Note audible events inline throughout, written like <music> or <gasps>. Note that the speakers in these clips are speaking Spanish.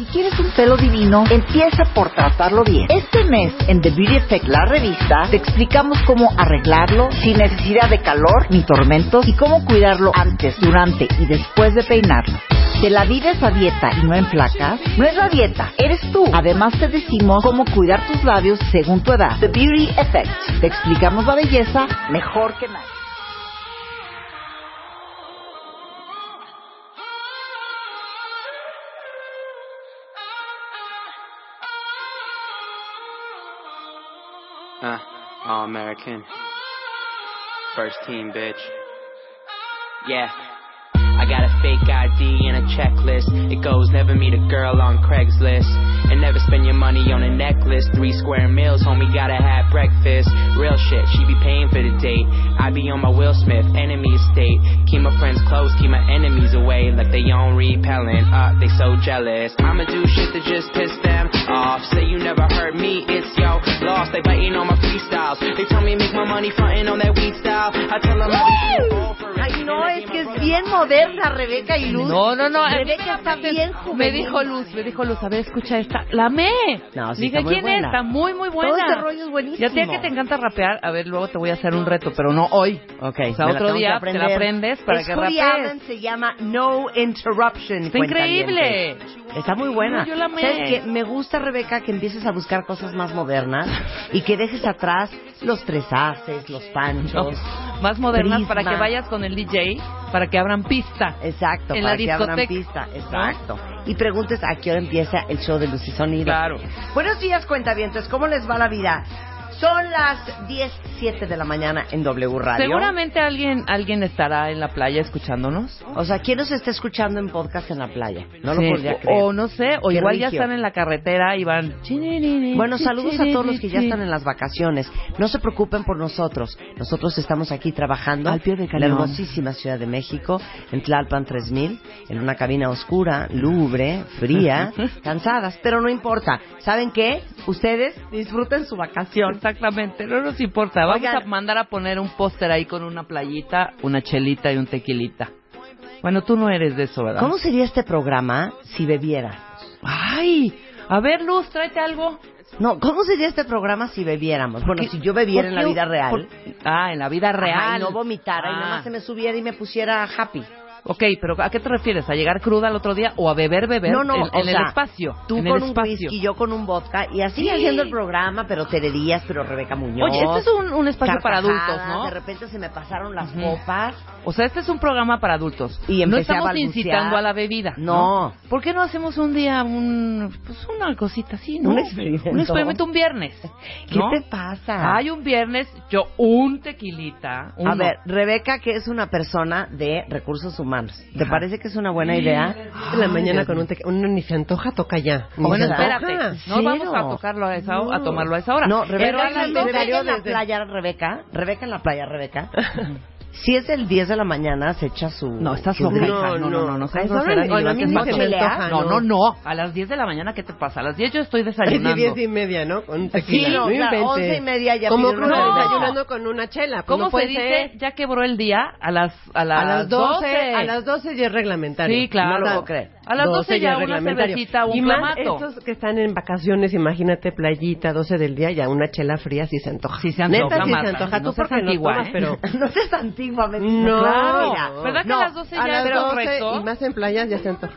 Si quieres un pelo divino, empieza por tratarlo bien. Este mes en The Beauty Effect, la revista, te explicamos cómo arreglarlo sin necesidad de calor ni tormentos y cómo cuidarlo antes, durante y después de peinarlo. ¿Te la vives a dieta y no en placas? No es la dieta, eres tú. Además te decimos cómo cuidar tus labios según tu edad. The Beauty Effect. Te explicamos la belleza mejor que nadie. Uh, all American. First team, bitch. Yeah. I got a fake ID and a checklist. It goes never meet a girl on Craigslist. And never spend your money on a necklace. Three square meals, homie, gotta have breakfast. Real shit, she be paying for the date. I be on my Will Smith, enemy estate. Keep my friends close, keep my enemies away. Like they on repellent, uh, they so jealous. I'ma do shit to just piss them off. Say you never heard me, it's yo lost. They biting on my freestyles. They tell me make my money frontin' on that weed style. I tell them I be all for it. Ay, no, es que es bien moderna Rebeca y Luz. No, no, no. Rebeca está bien juvenil. Me dijo Luz, me dijo Luz, a ver, escucha esta. La amé. No, sí, Dije, está muy ¿quién buena. es? Está muy, muy buena. Todo ese rollo es buenísimo. Ya ti que te encanta rapear, a ver, luego te voy a hacer un reto, pero no hoy. Ok, O sea, me la otro tengo que día te aprender. la aprendes para es que rapees. Allen, se llama No Interruption. Está cuentavientes. increíble. Está muy buena. No, yo la amé. ¿Sabes qué? Me gusta, Rebeca, que empieces a buscar cosas más modernas y que dejes atrás los tres haces, los panchos. No, más modernas para Prisma. que vayas con el DJ, para que abran pista. Exacto, En para la que abran pista. Exacto. Y preguntes a qué hora empieza el show de Luz y Sonido. Claro. Buenos días, cuentavientes. ¿Cómo les va la vida? Son las 10, 7 de la mañana en W Radio. Seguramente alguien alguien estará en la playa escuchándonos. O sea, ¿quién nos está escuchando en podcast en la playa? No Sí, lo podría creer. O no sé, o Qué igual ya están en la carretera y van. Bueno, saludos a todos los que ya están en las vacaciones. No se preocupen por nosotros. Nosotros estamos aquí trabajando Al pie del en la hermosísima Ciudad de México, en Tlalpan 3000, en una cabina oscura, lúgubre, fría, <laughs> cansadas, pero no importa. ¿Saben qué? Ustedes disfruten su vacación. Exactamente, no nos importa. Vamos Oigan. a mandar a poner un póster ahí con una playita, una chelita y un tequilita. Bueno, tú no eres de eso, ¿verdad? ¿Cómo sería este programa si bebiera? Ay, a ver, Luz, tráete algo. No, ¿cómo sería este programa si bebiéramos? Bueno, si yo bebiera en la vida real. por- Ah, en la vida real. Ajá, y no vomitara y Ah. nada más se me subiera y me pusiera happy. Ok, pero ¿a qué te refieres? ¿A llegar cruda al otro día o a beber, beber No, no, en, en el espacio? Tú en con el un espacio. whisky, yo con un vodka y así Sí. haciendo el programa, pero Tere Díaz, pero Rebeca Muñoz. Oye, este es un, un espacio para adultos, ¿no? De repente se me pasaron las Ujú. copas. O sea, este es un programa para adultos. Y no a estamos balbucear. incitando a la bebida. No. ¿Por qué no hacemos un día un pues una cosita así, no? Un experimento. Un experimento un viernes. ¿Qué ¿no? te pasa? Hay un viernes, yo un tequilita. a uno. ver, Rebeca, que es una persona de recursos humanos, ¿te Ajá. parece que es una buena idea? En la mañana con un tequila. Uno ni se antoja, toca ya. Ni Bueno, se espérate. antoja. No Cero. vamos a tocarlo a esa a tomarlo a esa hora. No, Rebeca, en, la playa, Rebeca, Rebeca en la playa, Rebeca. <laughs> si es el 10 de la mañana, se echa su... No, estás su loca. No, no, no, no, No, no, no. A las 10 de la mañana, ¿qué te pasa? A las 10 yo estoy Es de desayunando. diez y media, ¿no? Con tequila. Sí, no, no claro, inventes. once y media ya Como cerveza. desayunando con una chela. pues ¿Cómo no se dice? ser. Ya quebró el día a las a las, A las 12, 12. a las 12 ya es reglamentario. Sí, claro. No lo puedo creer. A las 12 ya es una cervecita, un y más estos que están en vacaciones, imagínate, playita, 12 del día, ya una chela fría sí se antoja. Sí se antoja, Neta, sí se antoja. No Tú seas no antigua, tomas, ¿eh? pero... <laughs> no seas antigua, me No. Claro, mira. ¿Verdad que No, a las 12 a ya las es 12 correcto? y más en playas ya se antoja.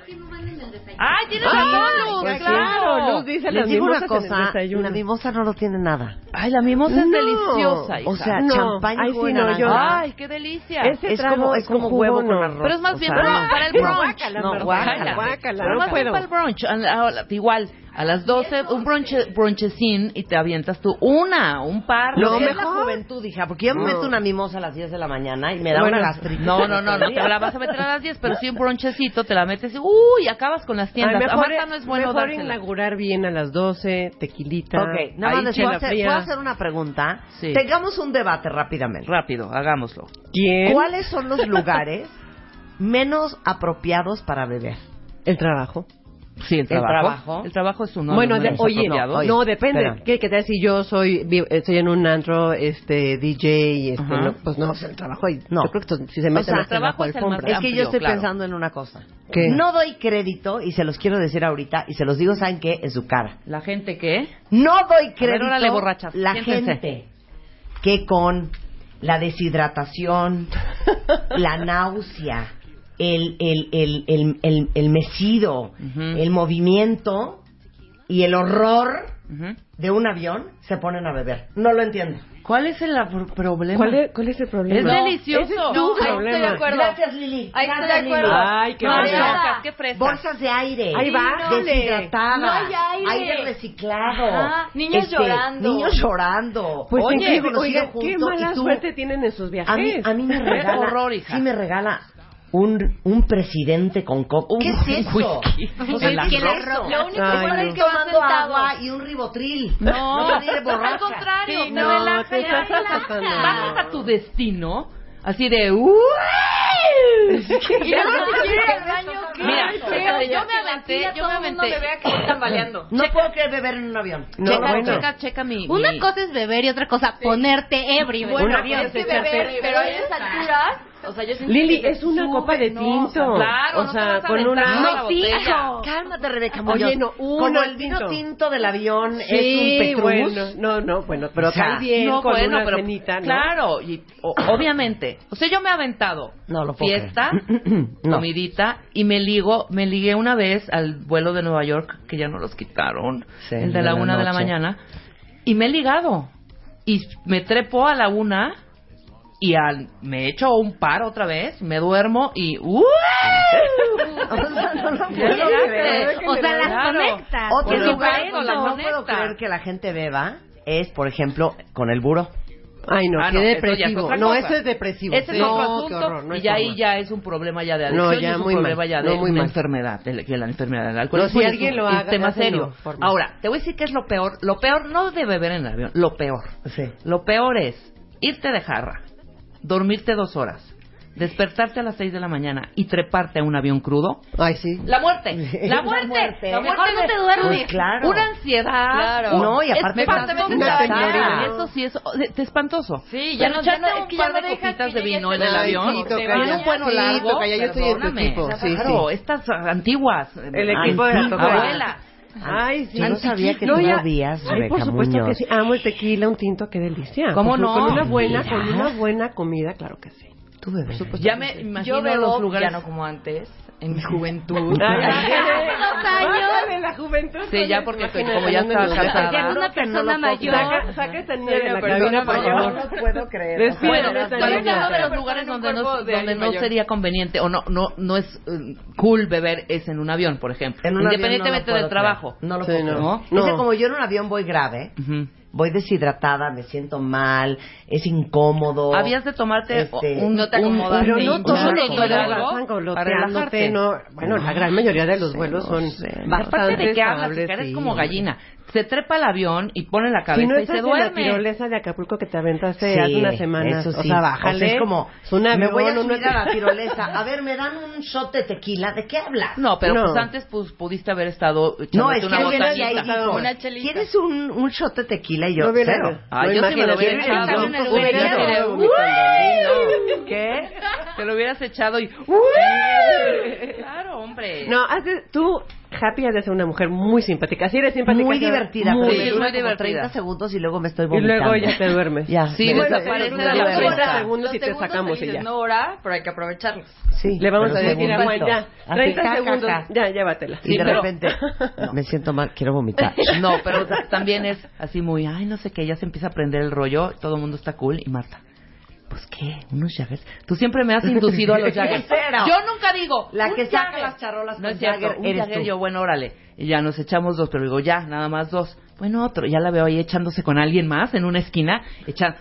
¡Ay, tienes razón, Luz! pues ¡Claro! Luz dice Les las digo una mimosas en el cosa, desayuno. la mimosa no lo tiene nada. Ay, la mimosa es No. deliciosa, hija. O sea, No, champaña ahí y jugo sí de no, yo- ¡Ay, qué delicia! Ese es trago como, es como jugo huevo no. con arroz. Pero es más o bien sea, para, no. para el No, brunch. guácala, No, Marta, guácala. guácala, Pero no más bien puedo. para el brunch. Igual, a las 12, un brunche, brunchecín y te avientas tú una, un par. No, es la mejor. juventud, hija, porque yo me meto una mimosa a las 10 de la mañana y me da Bueno, una gastritis. No, no, no, no te la vas a meter a las 10, pero sí un bronchecito, te la metes y uy, acabas con las Ay, tiendas. a mejor no es bueno mejor inaugurar bien a las 12, tequilita. Ok, nada más puedo hacer. ¿puedo hacer una pregunta. Sí. Tengamos un debate rápidamente. Rápido, hagámoslo. ¿Quién? ¿Cuáles son los lugares <laughs> menos apropiados para beber? El trabajo. Sí, el trabajo. trabajo? El trabajo es un no, bueno, no de- oye, apropiado. oye, no, depende. ¿Qué, qué tal si yo soy estoy en un antro, este, DJ, este, no, pues no, o el trabajo ahí. No. Yo creo que esto- si se meten sea, el trabajo bajo es el más Es que amplio, yo estoy claro. pensando en una cosa. ¿Qué? No doy crédito, y se los quiero decir ahorita, y se los digo, ¿saben qué? En su cara. La gente que... No doy crédito órale, borrachas, la siéntense. gente que con la deshidratación, <laughs> la náusea, el, el, el, el, el, el mecido, Ujú. el movimiento y el horror Ujú. de un avión se ponen a beber. No lo entiendo. ¿Cuál es el pro- problema? ¿Cuál es, ¿Cuál es el problema? Es delicioso. Ese es tu No, ahí problema. estoy de acuerdo. Gracias, Lili. Ahí estoy de acuerdo. Lili. Ay, qué No, fresas, qué fresas. Bolsas de aire. Ahí va. Deshidratadas. No hay aire. reciclado. Ajá, niños llorando. Niños llorando. Pues Oye, conocido Oiga, qué mala y tú- suerte tienen en sus viajes. A mí, a mí me <laughs> regala. horror, hija. Sí me regala un, un presidente con coco. ¿Qué Un es eso? bueno no. es que tomando agua y un ribotril. No, al borracha. contrario, Sí, no, relaja, te relaja. Bajas a tu destino, así de... ¡Uy! Y. Mira, yo me que aventé, yo me aventé. me vea que voy tambaleando. No puedo creer beber en un avión. No, checa, bueno. checa, checa mi... Una mi- cosa es beber y otra cosa ponerte ebrio. Bueno, Bueno, avión, es que echarte- beber, pero a esas alturas, o sea, yo siento Lili, que es una sube, copa de no, tinto. o sea, claro, o no te sea, vas a con una... No. Cálmate, Rebeca Oye, Muñoz. no, una Como el vino tinto. tinto del avión es un Petrus. bueno, no, no, bueno, pero O sea, cae bien no, con bueno, una pero cenita, ¿no? claro, y o- obviamente. O sea, yo me he aventado No lo puedo fiesta, <clears throat> comidita y me ligo, me ligué una vez al vuelo de Nueva York que ya no los quitaron, Sí, el de de la la una de la mañana y me he ligado y me trepo a la una y al, me echo un par otra vez, me duermo y ¡uh! <laughs> O sea, no lo Ya puedo llegaste. creer. O sea, las conectas. Otro Por lugar donde no puedo creer que la gente beba es, por ejemplo, con el buro. Ay, no, Ah, qué no, eso ya es depresivo. no, cosa. eso es depresivo. Ese es no, otro qué asunto horror, no y es ya ahí ya es un problema ya de No, adicción ya y es un muy problema mal. ya No, de muy una mal. enfermedad, de, que la enfermedad del alcohol. No, si alguien lo haga, tema no, serio. forma. Ahora, te voy a decir que es lo peor. Lo peor no de beber en el avión, lo peor. Sí. Lo peor es irte de jarra, dormirte dos horas, despertarte a las seis de la mañana y treparte a un avión crudo. Ay, sí. La muerte, <laughs> la La muerte, muerte. la muerte no te duermes. Pues claro. Una ansiedad. Claro. No, y aparte una señorita. Eso sí es es espantoso. Sí, ya Pero no- ya no- un es que ya de copitas de vino en el avión. sí, te toca ya. un bueno Sí, largo. toca ya, yo estoy en tu perdóname. equipo, sí, claro, sí. estas antiguas. El equipo de la. Abuela. Ay, sí. Yo no sabía que No, tú ya- bebías, Ay, Rebeca por supuesto Muñoz. que sí. Amo el tequila, un tinto, qué delicia. ¿Cómo su- no? Con una buena, con una buena comida, claro que sí. Tú bebes. Ya me imagino Yo veo los lugares. ya no como antes, en mi juventud. <laughs> Años. La juventud. Sí, ya porque estoy- como ya estaba casada. Ya es una persona mayor. Saca, saca esta niña de la cabina, por favor. No lo puedo creer. Despídete Bueno, de esta estamos niña. hablando de los lugares donde no, donde no sería conveniente o no no no es eh, cool beber es en un avión, por ejemplo. En un avión Independientemente no lo del trabajo. creer. No lo Sí, puedo. Es No. como yo en un avión voy grave. Voy deshidratada, me siento mal, es incómodo. Habías de tomarte Este, un, no te un- acomodaste. Pero no un- todos un los vuelos para relajarte. no. Bueno, la gran mayoría de los vuelos no son sé. Aparte bastante de que hablas, que eres como gallina. Se trepa al avión y pone la cabeza Si no y se en la duerme. tirolesa de Acapulco que te aventaste Sí, hace unas semanas, eso sí. o sea, bájale. O sea, es como, es un me avión, voy a subir a la tirolesa. <laughs> A ver, ¿me dan un shot de tequila? ¿De qué hablas? No, pero No. pues antes pues pudiste haber estado No, es que una ahí dijo, Una chelita. ¿quieres un, un shot de tequila? Y yo, No cero. Ah, no, yo sí me lo hubiera echado. ¿Qué? Te lo hubieras echado y... Claro, hombre. No, haces, tú, Happy, has de ser una mujer muy simpática. Sí eres simpática. Muy divertida, Muy pero me Sí, dura muy como divertida. 30 segundos y luego me estoy Y vomitando. luego ya te duermes. Ya, Sí, me- Bueno, desaparece de cuenta. 30 segundos y te sacamos y ya. No hora, pero hay que aprovecharlos. Sí, Le vamos a decir a Juan, ya, Así, 30 ja, ja, segundos, ya, llévatela. Y Sí, de pero- repente <laughs> me siento mal, quiero vomitar. <laughs> No, pero ta- también es así muy, ay, no sé qué, ya se empieza a prender el rollo, todo el mundo está cool y Marta. Pues qué, unos Jaggers. Tú siempre me has <laughs> inducido a los Jaggers. Yo nunca digo. La un que saca Jagger. las charolas No con es cierto. Jagger un eres Jagger, tú. yo, bueno, órale. Y ya nos echamos dos, pero digo, ya, nada más dos. Bueno, otro. Ya la veo ahí echándose con alguien más en una esquina. Echan,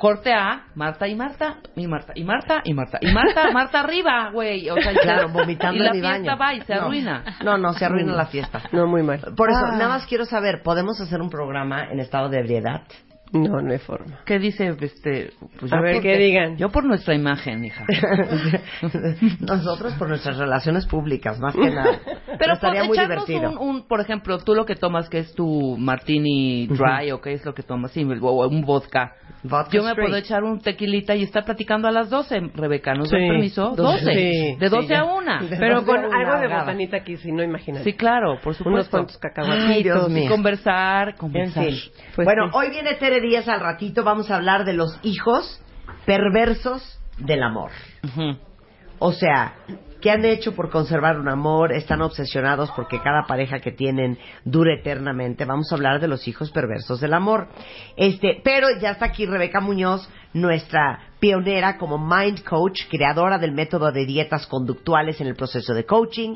corte a Marta y Marta y Marta y Marta y Marta y Marta, <laughs> Marta arriba, güey. O sea, Claro, vomitando y la en mi fiesta baño. va y se No. arruina. No, no, se arruina la fiesta. No, muy mal. Por eso, Ah. nada más quiero saber, ¿podemos hacer un programa en estado de ebriedad? No, no hay forma. ¿Qué dice este? Pues A yo ver, ¿qué digan? Yo por nuestra imagen, hija. <laughs> Nosotros por nuestras relaciones públicas, más que nada. <laughs> Pero estaría por muy divertido. un, un- por ejemplo, tú lo que tomas que es tu martini dry o qué es lo que tomas, sí, un vodka. Vodka Yo me straight. puedo echar un tequilita y estar platicando a las 12, Rebeca, ¿nos Sí. permiso? Doce. 12. Sí, de 12 sí, a ya. 1. Pero con una algo de botanita aquí, si no, imagínate. Sí, claro, por Unos supuesto. cuantos Ay, cacahuatitos. Dios mío. Y conversar, En conversar. fin. Pues bueno, sí. hoy viene Tere Díaz al ratito. Vamos a hablar de los hijos perversos del amor. O sea, ¿qué han hecho por conservar un amor? Están obsesionados porque cada pareja que tienen dure eternamente. Vamos a hablar de los hijos perversos del amor. Este, pero ya está aquí Rebeca Muñoz, nuestra pionera como Mind Coach, creadora del método de dietas conductuales en el proceso de coaching,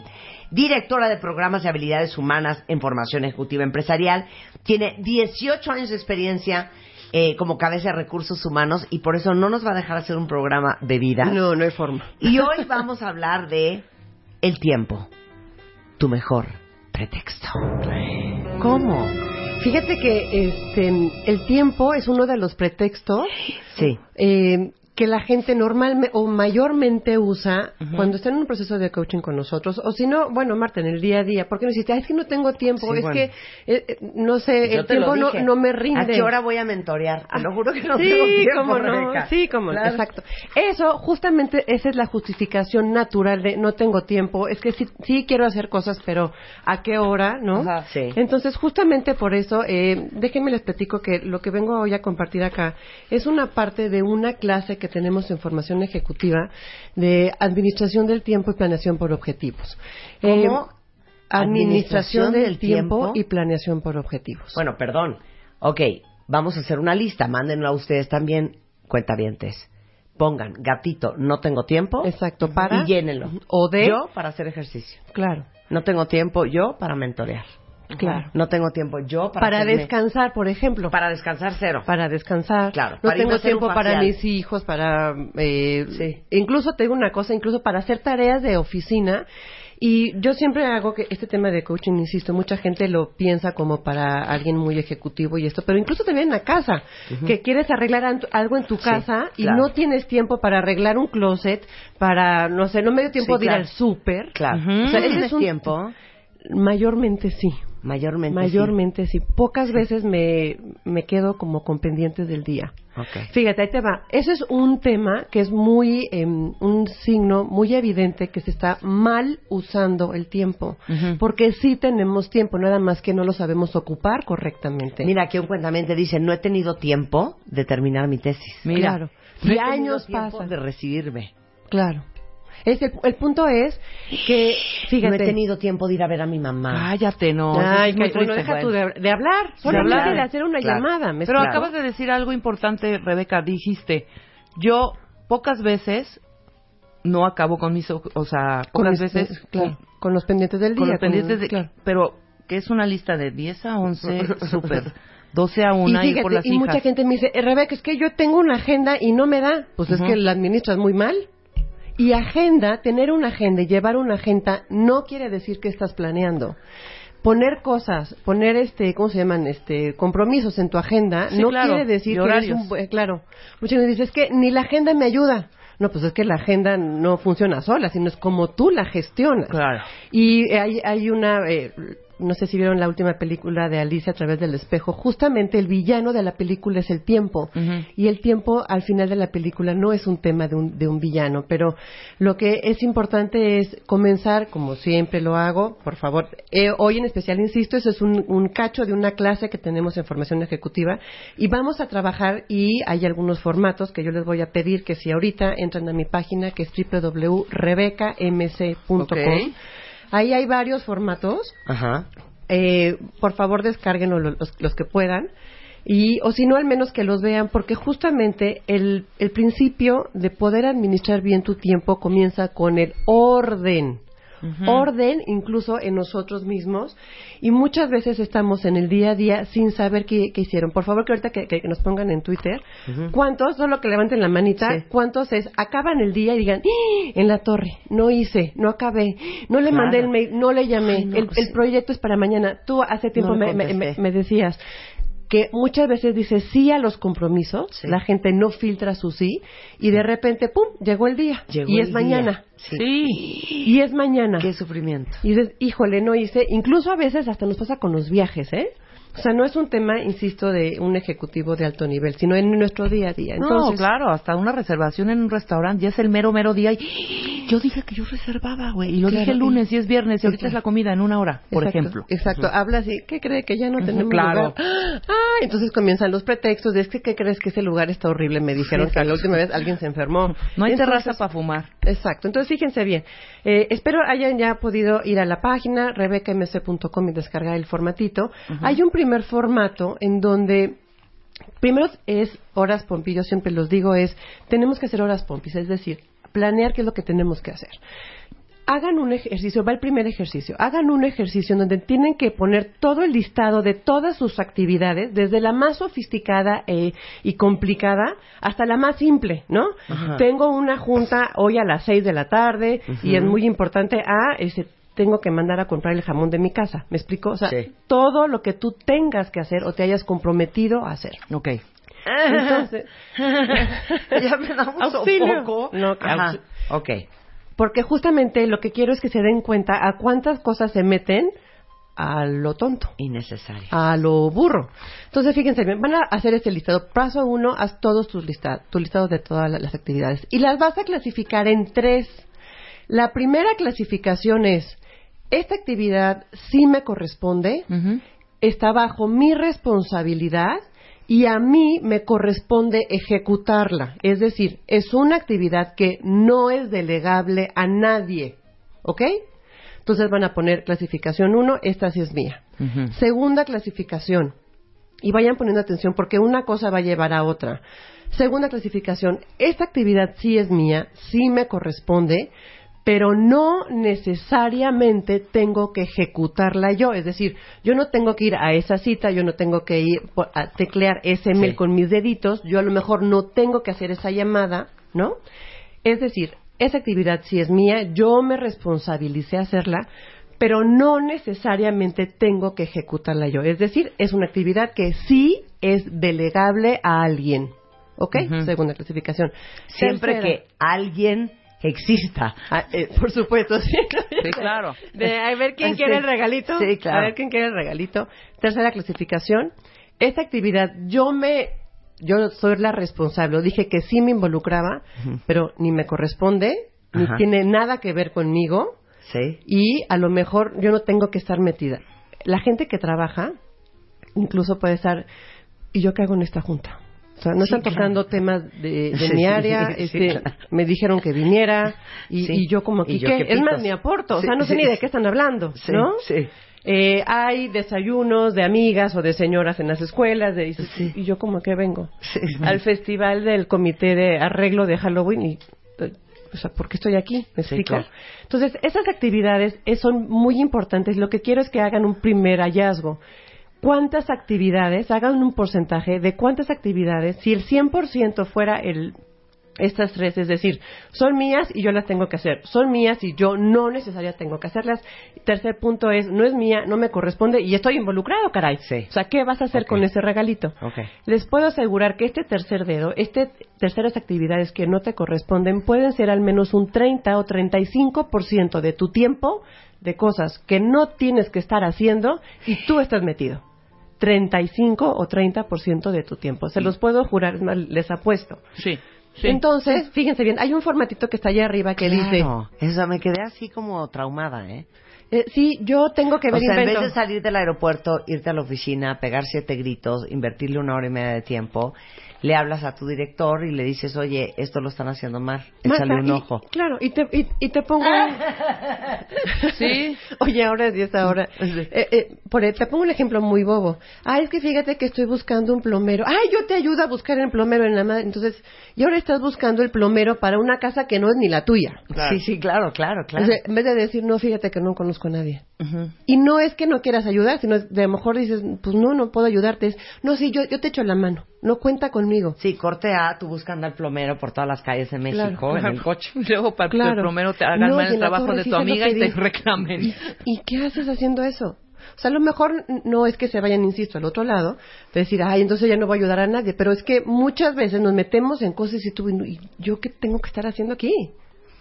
directora de programas de habilidades humanas en formación ejecutiva empresarial. Tiene 18 años de experiencia eh, como cabeza de recursos humanos y por eso no nos va a dejar hacer un programa de vida. No, no hay forma. Y hoy vamos a hablar de el tiempo, tu mejor pretexto. ¿Cómo? Fíjate que este el tiempo es uno de los pretextos Sí. eh, que la gente normalmente o mayormente usa Ujú. cuando está en un proceso de coaching con nosotros o si no, bueno, Marta, en el día a día, porque nos dice, "Ay, es que no tengo tiempo, Sí, es bueno. que eh, eh, no sé, Yo el tiempo no, no me rinde." ¿A qué hora voy a mentorear? Te lo juro que no sí, tengo tiempo, cómo no, sí, cómo no, Claro. exacto. Eso, justamente, esa es la justificación natural de no tengo tiempo. Es que sí, sí quiero hacer cosas, pero ¿a qué hora, no? Ajá. Sí. Entonces, justamente por eso, eh, déjenme les platico que lo que vengo hoy a compartir acá es una parte de una clase que tenemos en formación ejecutiva de administración del tiempo y planeación por objetivos. Eh, ¿Cómo? administración del, tiempo, y planeación por objetivos. Bueno, perdón. Ok, vamos a hacer una lista. Mándenlo a ustedes también, cuentavientes. Pongan, gatito, no tengo tiempo. Exacto, para Y llénenlo. o de Yo para hacer ejercicio. claro, No tengo tiempo yo para mentorear. Claro. No tengo tiempo yo para Para hacerme- descansar, por ejemplo. Para descansar cero. para descansar. Claro, no tengo tiempo para mis hijos, para... eh, Sí. Incluso te digo una cosa, incluso para hacer tareas de oficina. Y yo siempre hago que este tema de coaching, insisto, mucha gente lo piensa como para alguien muy ejecutivo y esto, pero incluso también en la casa, que quieres arreglar algo en tu Sí, casa y no tienes tiempo para arreglar un closet, para, no sé, no me dio tiempo Sí, de ir claro. al súper. Claro. Ujú. O sea, Ese ¿tienes es un- tiempo? Mayormente sí. Mayormente. Mayormente sí. Pocas veces me, me quedo como con pendientes del día. sí. Ok. Fíjate, ahí te va. Ese es un tema que es muy, em, un signo muy evidente que se está mal usando el tiempo. Porque sí tenemos tiempo, nada más que no lo sabemos ocupar correctamente. Mira, aquí un cuentamente dice, no he tenido tiempo de terminar mi tesis. Mira, Claro. No Y años pasan. de recibirme. Claro. Es el, el punto es que, fíjate. No he tenido tiempo de ir a ver a mi mamá. Cállate, no. eso Ay, es muy que- bueno, deja tú de, de hablar. Solamente hablar. de hacer una Claro. llamada. ¿me Pero acabas de decir algo importante, Rebeca. Dijiste, yo pocas veces no acabo con mis, o sea, Con pocas mis- veces claro, con los pendientes del con día. los pendientes de, claro. pero que es una lista de 10 a 11, <laughs> súper, 12 a 1 y y, fíjate, por las y mucha gente me dice, "Eh, Rebeca, es que yo tengo una agenda y no me da. Pues es que la administras muy mal. Y agenda, tener una agenda y llevar una agenda no quiere decir que estás planeando. Poner cosas, poner este, ¿cómo se llaman? Este, compromisos en tu agenda Sí, no claro, quiere decir que eres un, eh, claro. Mucha gente dice, es que ni la agenda me ayuda. No, pues es que la agenda no funciona sola, sino es como tú la gestionas. Claro. Y hay, hay una, eh, no sé si vieron la última película de Alicia a través del espejo, justamente el villano de la película es el tiempo. Y el tiempo al final de la película no es un tema de un, de un villano, pero lo que es importante es comenzar, como siempre lo hago, por favor, eh, hoy en especial, insisto, eso es un, un cacho de una clase que tenemos en formación ejecutiva y vamos a trabajar y hay algunos formatos que yo les voy a pedir que si ahorita entran a mi página que es www.rebecamc.com. Ahí hay varios formatos. Ajá. eh, por favor descarguenlo lo- los, los que puedan. Y o si no al menos que los vean porque justamente el, el principio de poder administrar bien tu tiempo comienza con el orden Orden incluso en nosotros mismos y muchas veces estamos en el día a día sin saber qué, qué hicieron. Por favor que ahorita que, que nos pongan en Twitter Ujú. cuántos, solo que levanten la manita, Sí. cuántos es, acaban el día y digan, "¡Ah! en la torre, no hice, no acabé, no le Claro. mandé el mail, no le llamé, Ay, no, el, proyecto es para mañana. Tú hace tiempo No me, me- me- me decías, que muchas veces dice sí a los compromisos, Sí. la gente no filtra su sí, y de repente, ¡pum!, llegó el día. Llegó y el es día. mañana. Sí. Sí. Y es mañana. Qué sufrimiento. Y dices, híjole, no hice. Incluso a veces hasta nos pasa con los viajes, ¿eh? O sea, no es un tema, insisto, de un ejecutivo de alto nivel, sino en nuestro día a día. no, Entonces, claro, hasta una reservación en un restaurante ya es el mero, mero día. Y yo dije que yo reservaba, güey. Y lo Claro, dije el lunes y es viernes y Sí, ahorita es la comida en una hora, por Exacto, ejemplo. Exacto, hablas y, ¿qué cree que ya no tenemos claro. <gasps> lugar? Ah, entonces comienzan los pretextos de, es que, ¿qué crees que ese lugar está horrible? Me dijeron que la última vez alguien se enfermó. No hay Entonces, terraza para fumar. Exacto, entonces fíjense bien. Eh, espero hayan ya podido ir a la página rebecamc.com y descargar el formatito. Hay un primer formato en donde primero es horas pompis, yo siempre los digo, es tenemos que hacer horas pompis, es decir, planear qué es lo que tenemos que hacer. Hagan un ejercicio, va el primer ejercicio, hagan un ejercicio en donde tienen que poner todo el listado de todas sus actividades, desde la más sofisticada eh, y complicada hasta la más simple, ¿no? Ajá. Tengo una junta hoy a las seis de la tarde y es muy importante, ah, ese, tengo que mandar a comprar el jamón de mi casa, ¿me explico? O sea, Sí. todo lo que tú tengas que hacer o te hayas comprometido a hacer. Ok. Entonces, <laughs> ya me da un Auxilio. sofoco. No, Ajá. Ok. porque justamente lo que quiero es que se den cuenta a cuántas cosas se meten a lo tonto. Innecesario. a lo burro. Entonces, fíjense bien, van a hacer este listado. Paso uno, haz todos tus listados, tu listado de todas la- las actividades. Y las vas a clasificar en tres. La primera clasificación es, esta actividad sí me corresponde, está bajo mi responsabilidad y a mí me corresponde ejecutarla. Es decir, es una actividad que no es delegable a nadie. ¿Ok? Entonces van a poner clasificación 1, esta sí es mía. Segunda clasificación. Y vayan poniendo atención porque una cosa va a llevar a otra. Segunda clasificación. Esta actividad sí es mía, sí me corresponde, pero no necesariamente tengo que ejecutarla yo. Es decir, yo no tengo que ir a esa cita, yo no tengo que ir por- a teclear ese mail Sí. con mis deditos, yo a lo mejor no tengo que hacer esa llamada, ¿no? Es decir, esa actividad sí es mía, yo me responsabilicé a hacerla, pero no necesariamente tengo que ejecutarla yo. Es decir, es una actividad que sí es delegable a alguien. ¿Ok? Segunda clasificación. Siempre Tercera. que alguien exista. Ah, eh, por supuesto, sí. Sí, claro. De, a ver quién quiere el regalito. Sí, claro. A ver quién quiere el regalito. Tercera clasificación. Esta actividad, yo me, yo soy la responsable. Dije que sí me involucraba, pero ni me corresponde, ni Ajá. tiene nada que ver conmigo Sí. y a lo mejor yo no tengo que estar metida. La gente que trabaja incluso puede estar, ¿y yo qué hago en esta junta? O sea, no Sí, están tocando temas de, de <laughs> mi área, sí, este, claro. me dijeron que viniera y, yo como que, ¿qué? Es más, ni aporto, o sea, no sé ni de qué están hablando, ¿no? sí. Eh, hay desayunos de amigas o de señoras en las escuelas, de, Sí. y yo como que vengo Sí. al festival del comité de arreglo de Halloween y eh, o sea, ¿por qué estoy aquí? ¿Me Sí, claro. Entonces, esas actividades eh, son muy importantes. Lo que quiero es que hagan un primer hallazgo. ¿Cuántas actividades, hagan un porcentaje de cuántas actividades, si el 100% fuera el, estas tres, es decir, son mías y yo las tengo que hacer, son mías y yo no necesariamente tengo que hacerlas. Tercer punto es, no es mía, no me corresponde y estoy involucrado, caray. Sí. O sea, ¿qué vas a hacer con ese regalito? Ok. Les puedo asegurar que este tercer dedo, este terceras actividades que no te corresponden, pueden ser al menos un 30 o 35% de tu tiempo de cosas que no tienes que estar haciendo y tú estás metido. 35 o 30% de tu tiempo. Se los puedo jurar, es más, les apuesto. Sí. sí. Entonces, fíjense bien, hay un formatito que está allá arriba que dice, Claro. Eso me quedé así como traumada, ¿eh? eh, sí, yo tengo que O ver sea, en vez de salir del aeropuerto, irte a la oficina, pegar siete gritos, invertirle una hora y media de tiempo, le hablas a tu director y le dices, oye, esto lo están haciendo mal, échale un y- ojo. Claro, y te, y, y te pongo... <laughs> Sí. <laughs> Oye, ahora es 10 ahora. Eh, eh, por, te pongo un ejemplo muy bobo. Ah, es que fíjate que estoy buscando un plomero. Ay, yo te ayudo a buscar el plomero en la madre. Entonces, y ahora estás buscando el plomero para una casa que no es ni la tuya. Sí, sí, claro, claro, O claro. sea, en vez de decir, no, fíjate que no conozco a nadie. Y no es que no quieras ayudar, sino es de a lo mejor dices, pues no, no puedo ayudarte. Es, no, sí, yo, yo te echo la mano. No cuenta conmigo. Sí, corte A, tú buscando al plomero por todas las calles de México, Claro. en el coche. <laughs> Luego para que el plomero te haga No, mal el trabajo de tu amiga y te reclamen. ¿Y, ¿Y qué haces haciendo eso? O sea, a lo mejor no es que se vayan, insisto, al otro lado, de decir, ay, entonces ya no voy a ayudar a nadie, pero es que muchas veces nos metemos en cosas y tú, ¿y yo qué tengo que estar haciendo aquí?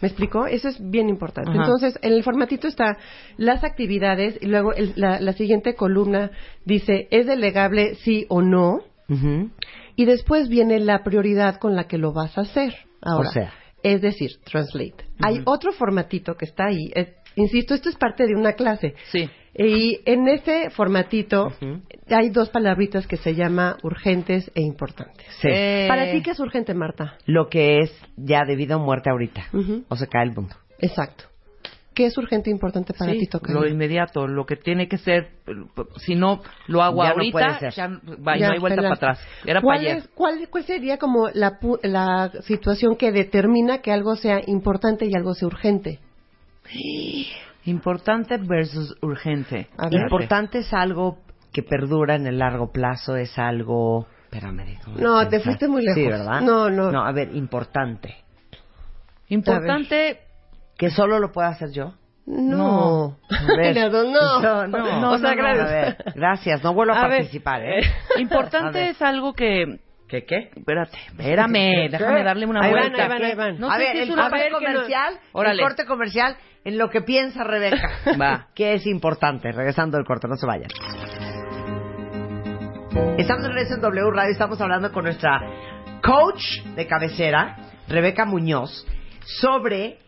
¿Me explicó? Eso es bien importante. Ajá. Entonces, en el formatito está las actividades y luego el- la, la siguiente columna dice, ¿es delegable sí o no? Y después viene la prioridad con la que lo vas a hacer. Ahora, O sea. es decir, translate. Hay otro formatito que está ahí. Eh, insisto, esto es parte de una clase. Sí. Y en ese formatito hay dos palabritas que se llama urgentes e importantes. Sí. Eh, Para ti, ¿qué es urgente, Marta? Lo que es ya debido a muerte ahorita. O se cae el mundo. Exacto. ¿Qué es urgente e importante para sí, ti, Tocayo? lo inmediato, lo que tiene que ser, si no lo hago Ya no puede ahorita, ser. ya va, Ya, no hay vuelta para atrás. Era para ¿Cuál, ayer. cuál, cuál sería como la, pu- la situación que determina que algo sea importante y algo sea urgente? Importante versus urgente. A. Importante es algo que perdura en el largo plazo, es algo... Espérame, No, te fuiste muy lejos. Sí, ¿verdad? No, no. No, a ver, importante. Importante, ¿Que solo lo puedo hacer yo? No. A ver. No. No, no, no, o sea, no, no, gracias. a ver, gracias, no vuelvo a, A ver. participar, ¿eh? <laughs> A importante ver. es algo que... ¿Qué, qué? Espérate, espérame, déjame darle una Ahí van, vuelta. ahí van, ahí van. No a sé ver, si es el una ver que no- comercial, el Órale. corte comercial, en lo que piensa Rebeca. <laughs> Va. ¿Qué es importante? Regresando del corte, no se vayan. Estamos en regreso en W Radio, estamos hablando con nuestra coach de cabecera, Rebeca Muñoz, sobre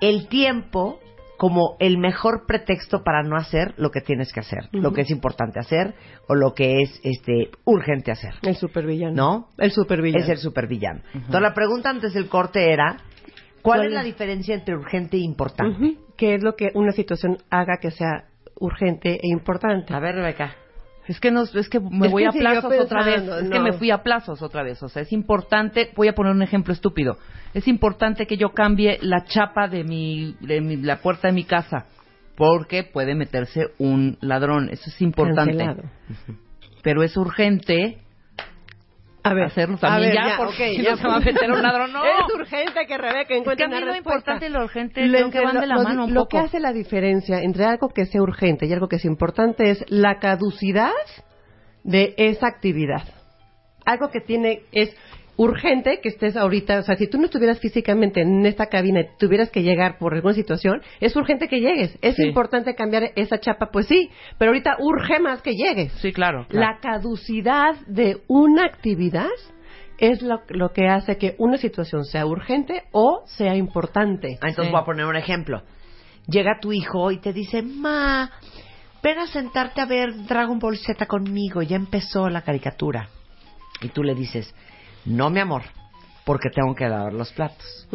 el tiempo como el mejor pretexto para no hacer lo que tienes que hacer, lo que es importante hacer o lo que es este urgente hacer. El supervillano. ¿No? El supervillano. Es el supervillano. Entonces la pregunta antes del corte era, ¿cuál, ¿Cuál es la es? diferencia entre urgente e importante? Ujú. ¿Qué es lo que una situación haga que sea urgente e importante? A ver, Rebeca. Es que no, es que me Es voy que a plazos otra vez. Es que me fui a plazos otra vez. O sea, es importante. Voy a poner un ejemplo estúpido. Es importante que yo cambie la chapa de mi, de mi- la puerta de mi casa, porque puede meterse un ladrón. Eso es importante. Cancelado. Pero es urgente A ver, hacerlo a también ver, ya, porque ok, si ya no se va a meter un ladrón. <laughs> No. Es urgente que Rebeca Es que encuentre a mí una lo respuesta. importante y lo urgente Lo que van de la lo- mano un lo poco. que hace la diferencia entre algo que sea urgente y algo que sea importante es la caducidad de esa actividad. Algo que tiene es urgente que estés ahorita, o sea, si tú no estuvieras físicamente en esta cabina y tuvieras que llegar por alguna situación, es urgente que llegues. Es Sí. importante cambiar esa chapa, pues sí, pero ahorita urge más que llegues. Sí, claro. La caducidad de una actividad es lo, lo que hace que una situación sea urgente o sea importante. Ah, Entonces Sí. voy a poner un ejemplo. Llega tu hijo y te dice, ma, ven a sentarte a ver Dragon Ball Z conmigo, ya empezó la caricatura. Y tú le dices, no, mi amor, porque tengo que lavar los platos.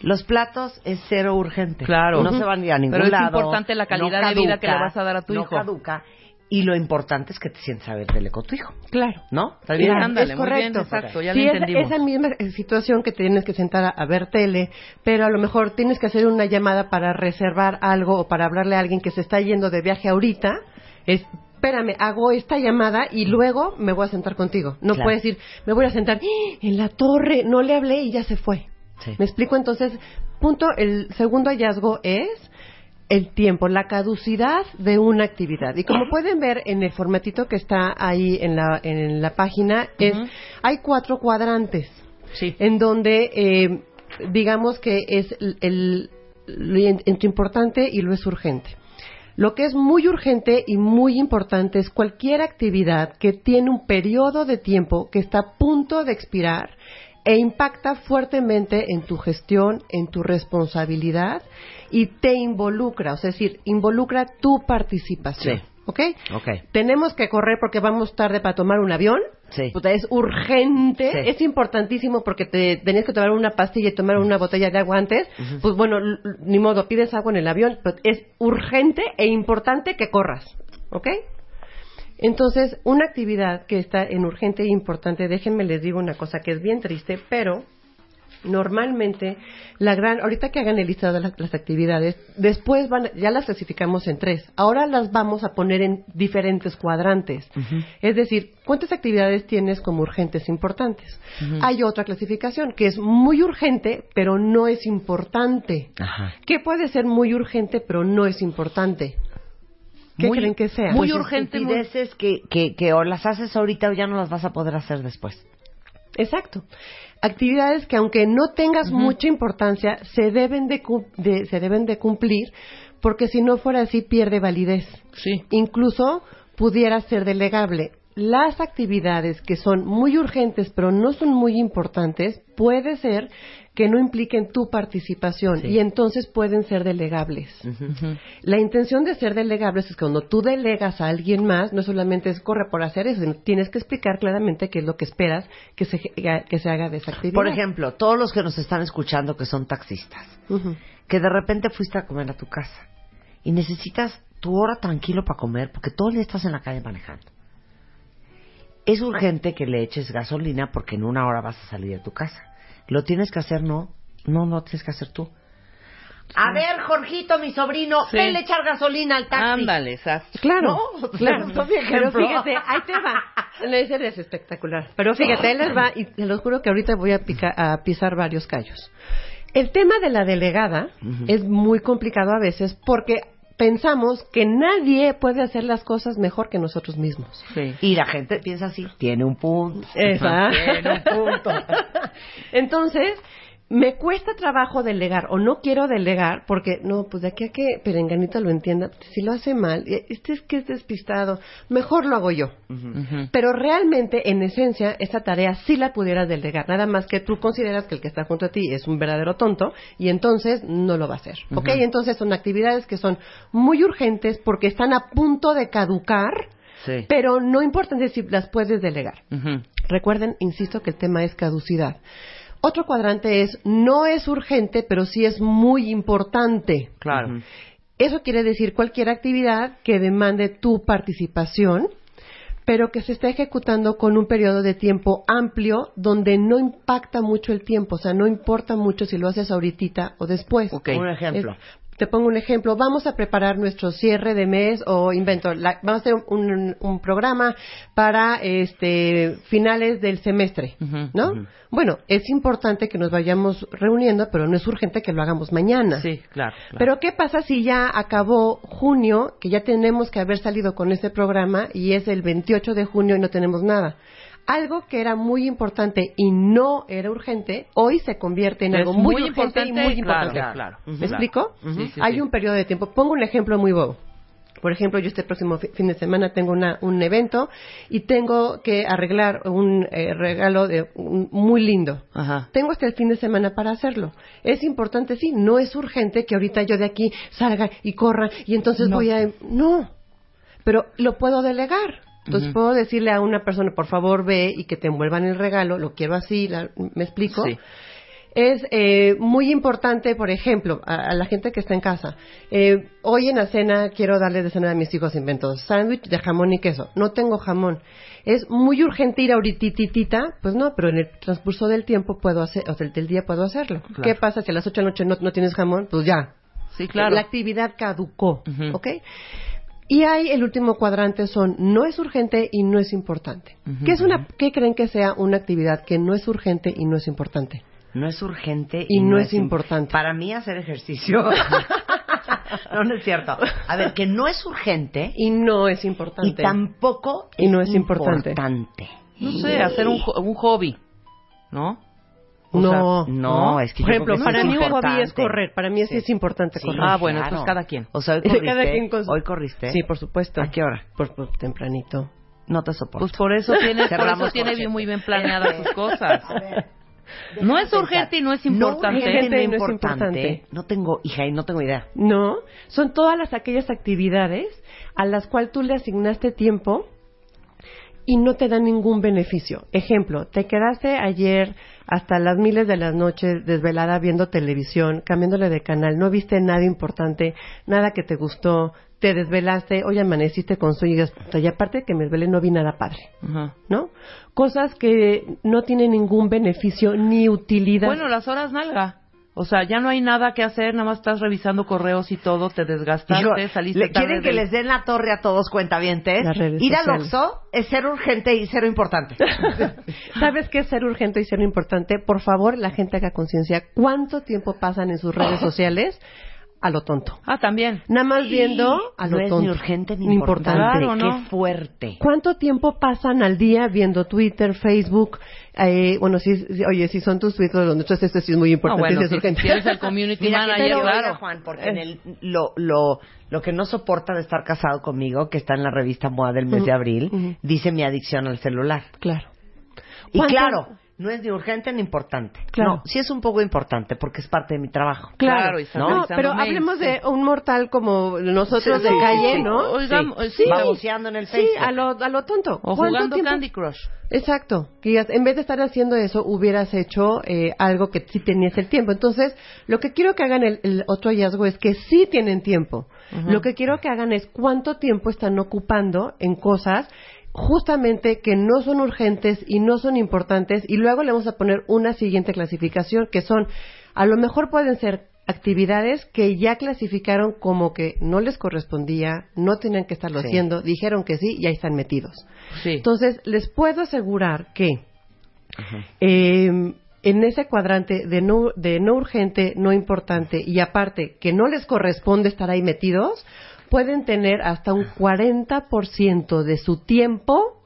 Los platos es cero urgente. Claro. No se van a ir a ningún Pero es lado. importante la calidad no de vida que le vas a dar a tu no hijo. caduca. Y lo importante es que te sientas a ver tele con tu hijo. Claro. ¿No? ¿Está bien? Claro, ándale, es muy bien, correcto. exacto, ya Sí, lo es entendimos. esa misma eh, situación que tienes que sentar a, a ver tele, pero a lo mejor tienes que hacer una llamada para reservar algo o para hablarle a alguien que se está yendo de viaje ahorita. Es, espérame, hago esta llamada y luego me voy a sentar contigo. No Claro. puedes decir, me voy a sentar ¡Ah! en la torre, no le hablé y ya se fue. Sí. ¿Me explico? Entonces, punto, el segundo hallazgo es el tiempo, la caducidad de una actividad. Y como pueden ver en el formatito que está ahí en la, en la página, es, hay cuatro cuadrantes Sí. en donde eh, digamos que es el, el- entre importante y lo es urgente. Lo que es muy urgente y muy importante es cualquier actividad que tiene un periodo de tiempo que está a punto de expirar e impacta fuertemente en tu gestión, en tu responsabilidad y te involucra, o sea, es decir, involucra tu participación. Sí. ¿Ok? Ok. Tenemos que correr porque vamos tarde para tomar un avión. Sí. Puta, es urgente, Sí. es importantísimo porque te tenías que tomar una pastilla y tomar una botella de agua antes. Pues bueno, ni modo, pides agua en el avión, pero es urgente e importante que corras. ¿Ok? Entonces, una actividad que está en urgente e importante, déjenme les digo una cosa que es bien triste, pero normalmente la gran ahorita que hagan el listado de las, las actividades después van ya las clasificamos en tres ahora las vamos a poner en diferentes cuadrantes es decir cuántas actividades tienes como urgentes importantes hay otra clasificación que es muy urgente pero no es importante Ajá. ¿Qué puede ser muy urgente pero no es importante ¿Qué Muy- creen que sea? muy Pues urgente, muy- que, que, que o las haces ahorita o ya no las vas a poder hacer después. Exacto. Actividades que aunque no tengas mucha importancia, se deben de, de- se deben de cumplir, porque si no fuera así pierde validez. Sí. Incluso pudiera ser delegable. Las actividades que son muy urgentes pero no son muy importantes, puede ser que no impliquen tu participación Sí. y entonces pueden ser delegables. La intención de ser delegables es que cuando tú delegas a alguien más, no solamente es corre por hacer eso, sino tienes que explicar claramente qué es lo que esperas que se, que se haga de esa actividad. Por ejemplo, todos los que nos están escuchando que son taxistas, que de repente fuiste a comer a tu casa y necesitas tu hora tranquilo para comer porque todo el día estás en la calle manejando. Es urgente que le eches gasolina porque en una hora vas a salir de tu casa. ¿Lo tienes que hacer? No. No, no tienes que hacer tú. A ver, Jorgito, mi sobrino, Sí. venle echar gasolina al taxi. Ándale, exacto. Claro, No, <laughs> claro. <laughs> Pero fíjate, ahí te va. No, ese es espectacular. Pero fíjate, ahí les va, y te lo juro que ahorita voy a, pica- a pisar varios callos. El tema de la delegada es muy complicado a veces porque pensamos que nadie puede hacer las cosas mejor que nosotros mismos. Sí. Y la gente piensa así, tiene un punto. Esa. Tiene un punto. <laughs> Entonces, me cuesta trabajo delegar o no quiero delegar porque, no, pues de aquí a que Perenganito lo entienda, si lo hace mal, eh, este es que es despistado, mejor lo hago yo. Pero realmente, en esencia, esta tarea sí la pudieras delegar, nada más que tú consideras que el que está junto a ti es un verdadero tonto y entonces no lo va a hacer. ¿Ok? Entonces son actividades que son muy urgentes porque están a punto de caducar, Sí. pero no importa si las puedes delegar. Recuerden, insisto, que el tema es caducidad. Otro cuadrante es, no es urgente, pero sí es muy importante. Claro. Eso quiere decir cualquier actividad que demande tu participación, pero que se está ejecutando con un periodo de tiempo amplio donde no impacta mucho el tiempo, o sea, no importa mucho si lo haces ahorita o después. Ok. Un ejemplo. Es- te pongo un ejemplo. Vamos a preparar nuestro cierre de mes o invento. la- vamos a hacer un, un programa para este finales del semestre, ¿no? Bueno, es importante que nos vayamos reuniendo, pero no es urgente que lo hagamos mañana. Sí, claro. claro. Pero ¿qué pasa si ya acabó junio, que ya tenemos que haber salido con este programa y es el 28 de junio y no tenemos nada? Algo que era muy importante y no era urgente, hoy se convierte en Es algo muy, muy urgente y muy importante. claro, claro. ¿Me explico? Sí, sí, Hay sí. un periodo de tiempo. Pongo un ejemplo muy bobo. Por ejemplo, yo este próximo fi- fin de semana tengo una- un evento y tengo que arreglar un eh, regalo de, un- muy lindo. Ajá. Tengo hasta el fin de semana para hacerlo. Es importante, sí, no es urgente que ahorita yo de aquí salga y corra y entonces No. voy a... No, pero lo puedo delegar. Entonces puedo decirle a una persona, por favor ve y que te envuelvan el regalo, lo quiero así, la- ¿me explico? Sí. Es eh, muy importante, por ejemplo, a, a la gente que está en casa. Eh, hoy en la cena quiero darle de cenar a mis hijos inventos sándwich de jamón y queso. No tengo jamón. Es muy urgente ir ahorita, pues no, pero en el transcurso del tiempo puedo hacer, o sea, del día puedo hacerlo. Claro. ¿Qué pasa si a las 8 de la noche no, no tienes jamón? Pues ya. Sí, claro. La actividad caducó, Ujú. ¿ok? Y hay el último cuadrante son no es urgente y no es importante. Ujú. ¿Qué es una qué creen que sea una actividad que no es urgente y no es importante? No es urgente Y no es im- importante. Para mí hacer ejercicio. <laughs> no, no es cierto. A ver, que no es urgente Y no es importante. y tampoco Y no es importante. importante. No sé, hacer un, un hobby, ¿no? O no, sea, no, es que Por yo ejemplo, creo que para es mí un hobby es correr. Para mí sí, es importante Sí, correr. Ah, bueno, claro. entonces cada quien. O sea, hoy Cada corriste. quien con Hoy corriste. Sí, por supuesto. ¿A qué hora? Por, por tempranito. No te soporto. Pues por eso tiene, por eso tiene bien, muy bien planeadas sus cosas. No es urgente y no es No importante. urgente, Urgente y no no es importante. importante. No tengo, hija, y no tengo idea. No, son todas las aquellas actividades a las cuales tú le asignaste tiempo y no te dan ningún beneficio. Ejemplo, te quedaste ayer hasta las miles de las noches desvelada viendo televisión, cambiándole de canal, no viste nada importante, nada que te gustó, te desvelaste, hoy amaneciste con sueño y dices, "Puta, y aparte de que me desvelé no vi nada padre, Ajá. ¿no? Cosas que no tienen ningún beneficio ni utilidad. Bueno, las horas nalga. O sea, ya no hay nada que hacer, nada más estás revisando correos y todo, te desgastaste, Digo, saliste ¿le tarde ¿Quieren que del- les den la torre a todos cuentavientes? Las redes Ir al sociales. Oxxo es ser urgente y ser importante. <laughs> ¿Sabes qué es ser urgente y ser importante? Por favor, la gente haga conciencia. ¿Cuánto tiempo pasan en sus redes <laughs> sociales a lo tonto. Ah, también. Nada más viendo a lo no es tonto. ni urgente ni Ni importante. Claro, ¿no? Qué fuerte. ¿Cuánto tiempo pasan al día viendo Twitter, Facebook? Eh, bueno, sí, sí, oye, si son tus tweets, los nuestros, esto sí es muy importante. bueno, sí es si, urgente. si eres el community Mira, manager, pero, claro. oiga, Juan, porque en el, lo, lo, lo que no soporta de estar casado conmigo, que está en la revista MOA del mes de Ujú, abril, ujú. dice mi adicción al celular. Claro. Y ¿Cuánto- claro, no es ni urgente ni importante. Claro. No, sí es un poco importante porque es parte de mi trabajo. Claro, y está no, pero mails, hablemos sí. de un mortal como nosotros Sí, de sí, calle, sí. ¿no? Oigamos, Sí. sí. Baboseando en el Sí, Facebook. a lo, a lo tonto. O ¿Cuánto jugando tiempo? Candy Crush. Exacto. Que en vez de estar haciendo eso, hubieras hecho eh, algo que sí tenías el tiempo. Entonces, lo que quiero que hagan el, el otro hallazgo es que sí tienen tiempo. Lo que quiero que hagan es cuánto tiempo están ocupando en cosas justamente que no son urgentes y no son importantes y luego le vamos a poner una siguiente clasificación que son a lo mejor pueden ser actividades que ya clasificaron como que no les correspondía, no tenían que estarlo Sí. haciendo, dijeron que sí y ahí están metidos. Sí. Entonces, les puedo asegurar que eh, en ese cuadrante de no, de no urgente, no importante y aparte que no les corresponde estar ahí metidos, pueden tener hasta un 40% de su tiempo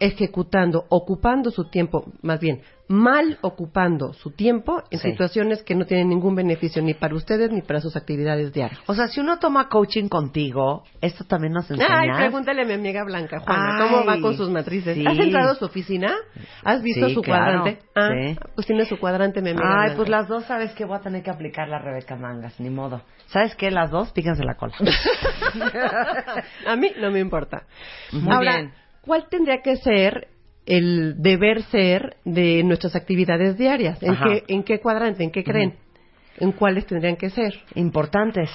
ejecutando, ocupando su tiempo, más bien, mal ocupando su tiempo en Sí. situaciones que no tienen ningún beneficio ni para ustedes ni para sus actividades diarias. O sea, si uno toma coaching contigo, esto también nos enseña. Ay, pregúntale a mi amiga Blanca, Juana, Ay, ¿cómo va con sus matrices? sí. ¿Has entrado a su oficina? ¿Has visto Sí, su claro, cuadrante? Ah, pues tiene su cuadrante, mi amiga Ay, Blanca. pues las dos, ¿sabes qué? Voy a tener que aplicar la Rebeca Mangas, ni modo. ¿Sabes qué? Las dos, pícanse la cola. <laughs> a mí no me importa. Muy Ahora, bien. ¿Cuál tendría que ser el deber ser de nuestras actividades diarias? ¿En, qué, ¿En qué cuadrante? ¿En qué creen? ¿En cuáles tendrían que ser? Importantes.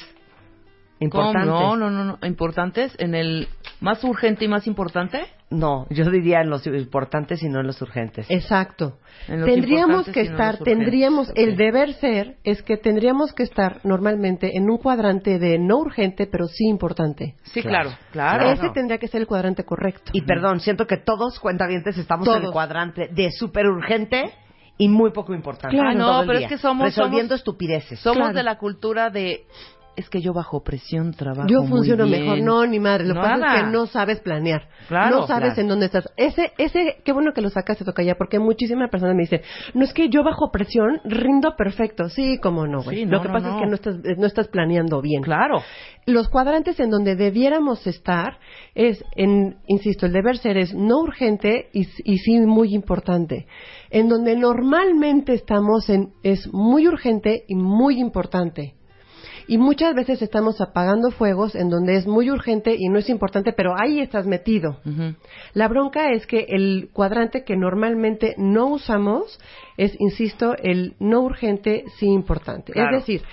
¿Cómo? Importantes. No, no, no, no. ¿Importantes? ¿En el más urgente y más importante? No, yo diría en los importantes y no en los urgentes. Exacto. Los Tendríamos que no estar, tendríamos, el deber ser es que tendríamos que estar normalmente en un cuadrante de no urgente, pero sí importante. Sí, Claro. claro, claro. Ese tendría que ser el cuadrante correcto. Y perdón, siento que todos cuentavientes estamos en el cuadrante de súper urgente y muy poco importante. Claro. Todo No, pero día. es que somos- Resolviendo somos- estupideces. Somos Claro. de la cultura de... Es que yo bajo presión trabajo Yo muy funciono bien. mejor, no, ni madre. Lo que pasa es que no sabes planear. Claro, no sabes claro. en dónde estás. Ese, ese, qué bueno que lo sacaste, Tocaya, porque muchísimas personas me dicen, no es que yo bajo presión rindo perfecto. Sí, como no, güey. Sí, lo no, que no, pasa es que no estás, eh, no estás planeando bien. Claro. Los cuadrantes en donde debiéramos estar es, en, insisto, el deber ser es no urgente y, y sí muy importante. En donde normalmente estamos en es muy urgente y muy importante. Y muchas veces estamos apagando fuegos en donde es muy urgente y no es importante, pero ahí estás metido. La bronca es que el cuadrante que normalmente no usamos es, insisto, el no urgente sí importante. Claro. Es decir,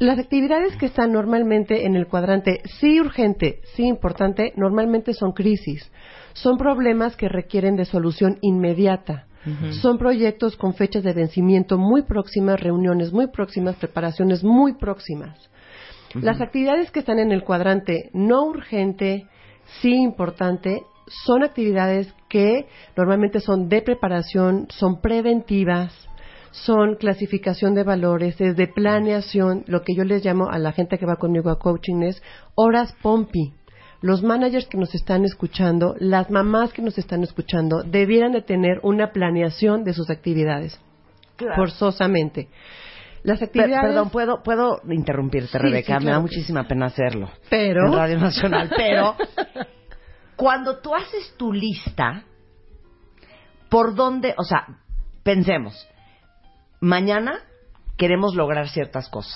las actividades que están normalmente en el cuadrante sí urgente, sí importante, normalmente son crisis. Son problemas que requieren de solución inmediata. Son proyectos con fechas de vencimiento muy próximas, reuniones muy próximas, preparaciones muy próximas. Las actividades que están en el cuadrante no urgente, sí importante, son actividades que normalmente son de preparación, son preventivas, son clasificación de valores, es de planeación, lo que yo les llamo a la gente que va conmigo a coaching es horas pompi. Los managers que nos están escuchando, las mamás que nos están escuchando, debieran de tener una planeación de sus actividades, forzosamente. Las actividades... perdón, puedo, puedo interrumpirte, Sí, Rebeca. sí, Me da claro muchísima pena hacerlo. Pero- En Radio Nacional. Pero, <laughs> cuando tú haces tu lista, ¿por dónde? O sea, pensemos. Mañana queremos lograr ciertas cosas.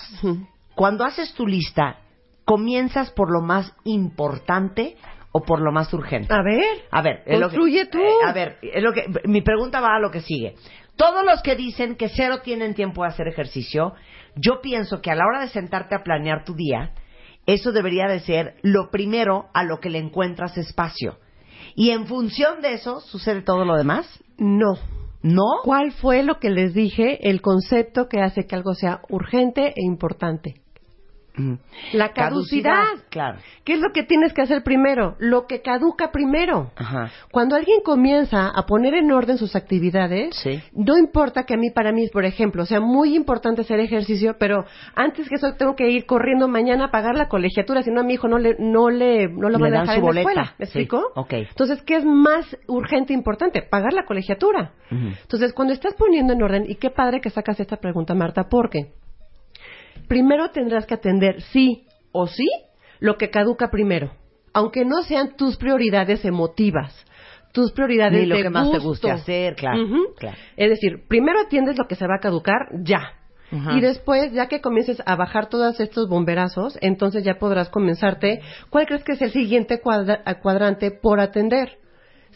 Cuando haces tu lista, ¿comienzas por lo más importante o por lo más urgente? A ver, A ver, es lo que- Construye tú. eh, a ver, es lo que, mi pregunta va a lo que sigue. Todos los que dicen que cero tienen tiempo de hacer ejercicio, yo pienso que a la hora de sentarte a planear tu día, eso debería de ser lo primero a lo que le encuentras espacio. Y en función de eso, ¿sucede todo lo demás? no. ¿No? ¿Cuál fue lo que les dije? El concepto que hace que algo sea urgente e importante. Ujú. La caducidad. Claro. ¿Qué es lo que tienes que hacer primero? Lo que caduca primero. Ajá. Cuando alguien comienza a poner en orden sus actividades, Sí. no importa que a mí, para mí, por ejemplo, sea muy importante hacer ejercicio, pero antes que eso tengo que ir corriendo mañana a pagar la colegiatura, si no a mi hijo no le, no le, no lo Le van a dejar en la boleta. escuela. ¿Me Sí. explico? Ok. Entonces, ¿qué es más urgente e importante? Pagar la colegiatura. Entonces, cuando estás poniendo en orden, y qué padre que sacas esta pregunta, Marta, porque primero tendrás que atender sí o sí lo que caduca primero, aunque no sean tus prioridades emotivas, tus prioridades Ni lo de que más te guste hacer, claro. Es decir, primero atiendes lo que se va a caducar ya. Y después, ya que comiences a bajar todos estos bomberazos, entonces ya podrás comenzarte. ¿Cuál crees que es el siguiente cuadra- cuadrante por atender?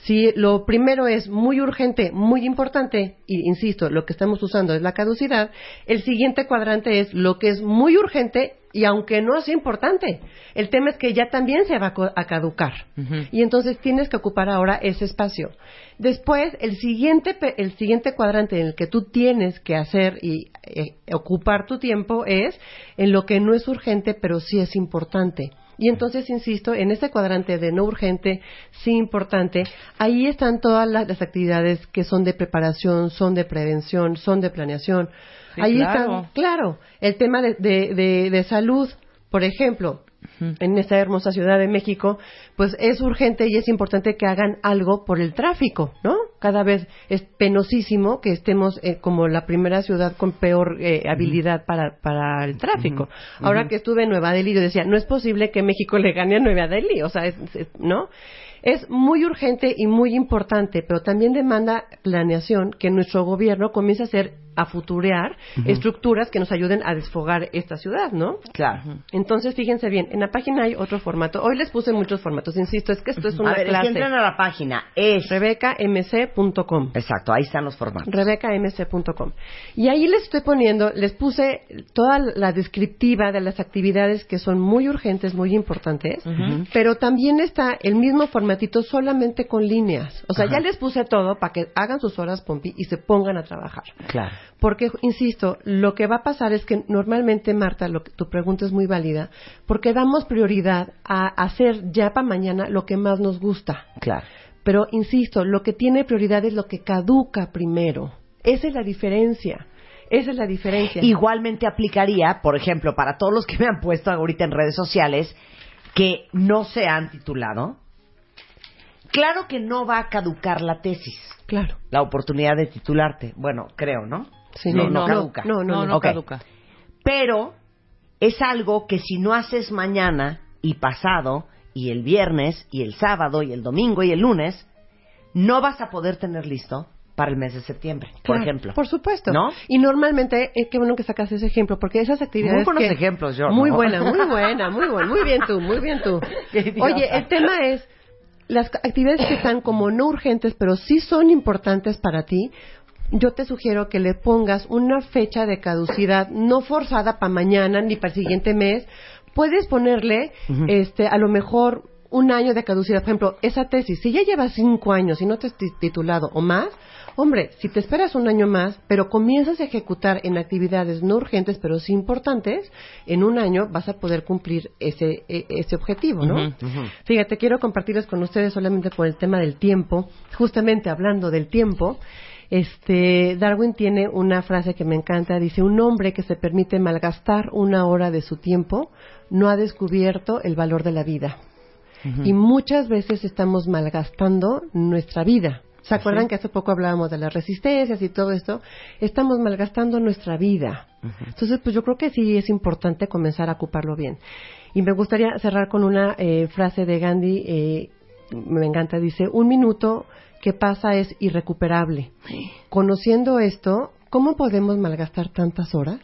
Si lo primero es muy urgente, muy importante, y insisto, lo que estamos usando es la caducidad, el siguiente cuadrante es lo que es muy urgente y aunque no es importante. El tema es que ya también se va a caducar. Y entonces tienes que ocupar ahora ese espacio. Después, el siguiente, el siguiente cuadrante en el que tú tienes que hacer y eh, ocupar tu tiempo es en lo que no es urgente, pero sí es importante. Y entonces, insisto, en ese cuadrante de no urgente, sí importante, ahí están todas las, las actividades que son de preparación, son de prevención, son de planeación. Sí, ahí claro. están, claro, el tema de, de, de- de salud, por ejemplo, en esta hermosa Ciudad de México, pues es urgente y es importante que hagan algo por el tráfico, ¿no? Cada vez es penosísimo que estemos eh, como la primera ciudad con peor eh, habilidad para, para el tráfico. Ahora que estuve en Nueva Delhi, yo decía, no es posible que México le gane a Nueva Delhi, o sea, es- es- ¿no? Es muy urgente y muy importante, pero también demanda planeación que nuestro gobierno comience a hacer, a futurear estructuras que nos ayuden a desfogar esta ciudad, ¿no? Claro. Entonces, fíjense bien, en la página hay otro formato. Hoy les puse muchos formatos, insisto, es que esto es una a ver, clase. que entren a la página. Es. RebecaMC.com. Exacto, ahí están los formatos. RebecaMC.com. Y ahí les estoy poniendo, les puse toda la descriptiva de las actividades que son muy urgentes, muy importantes, pero también está el mismo formatito solamente con líneas. O sea, Ajá. ya les puse todo para que hagan sus horas pompi y se pongan a trabajar. Claro. Porque, insisto, lo que va a pasar es que normalmente, Marta, lo que, tu pregunta es muy válida, porque damos prioridad a hacer ya para mañana lo que más nos gusta. Claro. Pero, insisto, lo que tiene prioridad es lo que caduca primero. Esa es la diferencia. Esa es la diferencia. Igualmente aplicaría, por ejemplo, para todos los que me han puesto ahorita en redes sociales que no se han titulado. Claro que no va a caducar la tesis, Claro. la oportunidad de titularte. Bueno, creo, ¿no? Sí, no, no, no no, caduca. no, No, caduca. Pero es algo que si no haces mañana y pasado y el viernes y el sábado y el domingo y el lunes, no vas a poder tener listo para el mes de septiembre, por ejemplo. Por supuesto. ¿No? Y normalmente, es que bueno que sacas ese ejemplo, porque esas actividades. Muy buenos que- ejemplos, yo, Muy ¿no? buena, muy buena, muy buena. Muy bien tú, muy bien tú. <laughs> Oye, el tema es. Las actividades que están como no urgentes, pero sí son importantes para ti, yo te sugiero que le pongas una fecha de caducidad no forzada para mañana ni para el siguiente mes. Puedes ponerle, este, a lo mejor un año de caducidad. Por ejemplo, esa tesis, si ya llevas cinco años y no te has ti- titulado o más, hombre, si te esperas un año más, pero comienzas a ejecutar en actividades no urgentes, pero sí importantes, en un año vas a poder cumplir ese, e- ese objetivo, ¿no? Ujú, Fíjate, quiero compartirles con ustedes solamente por el tema del tiempo, justamente hablando del tiempo. Este, Darwin tiene una frase que me encanta, dice, un hombre que se permite malgastar una hora de su tiempo no ha descubierto el valor de la vida. Y muchas veces estamos malgastando nuestra vida. ¿Se acuerdan que hace poco hablábamos de las resistencias y todo esto? Estamos malgastando nuestra vida. Entonces, pues yo creo que sí es importante comenzar a ocuparlo bien. Y me gustaría cerrar con una eh, frase de Gandhi, eh, me encanta, dice, un minuto que pasa es irrecuperable. Conociendo esto, ¿cómo podemos malgastar tantas horas?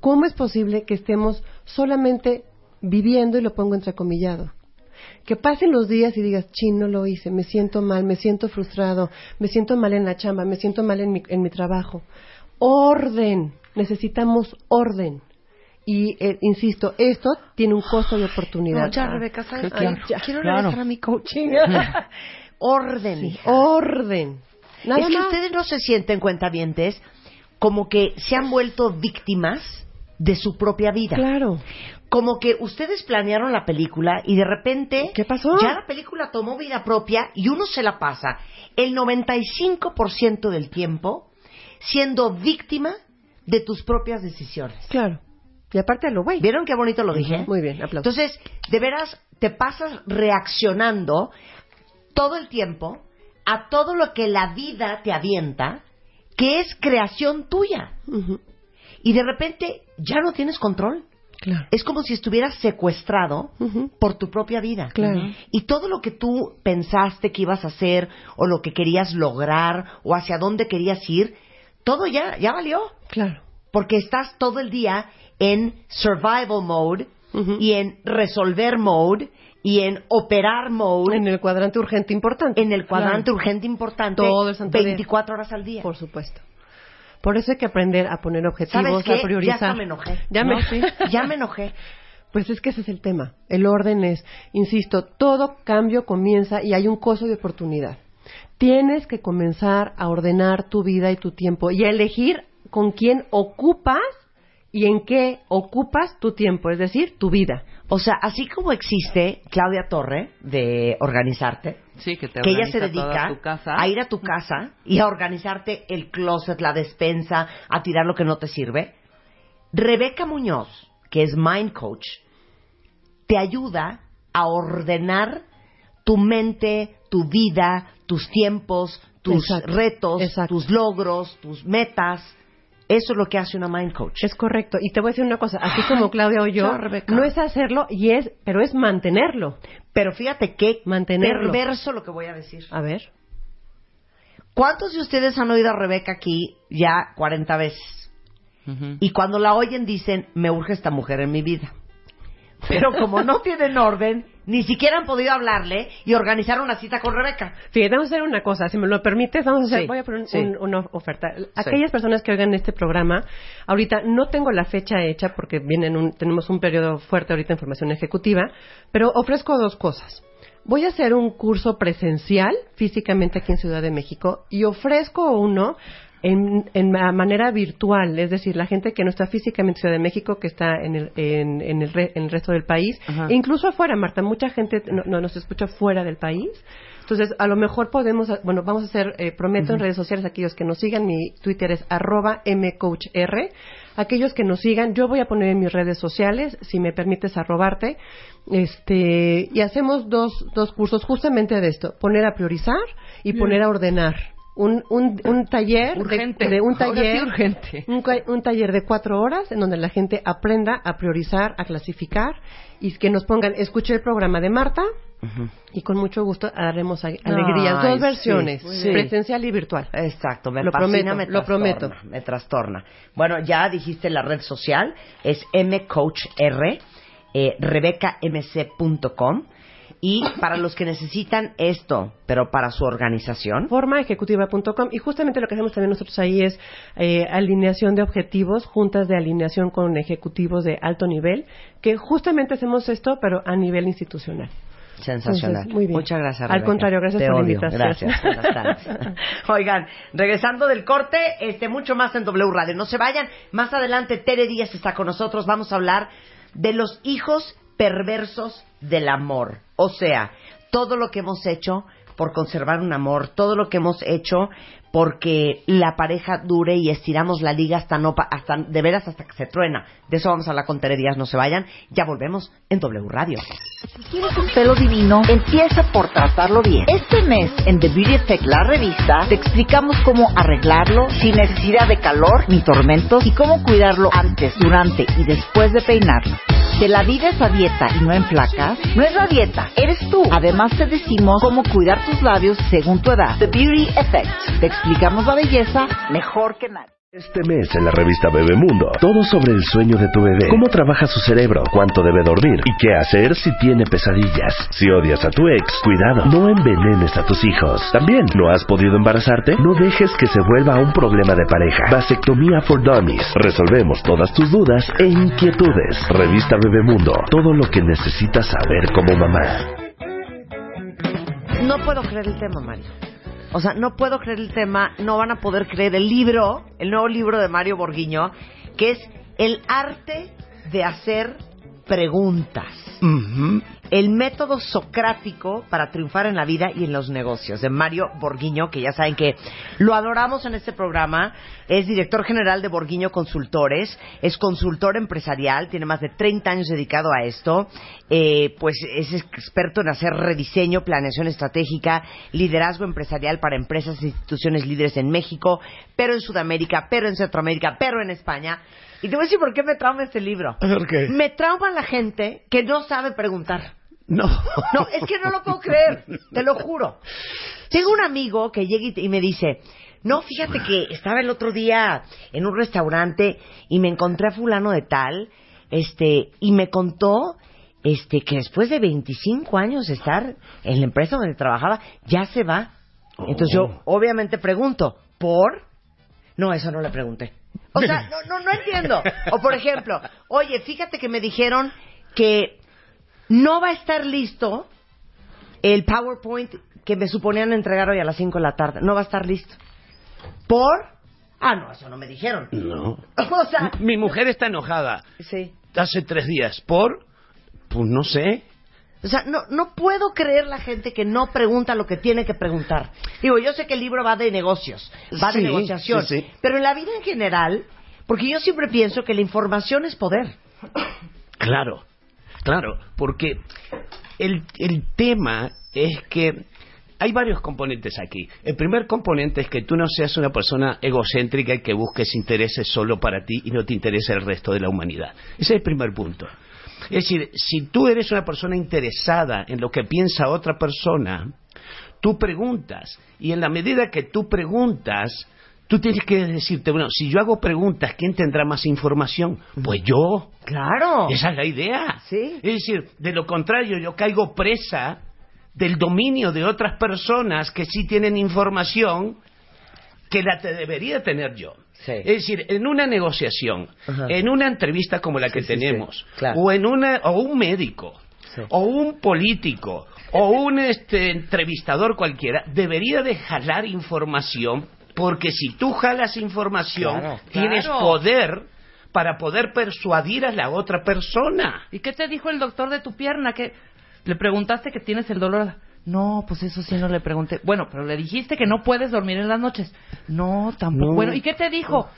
¿Cómo es posible que estemos solamente viviendo, y lo pongo entrecomillado? Que pasen los días y digas, chin, no lo hice, me siento mal, me siento frustrado, me siento mal en la chamba, me siento mal en mi, en mi trabajo. Orden, necesitamos orden. Y, eh, insisto, esto tiene un costo de oportunidad. No, ya, Rebeca, ¿sabes Ay, qué? ya, Quiero claro. regresar a mi coaching. <laughs> <laughs> Orden. hija. Orden. Nada es que más. ustedes no se sienten cuentavientes como que se han vuelto víctimas de su propia vida. Claro. Como que ustedes planearon la película y de repente ¿Qué pasó? ya la película tomó vida propia y uno se la pasa el 95% del tiempo siendo víctima de tus propias decisiones. Claro. Y aparte a lo güey. ¿Vieron qué bonito lo dije? Muy bien, aplausos. Entonces, de veras, te pasas reaccionando todo el tiempo a todo lo que la vida te avienta, que es creación tuya. Y de repente ya no tienes control. Claro. Es como si estuvieras secuestrado por tu propia vida. Claro. Y todo lo que tú pensaste que ibas a hacer, o lo que querías lograr, o hacia dónde querías ir, todo ya, ya valió. Claro. Porque estás todo el día en survival mode y en resolver mode y en operar mode En el cuadrante urgente importante. en el cuadrante Claro. urgente importante Todo el santo día. 24 horas al día. Por supuesto. Por eso hay que aprender a poner ¿Sabes objetivos, a priorizar. Ya me enojé. Ya me, ¿No? <laughs> Ya me enojé. Pues es que ese es el tema. El orden es, insisto, todo cambio comienza y hay un costo de oportunidad. Tienes que comenzar a ordenar tu vida y tu tiempo y a elegir con quién ocupas y en qué ocupas tu tiempo, es decir, tu vida. O sea, así como existe Claudia Torre de Organizarte, Sí, que te que ella se dedica tu casa. a ir a tu casa y a organizarte el closet, la despensa, a tirar lo que no te sirve. Rebeca Muñoz, que es Mind Coach, te ayuda a ordenar tu mente, tu vida, tus tiempos, tus Exacto, retos, exacto. tus logros, tus metas. Eso es lo que hace una Mind Coach. Es correcto. Y te voy a decir una cosa, así como Claudia o yo, no es hacerlo y es, pero es mantenerlo. Pero fíjate qué Mantenerlo. perverso lo que voy a decir. A ver. ¿Cuántos de ustedes han oído a Rebeca aquí ya 40 veces? Y cuando la oyen dicen, me urge esta mujer en mi vida. Pero como no tienen orden, ni siquiera han podido hablarle y organizar una cita con Rebeca. Fíjate, vamos a hacer una cosa, si me lo permites, vamos a hacer, Sí, voy a poner un- sí. un- una oferta. Aquellas personas que oigan este programa, ahorita no tengo la fecha hecha porque vienen un- tenemos un periodo fuerte ahorita en formación ejecutiva, pero ofrezco dos cosas. Voy a hacer un curso presencial físicamente aquí en Ciudad de México y ofrezco uno en, en ma- manera virtual, es decir, la gente que no está físicamente en Ciudad de México, que está en el, en, en el, re- en el resto del país, Ajá. incluso afuera, Marta, mucha gente no, no nos escucha fuera del país. Entonces, a lo mejor podemos, bueno, vamos a hacer, eh, prometo en redes sociales, aquellos que nos sigan, mi Twitter es arroba mcoachr, aquellos que nos sigan, yo voy a poner en mis redes sociales, si me permites arrobarte, este, y hacemos dos, dos cursos justamente de esto, poner a priorizar y poner a ordenar. Un, un, un taller de- Urgente. de, un sí, taller urgente. un, un taller de cuatro horas en donde la gente aprenda a priorizar, a clasificar y que nos pongan, escuche el programa de Marta y con mucho gusto haremos alegrías. Ay, Dos versiones, sí, presencial y virtual. Exacto, me Lo fascina, prometo, me lo trastorna, prometo. Me trastorna. Bueno, ya dijiste la red social, es mcoachr, eh, rebecamc.com. Y para los que necesitan esto, pero para su organización, formaejecutiva.com y justamente lo que hacemos también nosotros ahí es eh, alineación de objetivos, juntas de alineación con ejecutivos de alto nivel, que justamente hacemos esto pero a nivel institucional. Sensacional. Entonces, muy bien. Muchas gracias. Al Rebeca. contrario, gracias Te por la invitación. Gracias. <laughs> Oigan, regresando del corte, este mucho más en W Radio. No se vayan. Más adelante Tere Díaz está con nosotros. Vamos a hablar de los hijos perversos del amor. O sea, todo lo que hemos hecho por conservar un amor, todo lo que hemos hecho porque la pareja dure y estiramos la liga hasta no hasta de veras hasta que se truena. De eso vamos a hablar con Tere Díaz, no se vayan. Ya volvemos en W Radio. ¿Tienes un pelo divino? Empieza por tratarlo bien. Este mes, en The Beauty Effect, la revista, te explicamos cómo arreglarlo sin necesidad de calor ni tormentos y cómo cuidarlo antes, durante y después de peinarlo. ¿Te la vives a dieta y no en placas? No es la dieta, eres tú. Además te decimos cómo cuidar tus labios según tu edad. The Beauty Effect. Te explicamos la belleza mejor que nadie. Este mes en la revista Bebemundo, todo sobre el sueño de tu bebé, cómo trabaja su cerebro, cuánto debe dormir y qué hacer si tiene pesadillas. Si odias a tu ex, cuidado, no envenenes a tus hijos. También, ¿no has podido embarazarte? No dejes que se vuelva un problema de pareja. Vasectomía for Dummies. Resolvemos todas tus dudas e inquietudes. Revista Bebemundo, todo lo que necesitas saber como mamá. No puedo creer el tema, Mario. O sea, no puedo creer el tema, no van a poder creer el libro, el nuevo libro de Mario Borguiño, que es El arte de hacer preguntas. El método socrático para triunfar en la vida y en los negocios, de Mario Borguiño, que ya saben que lo adoramos en este programa. Es director general de Borguiño Consultores, es consultor empresarial, tiene más de 30 años dedicado a esto. Eh, pues es experto en hacer rediseño, planeación estratégica, liderazgo empresarial para empresas e instituciones líderes en México, pero en Sudamérica, pero en Centroamérica, pero en España. Y te voy a decir por qué me trauma este libro. <laughs> ¿Por qué? Me trauma la gente que no sabe preguntar. No. No, es que no lo puedo creer, te lo juro. Tengo un amigo que llega y me dice, no, fíjate que estaba el otro día en un restaurante y me encontré a fulano de tal, este, y me contó, este, que después de 25 años de estar en la empresa donde trabajaba, ya se va. Entonces yo, obviamente, pregunto, ¿por? No, eso no le pregunté. O sea, no, no, no entiendo. O por ejemplo, oye, fíjate que me dijeron que no va a estar listo el PowerPoint que me suponían entregar hoy a las 5 de la tarde. No va a estar listo. ¿Por? Ah, no, eso no me dijeron. No. <laughs> O sea, Mi mujer está enojada. sí. Hace tres días. ¿Por? Pues no sé. O sea, no, no puedo creer la gente que no pregunta lo que tiene que preguntar. Digo, yo sé que el libro va de negocios, va de negociación, sí, sí. pero en la vida en general, porque yo siempre pienso que la información es poder. Claro, claro, porque el, el tema es que hay varios componentes aquí. El primer componente es que tú no seas una persona egocéntrica y que busques intereses solo para ti y no te interese el resto de la humanidad. Ese es el primer punto. Es decir, si tú eres una persona interesada en lo que piensa otra persona, tú preguntas y en la medida que tú preguntas, tú tienes que decirte, bueno, si yo hago preguntas, ¿quién tendrá más información? Pues yo. Claro. Esa es la idea. Sí. Es decir, de lo contrario, yo caigo presa del dominio de otras personas que sí tienen información que la te debería tener yo. Sí. Es decir, en una negociación, Ajá. en una entrevista como la que Sí, tenemos, sí, claro. o en una o un médico, Sí. o un político, o un este entrevistador cualquiera, debería de jalar información, porque si tú jalas información, Claro, tienes claro. poder para poder persuadir a la otra persona. ¿Y qué te dijo el doctor de tu pierna? que ¿Le preguntaste que tienes el dolor? No, pues eso sí no le pregunté. Bueno, pero le dijiste que no puedes dormir en las noches. No, tampoco. No. Bueno, ¿y qué te dijo?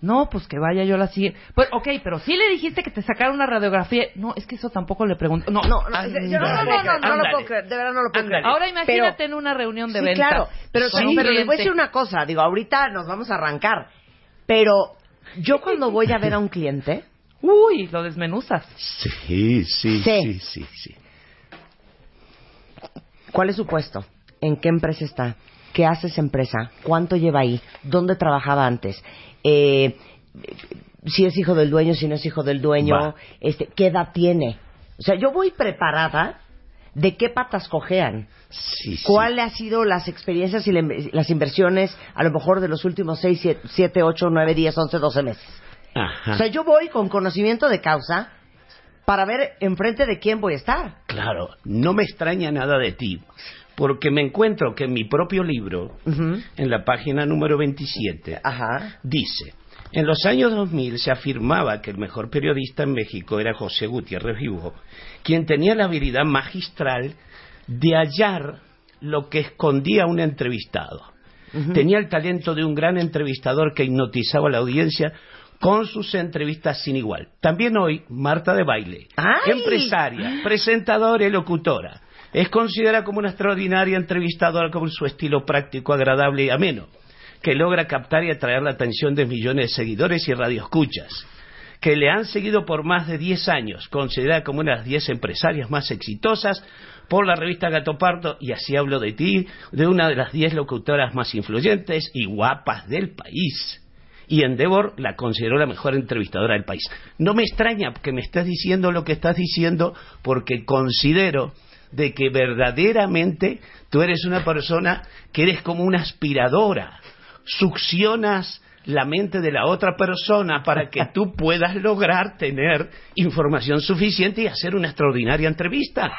No, pues que vaya yo la siguiente. Pues, ok, pero sí le dijiste que te sacara una radiografía. No, es que eso tampoco le pregunté. No, No, no, yo no, no, no, no, no lo puedo creer, de verdad no lo puedo creer. Ahora imagínate Pero- en una reunión de sí, ventas. claro, pero, con un pero les voy a decir una cosa, digo, ahorita nos vamos a arrancar, pero yo cuando voy a ver a un cliente, Uy, lo desmenuzas. Sí, sí, Sí. sí, sí, sí. ¿Cuál es su puesto? ¿En qué empresa está? ¿Qué hace esa empresa? ¿Cuánto lleva ahí? ¿Dónde trabajaba antes? Eh, si es hijo del dueño, si no es hijo del dueño, Va. este, ¿qué edad tiene? O sea, yo voy preparada de qué patas cojean. Sí, sí. ¿Cuáles han sido las experiencias y la- las inversiones a lo mejor de los últimos 6, 7, 8, 9, 10, 11, 12 meses? Ajá. O sea, yo voy con conocimiento de causa para ver enfrente de quién voy a estar. Claro, no me extraña nada de ti, porque me encuentro que en mi propio libro, en la página número 27, Ajá. dice, en los años 2000 se afirmaba que el mejor periodista en México era José Gutiérrez Vivo, quien tenía la habilidad magistral de hallar lo que escondía un entrevistado. Tenía el talento de un gran entrevistador que hipnotizaba a la audiencia con sus entrevistas sin igual. También hoy, Marta de Baile, ¡Ay! empresaria, presentadora y locutora, es considerada como una extraordinaria entrevistadora con su estilo práctico, agradable y ameno, que logra captar y atraer la atención de millones de seguidores y radioescuchas, que le han seguido por más de 10 años, considerada como una de las 10 empresarias más exitosas por la revista Gato Pardo, y así hablo de ti, de una de las 10 locutoras más influyentes y guapas del país y Endeavor la consideró la mejor entrevistadora del país. No me extraña que me estés diciendo lo que estás diciendo porque considero de que verdaderamente tú eres una persona que eres como una aspiradora, succionas la mente de la otra persona para que tú puedas lograr tener información suficiente y hacer una extraordinaria entrevista.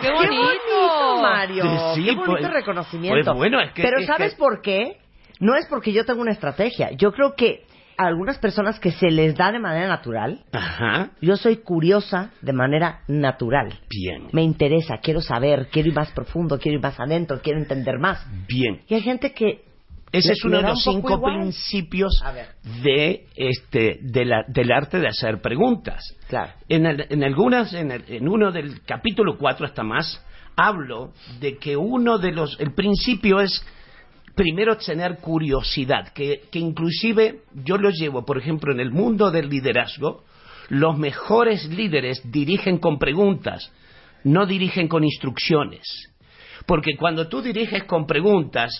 ¡Qué ¡Qué bonito! bonito, Mario! Sí, ¡Qué bonito pues- reconocimiento! pues bueno, es que- Pero es ¿sabes que- por qué? No es porque yo tengo una estrategia. Yo creo que a algunas personas que se les da de manera natural, Ajá. yo soy curiosa de manera natural. Bien. Me interesa, quiero saber, quiero ir más profundo, quiero ir más adentro, quiero entender más. Bien. Y hay gente que Ese es uno de los un cinco principios de este de la- del arte de hacer preguntas. Claro. En, el- en algunas, en, el- en uno del capítulo 4 hasta más, hablo de que uno de los, el principio es primero tener curiosidad, que, que inclusive yo lo llevo, por ejemplo, en el mundo del liderazgo, los mejores líderes dirigen con preguntas, no dirigen con instrucciones. Porque cuando tú diriges con preguntas,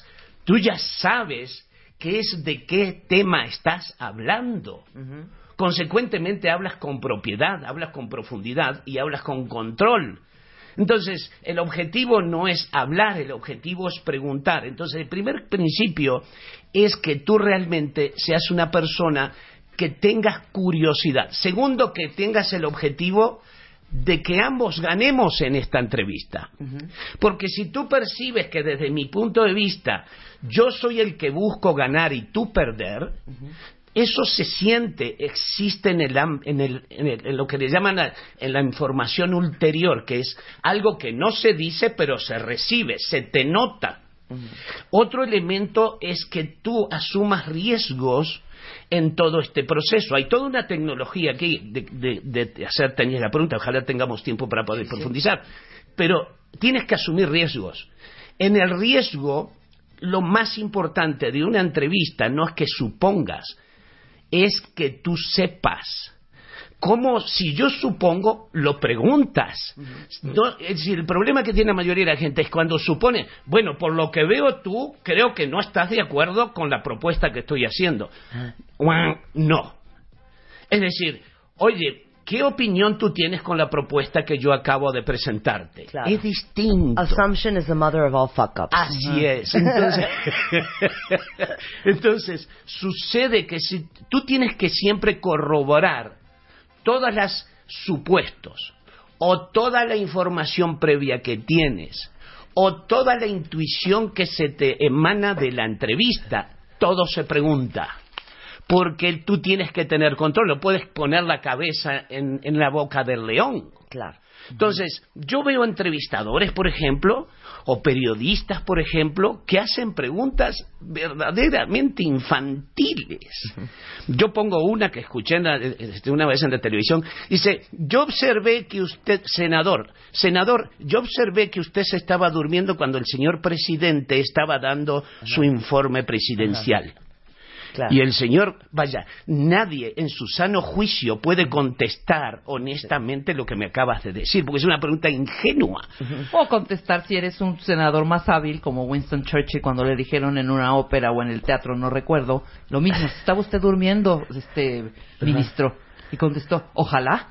tú ya sabes qué es de qué tema estás hablando. Consecuentemente hablas con propiedad, hablas con profundidad y hablas con control. Entonces, el objetivo no es hablar, el objetivo es preguntar. Entonces, el primer principio es que tú realmente seas una persona que tengas curiosidad. Segundo, que tengas el objetivo de que ambos ganemos en esta entrevista. Porque si tú percibes que desde mi punto de vista yo soy el que busco ganar y tú perder, eso se siente, existe en, el, en, el- en el- en lo que le llaman la, en la información ulterior, que es algo que no se dice pero se recibe, se te nota. Otro elemento es que tú asumas riesgos en todo este proceso. Hay toda una tecnología aquí de, de- de hacer tenías la pregunta, ojalá tengamos tiempo para poder profundizar, pero tienes que asumir riesgos. En el riesgo, lo más importante de una entrevista no es que supongas, es que tú sepas. Como si yo supongo, lo preguntas. No, es decir, el problema que tiene la mayoría de la gente es cuando supone, bueno, por lo que veo tú, creo que no estás de acuerdo con la propuesta que estoy haciendo. Guau, No. Es decir, oye, ¿qué opinión tú tienes con la propuesta que yo acabo de presentarte? Claro. Es distinto. assumption is the mother of all fuck ups. Así es. Entonces, <laughs> entonces, sucede que si tú tienes que siempre corroborar todas las supuestos o toda la información previa que tienes o toda la intuición que se te emana de la entrevista, todo se pregunta. Porque tú tienes que tener control, no puedes poner la cabeza en, en la boca del león. Claro. Entonces, yo veo entrevistadores, por ejemplo, o periodistas, por ejemplo, que hacen preguntas verdaderamente infantiles. Yo pongo una que escuché este, una vez en la televisión. Dice, yo observé que usted, senador, senador, yo observé que usted se estaba durmiendo cuando el señor presidente estaba dando su informe presidencial. Claro. Y el señor, vaya, nadie en su sano juicio puede contestar honestamente lo que me acabas de decir, porque es una pregunta ingenua. O contestar si eres un senador más hábil, como Winston Churchill cuando le dijeron en una ópera o en el teatro, no recuerdo, lo mismo, ¿estaba usted durmiendo, este ministro? Y contestó, ojalá.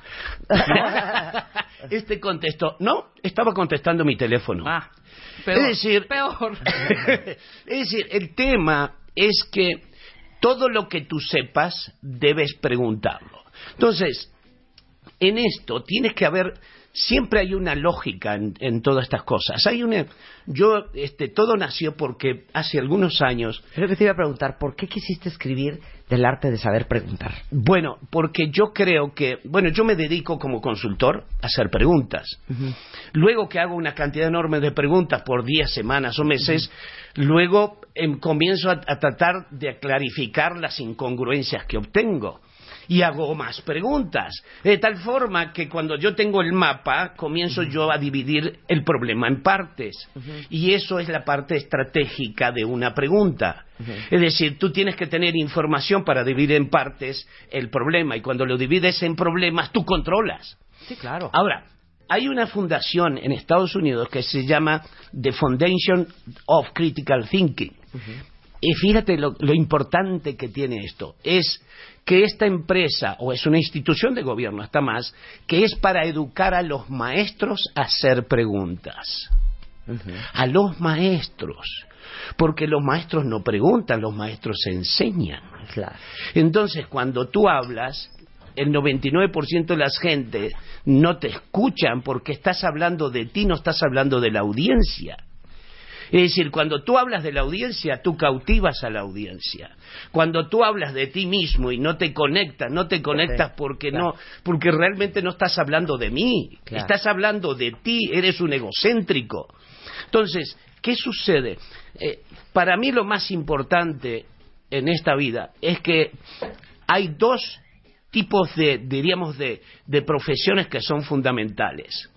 <laughs> Este contestó, no, estaba contestando mi teléfono. Ah, peor. es decir, peor. <laughs> es decir, el tema es que todo lo que tú sepas debes preguntarlo. Entonces, en esto tienes que haber siempre hay una lógica en, en todas estas cosas. Hay una yo este todo nació porque hace algunos años Creo que te iba a preguntar, ¿por qué quisiste escribir del arte de saber preguntar? Bueno, porque yo creo que, bueno, yo me dedico como consultor a hacer preguntas. Luego que hago una cantidad enorme de preguntas por días, semanas o meses, luego em, comienzo a, a tratar de clarificar las incongruencias que obtengo. Y hago más preguntas. De tal forma que cuando yo tengo el mapa, comienzo yo a dividir el problema en partes. Y eso es la parte estratégica de una pregunta. Es decir, tú tienes que tener información para dividir en partes el problema. Y cuando lo divides en problemas, tú controlas. Sí, claro. Ahora, hay una fundación en Estados Unidos que se llama The Foundation of Critical Thinking. Y fíjate lo, lo importante que tiene esto. Es que esta empresa, o es una institución de gobierno hasta más, que es para educar a los maestros a hacer preguntas. A los maestros. Porque los maestros no preguntan, los maestros enseñan. Claro. Entonces, cuando tú hablas, el 99% de las gente no te escuchan porque estás hablando de ti, no estás hablando de la audiencia. Es decir, cuando tú hablas de la audiencia, tú cautivas a la audiencia. Cuando tú hablas de ti mismo y no te conectas, no te conectas porque no, porque realmente no estás hablando de mí, estás hablando de ti, eres un egocéntrico. Entonces, ¿qué sucede? Eh, para mí lo más importante en esta vida es que hay dos tipos de, diríamos, de, de profesiones que son fundamentales.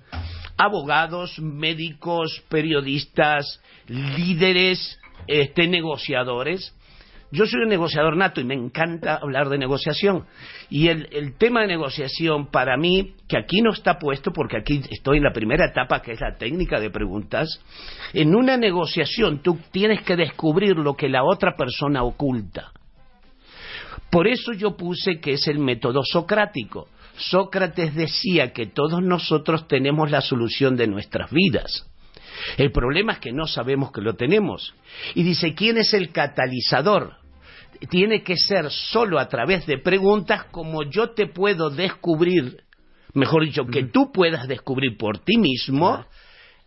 Abogados, médicos, periodistas, líderes, este, negociadores. Yo soy un negociador nato y me encanta hablar de negociación. Y el, el, tema de negociación para mí, que aquí no está puesto porque aquí estoy en la primera etapa que es la técnica de preguntas, en una negociación tú tienes que descubrir lo que la otra persona oculta. Por eso yo puse que es el método socrático. Sócrates decía que todos nosotros tenemos la solución de nuestras vidas. El problema es que no sabemos que lo tenemos. Y dice, ¿quién es el catalizador? Tiene que ser solo a través de preguntas como yo te puedo descubrir, mejor dicho, que tú puedas descubrir por ti mismo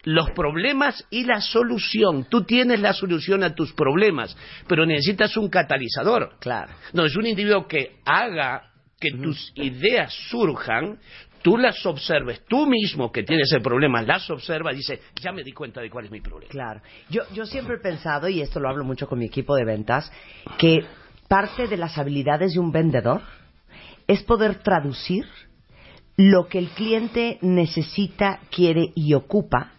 los problemas y la solución. Tú tienes la solución a tus problemas, pero necesitas un catalizador. Claro. No, es un individuo que haga que tus ideas surjan, tú las observes, tú mismo que tienes el problema, las observas y dices, ya me di cuenta de cuál es mi problema. Claro. Yo, yo siempre he pensado, y esto lo hablo mucho con mi equipo de ventas, que parte de las habilidades de un vendedor es poder traducir lo que el cliente necesita, quiere y ocupa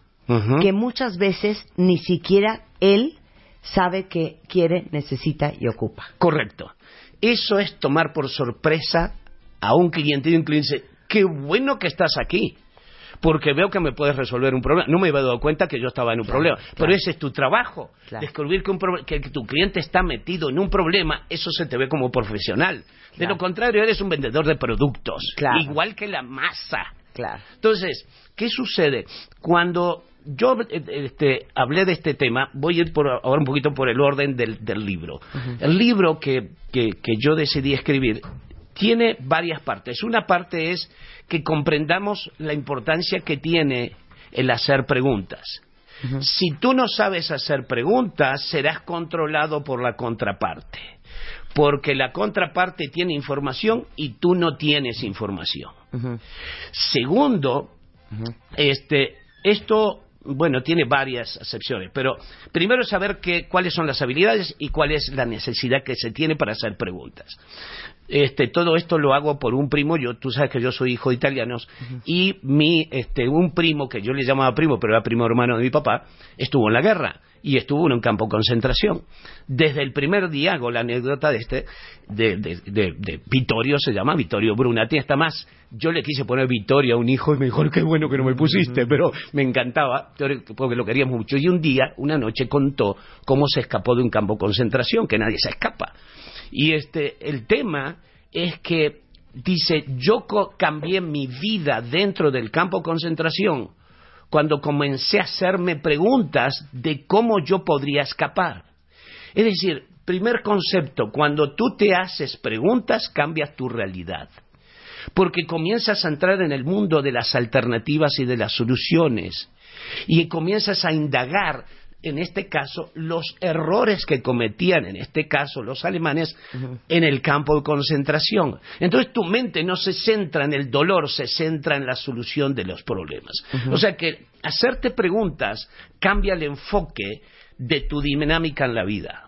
que muchas veces ni siquiera él sabe que quiere, necesita y ocupa. Correcto. Eso es tomar por sorpresa a un cliente y un cliente dice, qué bueno que estás aquí, porque veo que me puedes resolver un problema. No me había dado cuenta que yo estaba en un problema, pero ese es tu trabajo. Descubrir que, que, tu cliente está metido en un problema, eso se te ve como profesional. De lo contrario, eres un vendedor de productos, igual que la masa. Claro. Entonces, ¿qué sucede? Cuando yo eh, este, hablé de este tema, voy a ir por, ahora un poquito por el orden del, libro. El libro que, que, yo decidí escribir tiene varias partes. Una parte es que comprendamos la importancia que tiene el hacer preguntas. Si tú no sabes hacer preguntas, serás controlado por la contraparte. Porque la contraparte tiene información y tú no tienes información. Segundo, este, esto bueno, tiene varias acepciones, pero primero saber cuáles son las habilidades y cuál es la necesidad que se tiene para hacer preguntas. Este, todo esto lo hago por un primo, yo, tú sabes que yo soy hijo de italianos, y mi, este, un primo, que yo le llamaba primo, pero era primo hermano de mi papá, estuvo en la guerra y estuvo en un campo de concentración. Desde el primer día hago la anécdota de este, de, de, de, Vittorio, se llama Vittorio Brunati, está más, yo le quise poner Vittorio a un hijo y me dijo, qué bueno que no me pusiste, pero me encantaba, porque lo quería mucho. Y un día, una noche contó cómo se escapó de un campo de concentración, que nadie se escapa. Y este, el tema es que dice, yo cambié mi vida dentro del campo de concentración cuando comencé a hacerme preguntas de cómo yo podría escapar. Es decir, primer concepto, cuando tú te haces preguntas, cambia tu realidad. Porque comienzas a entrar en el mundo de las alternativas y de las soluciones. Y comienzas a indagar en este caso, los errores que cometían, en este caso, los alemanes en el campo de concentración. Entonces tu mente no se centra en el dolor, se centra en la solución de los problemas. O sea que hacerte preguntas cambia el enfoque de tu dinámica en la vida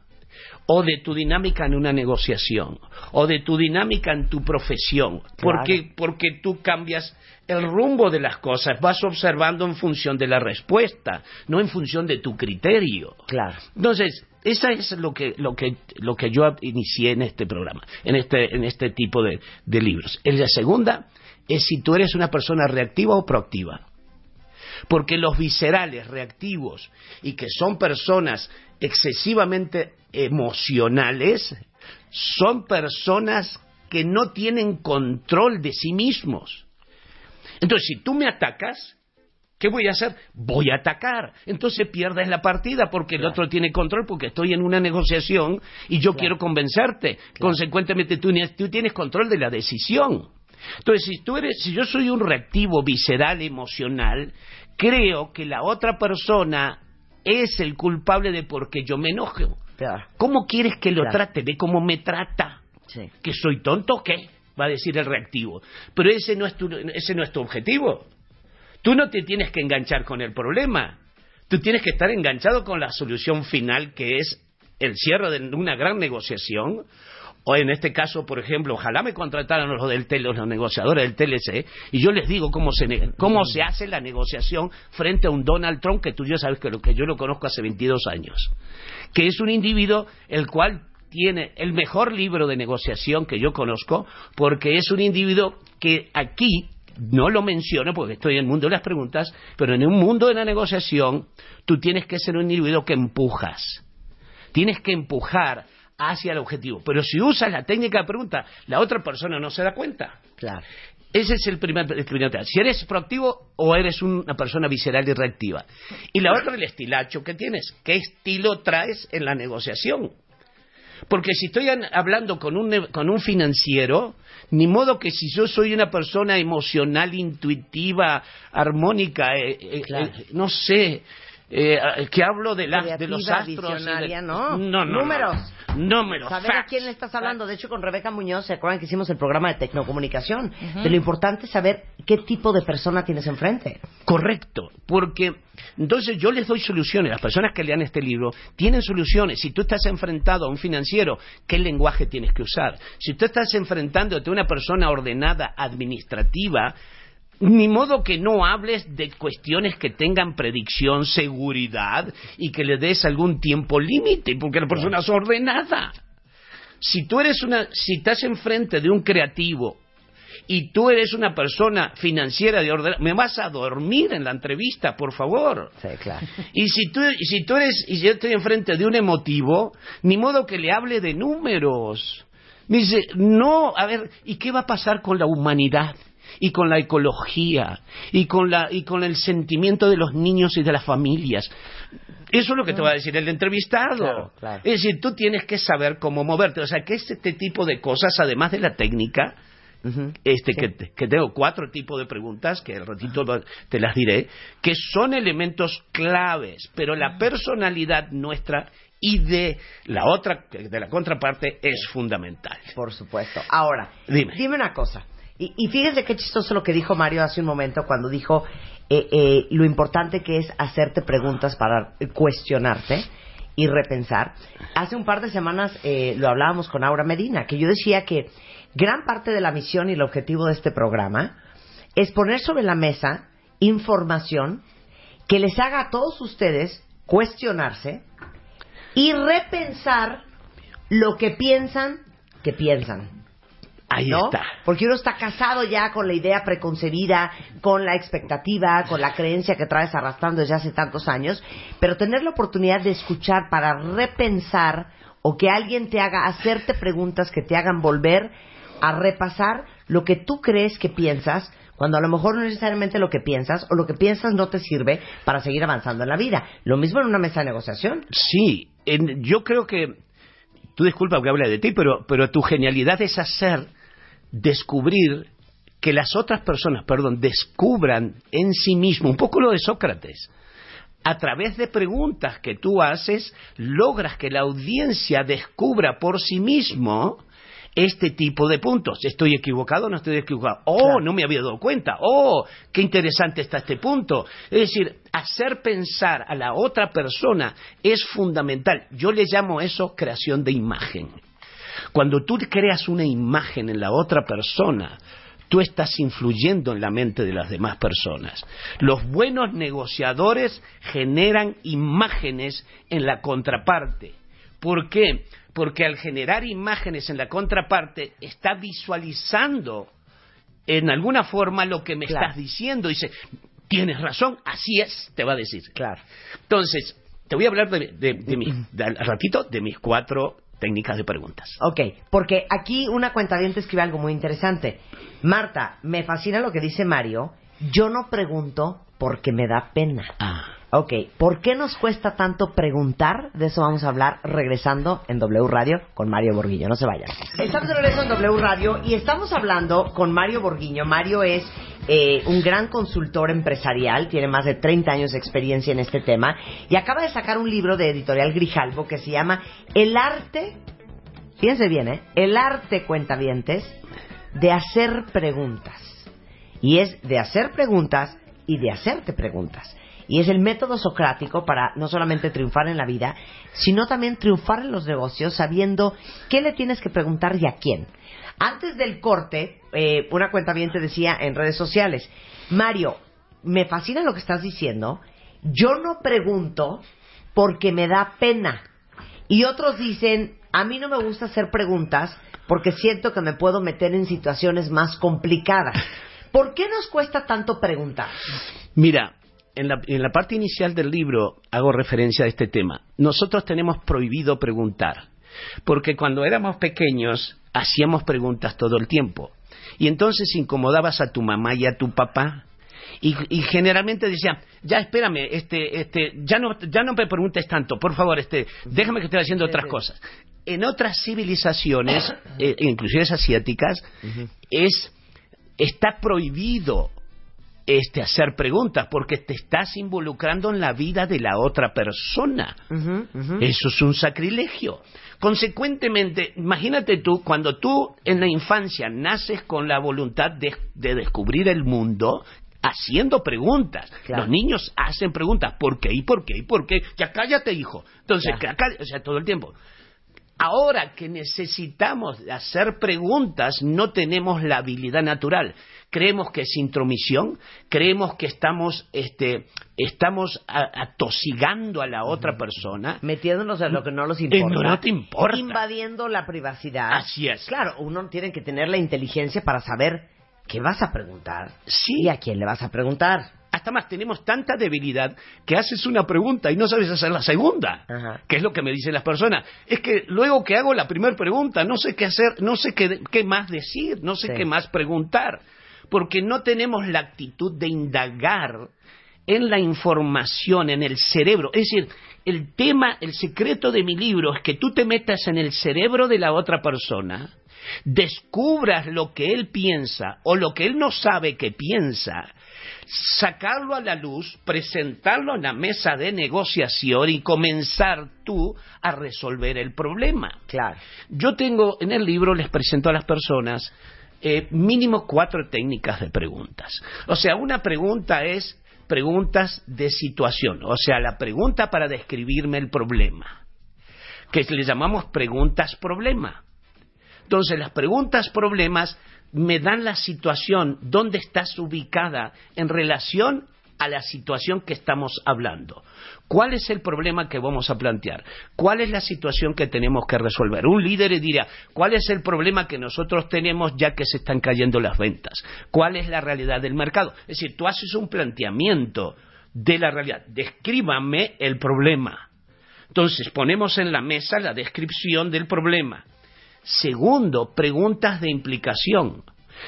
o de tu dinámica en una negociación, o de tu dinámica en tu profesión, porque, porque tú cambias el rumbo de las cosas, vas observando en función de la respuesta, no en función de tu criterio. Claro. Entonces, esa es lo que, lo que, lo que yo inicié en este programa, en este, en este tipo de, de libros. la segunda es si tú eres una persona reactiva o proactiva. Porque los viscerales, reactivos, y que son personas excesivamente emocionales, son personas que no tienen control de sí mismos. Entonces, si tú me atacas, ¿qué voy a hacer? Voy a atacar. Entonces pierdes la partida porque el otro tiene control, porque estoy en una negociación y yo quiero convencerte. Consecuentemente, tú, tú, tienes control de la decisión. Entonces, si, tú eres, si yo soy un reactivo visceral emocional, creo que la otra persona es el culpable de por qué yo me enojo. Claro. ¿Cómo quieres que lo Claro. trate? Ve cómo me trata. Sí. ¿Que soy tonto o qué? Va a decir el reactivo. Pero ese no es tu, ese no es tu objetivo. Tú no te tienes que enganchar con el problema. Tú tienes que estar enganchado con la solución final, que es el cierre de una gran negociación. O en este caso, por ejemplo, ojalá me contrataran los del tele, los negociadores del TLC, y yo les digo cómo se, cómo se hace la negociación frente a un Donald Trump que tú ya sabes que, lo, que yo lo conozco hace 22 años, que es un individuo el cual tiene el mejor libro de negociación que yo conozco, porque es un individuo que aquí no lo menciono porque estoy en el mundo de las preguntas, pero en un mundo de la negociación tú tienes que ser un individuo que empujas. Tienes que empujar hacia el objetivo. Pero si usas la técnica de pregunta, la otra persona no se da cuenta. Claro. Ese es el primer, tema. Si eres proactivo o eres una persona visceral y reactiva. Y la otra, el estilacho que tienes. ¿Qué estilo traes en la negociación? Porque si estoy an- hablando con un, con un financiero, ni modo que si yo soy una persona emocional, intuitiva, armónica, eh, eh, Claro. eh, no sé, eh, que hablo de, de los astros. y de- no. no, no, Números. No, números. Saber a quién le estás hablando. De hecho, con Rebeca Muñoz, ¿se acuerdan que hicimos el programa de tecnocomunicación? De lo importante es saber qué tipo de persona tienes enfrente. Correcto, porque entonces yo les doy soluciones. Las personas que lean este libro tienen soluciones. Si tú estás enfrentado a un financiero, ¿qué lenguaje tienes que usar? Si tú estás enfrentándote a una persona ordenada administrativa, ni modo que no hables de cuestiones que tengan predicción, seguridad y que le des algún tiempo límite, porque la persona es ordenada. Si tú eres una, si estás enfrente de un creativo y tú eres una persona financiera de orden, me vas a dormir en la entrevista, por favor. Sí, claro. Y si tú, si tú eres, y yo estoy enfrente de un emotivo, ni modo que le hable de números. Me dice, no, a ver, ¿y qué va a pasar con la humanidad? Y con la ecología, y con, la, y con el sentimiento de los niños y de las familias. Eso es lo que te va a decir el entrevistado. Claro, claro. Es decir, tú tienes que saber cómo moverte. O sea, que este tipo de cosas, además de la técnica, este que, te- que tengo cuatro tipos de preguntas que al ratito te las diré que son elementos claves pero la personalidad nuestra y de la otra de la contraparte es fundamental Por supuesto. Ahora, Dime. una cosa. Y, y fíjense qué chistoso lo que dijo Mario hace un momento cuando dijo eh, eh, lo importante que es hacerte preguntas para cuestionarte y repensar. Hace un par de semanas eh, lo hablábamos con Aura Medina, que yo decía que gran parte de la misión y el objetivo de este programa es poner sobre la mesa información que les haga a todos ustedes cuestionarse y repensar lo que piensan que piensan. Ahí ¿no? está Porque uno está casado ya con la idea preconcebida, con la expectativa, con la creencia que traes arrastrando desde hace tantos años, pero tener la oportunidad de escuchar para repensar o que alguien te haga hacerte preguntas que te hagan volver a repasar lo que tú crees que piensas cuando a lo mejor no necesariamente lo que piensas o lo que piensas no te sirve para seguir avanzando en la vida. Lo mismo en una mesa de negociación. sí en- yo creo que tú disculpa que hable de ti pero pero tu genialidad es hacer descubrir que las otras personas perdón descubran en sí mismo un poco lo de Sócrates a través de preguntas que tú haces, logras que la audiencia descubra por sí mismo este tipo de puntos. ¿Estoy equivocado o no estoy equivocado? Oh, Claro. no me había dado cuenta. Oh, qué interesante está este punto. Es decir, hacer pensar a la otra persona es fundamental. Yo le llamo eso creación de imagen. Cuando tú creas una imagen en la otra persona, tú estás influyendo en la mente de las demás personas. Los buenos negociadores generan imágenes en la contraparte. ¿Por qué? Porque al generar imágenes en la contraparte, está visualizando en alguna forma lo que me Claro. estás diciendo. Dice, tienes razón, así es, te va a decir. Claro. Entonces, te voy a hablar de, de- de mis- <clears throat> de- al ratito de mis cuatro técnicas de preguntas. Ok, porque aquí una cuenta escribe algo muy interesante. Marta, me fascina lo que dice Mario. Yo no pregunto porque me da pena. Ah. Ok, ¿por qué nos cuesta tanto preguntar? De eso vamos a hablar regresando en W Radio con Mario Borguillo. No se vayan. Estamos de regreso en W Radio y estamos hablando con Mario Borguiño. Mario es eh, un gran consultor empresarial, tiene más de 30 años de experiencia en este tema, y acaba de sacar un libro de editorial Grijalvo que se llama El arte, fíjense bien, ¿eh? El arte, cuentavientes, de hacer preguntas. Y es de hacer preguntas y de hacerte preguntas. Y es el método socrático para no solamente triunfar en la vida, sino también triunfar en los negocios sabiendo qué le tienes que preguntar y a quién. Antes del corte, eh, una cuenta bien te decía en redes sociales, Mario, me fascina lo que estás diciendo, yo no pregunto porque me da pena. Y otros dicen, a mí no me gusta hacer preguntas porque siento que me puedo meter en situaciones más complicadas. <laughs> ¿Por qué nos cuesta tanto preguntar? Mira, en la, en la parte inicial del libro hago referencia a este tema. Nosotros tenemos prohibido preguntar, porque cuando éramos pequeños hacíamos preguntas todo el tiempo. Y entonces incomodabas a tu mamá y a tu papá. Y, y generalmente decían, ya espérame, este, este, ya no, ya no me preguntes tanto, por favor, este, déjame que esté haciendo otras cosas. En otras civilizaciones, eh, inclusive asiáticas, es está prohibido este hacer preguntas porque te estás involucrando en la vida de la otra persona. Eso es un sacrilegio. Consecuentemente, imagínate tú, cuando tú en la infancia naces con la voluntad de, de descubrir el mundo, haciendo preguntas. Claro. Los niños hacen preguntas. ¿Por qué? ¿Y por qué? ¿Y por qué? Ya cállate, hijo. Entonces, Ya. o sea, todo el tiempo. Ahora que necesitamos hacer preguntas, no tenemos la habilidad natural. Creemos que es intromisión, creemos que estamos, este, estamos atosigando a la otra persona. Metiéndonos en lo que no los Eh, importa. no te importa. Invadiendo la privacidad. Así es. Claro, uno tiene que tener la inteligencia para saber qué vas a preguntar Sí. y a quién le vas a preguntar. Hasta más, tenemos tanta debilidad que haces una pregunta y no sabes hacer la segunda. Ajá. Que es lo que me dicen las personas. Es que luego que hago la primera pregunta, no sé qué hacer, no sé qué, qué más decir, no sé Sí. qué más preguntar. Porque no tenemos la actitud de indagar en la información, en el cerebro. Es decir, el tema, el secreto de mi libro es que tú te metas en el cerebro de la otra persona, descubras lo que él piensa o lo que él no sabe que piensa, sacarlo a la luz, presentarlo en la mesa de negociación y comenzar tú a resolver el problema. Claro. Yo tengo en el libro, les presento a las personas eh, mínimo cuatro técnicas de preguntas. O sea, una pregunta es preguntas de situación, o sea, la pregunta para describirme el problema, que le llamamos preguntas problema. Entonces, las preguntas problemas me dan la situación, dónde estás ubicada en relación a la situación que estamos hablando. ¿Cuál es el problema que vamos a plantear? ¿Cuál es la situación que tenemos que resolver? Un líder dirá, ¿cuál es el problema que nosotros tenemos ya que se están cayendo las ventas? ¿Cuál es la realidad del mercado? Es decir, tú haces un planteamiento de la realidad. Descríbame el problema. Entonces, ponemos en la mesa la descripción del problema. Segundo, preguntas de implicación.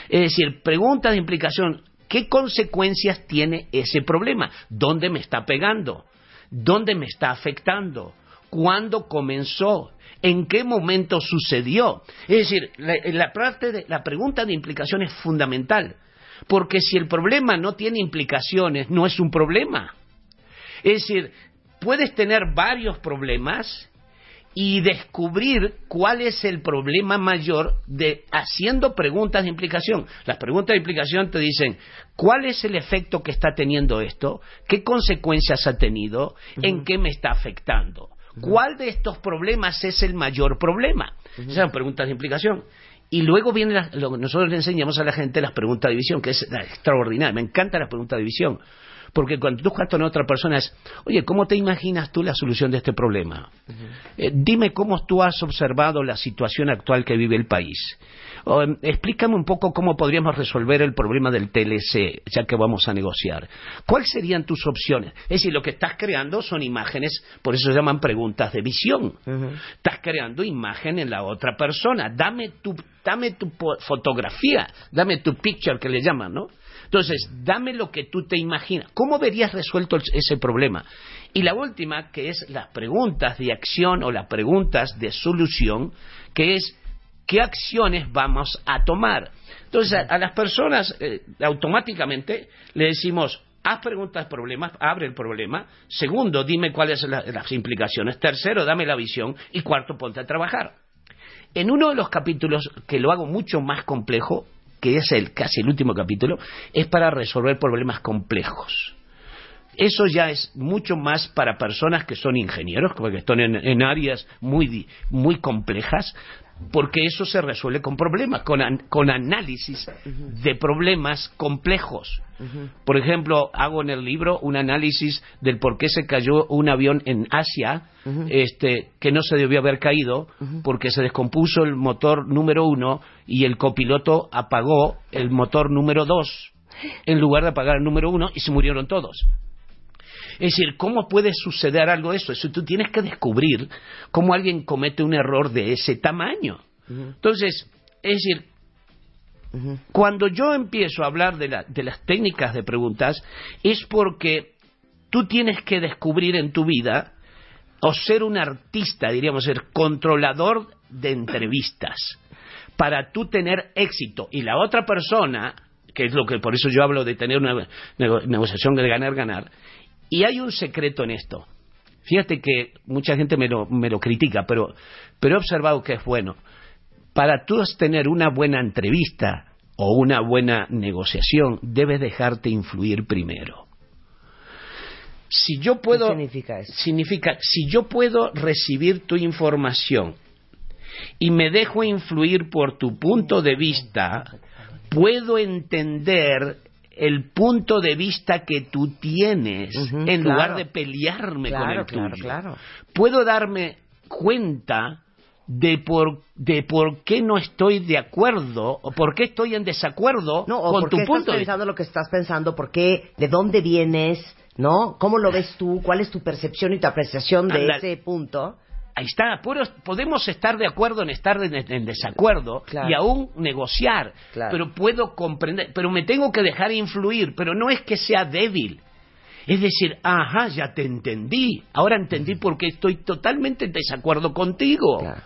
Es decir, preguntas de implicación. ¿Qué consecuencias tiene ese problema? ¿Dónde me está pegando? ¿Dónde me está afectando? ¿Cuándo comenzó? ¿En qué momento sucedió? Es decir, la, parte de, la pregunta de implicación es fundamental. Porque si el problema no tiene implicaciones, no es un problema. Es decir, puedes tener varios problemas y descubrir cuál es el problema mayor de haciendo preguntas de implicación. Las preguntas de implicación te dicen cuál es el efecto que está teniendo esto, qué consecuencias ha tenido, en qué me está afectando. ¿Cuál de estos problemas es el mayor problema? Esas son preguntas de implicación. Y luego viene la- lo nosotros le enseñamos a la gente las preguntas de visión, que es extraordinaria. Me encanta la pregunta de visión. Porque cuando tú estás con otra persona es, oye, ¿cómo te imaginas tú la solución de este problema? Eh, dime cómo tú has observado la situación actual que vive el país. O, em, explícame un poco cómo podríamos resolver el problema del TLC, ya que vamos a negociar. ¿Cuáles serían tus opciones? Es decir, lo que estás creando son imágenes, por eso se llaman preguntas de visión. Estás creando imagen en la otra persona. Dame tu, dame tu fotografía, dame tu picture que le llaman, ¿no? Entonces, dame lo que tú te imaginas. ¿Cómo verías resuelto el- ese problema? Y la última, que es las preguntas de acción o las preguntas de solución, que es qué acciones vamos a tomar. Entonces, a, las personas eh, automáticamente le decimos, haz preguntas, problemas, abre el problema. Segundo, dime cuáles son la- las implicaciones. Tercero, dame la visión. Y cuarto, ponte a trabajar. En uno de los capítulos, que lo hago mucho más complejo, que es el casi el último capítulo, es para resolver problemas complejos. Eso ya es mucho más para personas que son ingenieros, porque están en, áreas muy, muy complejas, porque eso se resuelve con problemas, con, an- con análisis de problemas complejos. Por ejemplo, hago en el libro un análisis del por qué se cayó un avión en Asia, este, que no se debió haber caído, porque se descompuso el motor número uno y el copiloto apagó el motor número dos en lugar de apagar el número uno y se murieron todos. Es decir, ¿cómo puede suceder algo de eso? Eso tú tienes que descubrir cómo alguien comete un error de ese tamaño. Entonces, es decir, cuando yo empiezo a hablar de, la- de las técnicas de preguntas, es porque tú tienes que descubrir en tu vida, o ser un artista, diríamos, ser controlador de entrevistas, para tú tener éxito. Y la otra persona, que es lo que por eso yo hablo de tener una nego- negociación de ganar-ganar, y hay un secreto en esto. Fíjate que mucha gente me lo, me lo critica, pero, pero he observado que es bueno. Para tú tener una buena entrevista o una buena negociación, debes dejarte influir primero. Si yo puedo, ¿Qué significa eso? significa, si yo puedo recibir tu información y me dejo influir por tu punto de vista, puedo entender el punto de vista que tú tienes en claro. lugar de pelearme con el claro, tuyo. claro. Puedo darme cuenta de por, de por qué no estoy de acuerdo o por qué estoy en desacuerdo No, o con por tu qué punto estás de vista. pensando lo que estás pensando, por qué, de dónde vienes, ¿no? ¿Cómo lo ves tú? ¿Cuál es tu percepción y tu apreciación de ese punto? Ahí está, podemos estar de acuerdo en estar en, en desacuerdo Claro. y aún negociar, Claro. pero puedo comprender, pero me tengo que dejar influir, pero no es que sea débil. Es decir, ajá, ya te entendí, ahora entendí por qué estoy totalmente en desacuerdo contigo. Claro.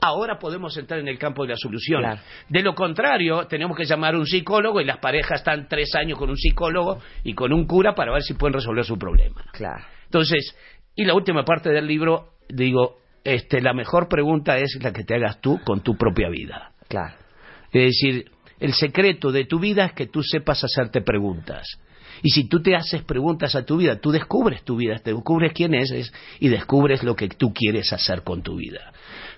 Ahora podemos entrar en el campo de la solución. De lo contrario, tenemos que llamar a un psicólogo y las parejas están tres años con un psicólogo y con un cura para ver si pueden resolver su problema. Claro. Entonces, y la última parte del libro, digo, este, la mejor pregunta es la que te hagas tú con tu propia vida. Claro. Es decir, el secreto de tu vida es que tú sepas hacerte preguntas. Y si tú te haces preguntas a tu vida, tú descubres tu vida, te descubres quién eres y descubres lo que tú quieres hacer con tu vida.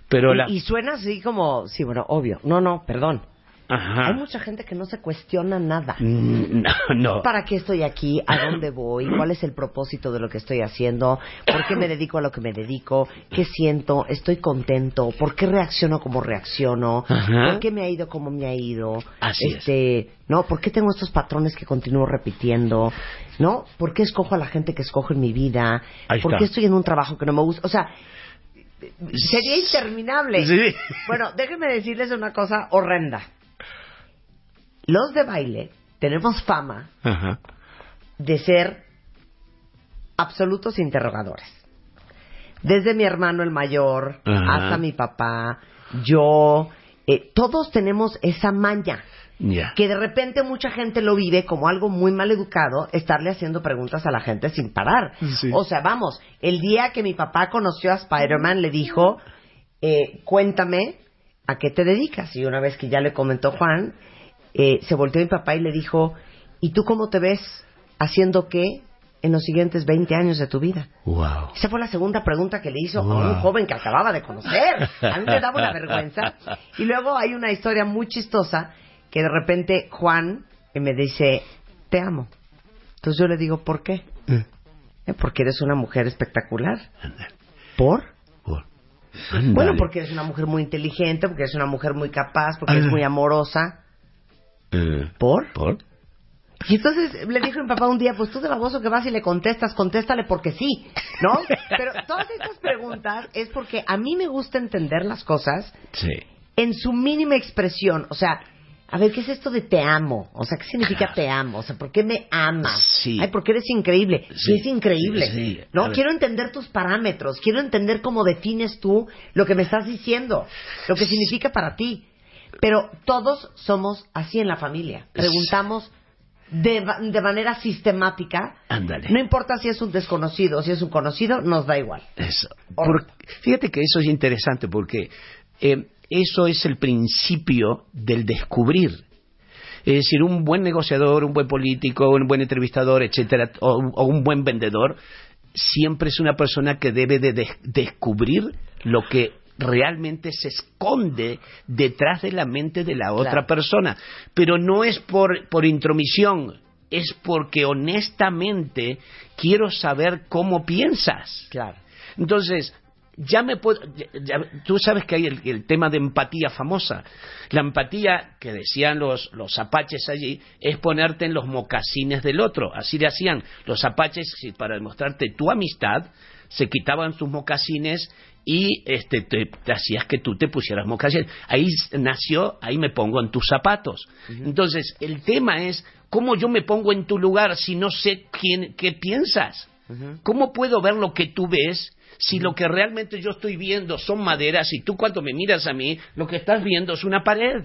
Pero y, la... y suena así como, sí, bueno, obvio. No, no, perdón. Ajá. Hay mucha gente que no se cuestiona nada. Mm, No, no. ¿Para qué estoy aquí? ¿A dónde voy? ¿Cuál es el propósito de lo que estoy haciendo? ¿Por qué me dedico a lo que me dedico? ¿Qué siento? ¿Estoy contento? ¿Por qué reacciono como reacciono? Ajá. ¿Por qué me ha ido como me ha ido? Así es. este, ¿no? ¿Por qué tengo estos patrones que continúo repitiendo? ¿No? ¿Por qué escojo a la gente que escojo en mi vida? Ahí ¿Por está. qué estoy en un trabajo que no me gusta? O sea, sería interminable. Sí. Bueno, déjenme decirles una cosa horrenda. Los de baile tenemos fama Ajá. de ser absolutos interrogadores. Desde mi hermano el mayor Ajá. hasta mi papá, yo, eh, todos tenemos esa maña. Que de repente mucha gente lo vive como algo muy mal educado, estarle haciendo preguntas a la gente sin parar. Sí. O sea, vamos, el día que mi papá conoció a Spider-Man le dijo, eh, cuéntame a qué te dedicas. Y una vez que ya le comentó Juan, eh, se volteó mi papá y le dijo, ¿y tú cómo te ves haciendo qué en los siguientes 20 años de tu vida? Wow. Esa fue la segunda pregunta que le hizo a un joven que acababa de conocer. A mí me daba una <laughs> vergüenza. Y luego hay una historia muy chistosa que de repente Juan eh, me dice, te amo. Entonces yo le digo, ¿por qué? Eh. "Eh, Porque eres una mujer espectacular. ¿Por? Por- Bueno, porque eres una mujer muy inteligente, porque eres una mujer muy capaz, porque eres muy amorosa. Eh, ¿Por? ¿Por? Y entonces le dijo mi papá un día, pues tú de baboso que vas y le contestas, contéstale porque sí, ¿no? <laughs> Pero todas estas preguntas es porque a mí me gusta entender las cosas Sí. en su mínima expresión. O sea, a ver, ¿qué es esto de te amo? O sea, ¿qué significa te amo? O sea, ¿por qué me amas? Sí. Ay, porque eres increíble. Sí, es increíble. Sí. No, quiero entender tus parámetros. Quiero entender cómo defines tú lo que me estás diciendo. Lo que significa para ti. Pero todos somos así en la familia. Preguntamos de, de manera sistemática. Ándale. No importa si es un desconocido o si es un conocido, nos da igual. Eso. Por- fíjate que eso es interesante porque eh, eso es el principio del descubrir. Es decir, un buen negociador, un buen político, un buen entrevistador, etcétera, o, un- o un buen vendedor, siempre es una persona que debe de des- descubrir lo que realmente se esconde detrás de la mente de la otra Claro. persona. Pero no es por, por intromisión, es porque honestamente quiero saber cómo piensas. Claro. Entonces, ya me puedo. ya- ya- tú sabes que hay el, el tema de empatía famosa. La empatía que decían los, los apaches allí es ponerte en los mocasines del otro. Así le hacían los apaches para demostrarte tu amistad. Se quitaban sus mocasines y este, te, te hacías que tú te pusieras mocasines. Ahí nació, ahí me pongo en tus zapatos. Entonces, el tema es cómo yo me pongo en tu lugar si no sé quién, qué piensas. ¿Cómo puedo ver lo que tú ves si lo que realmente yo estoy viendo son maderas y tú cuando me miras a mí lo que estás viendo es una pared?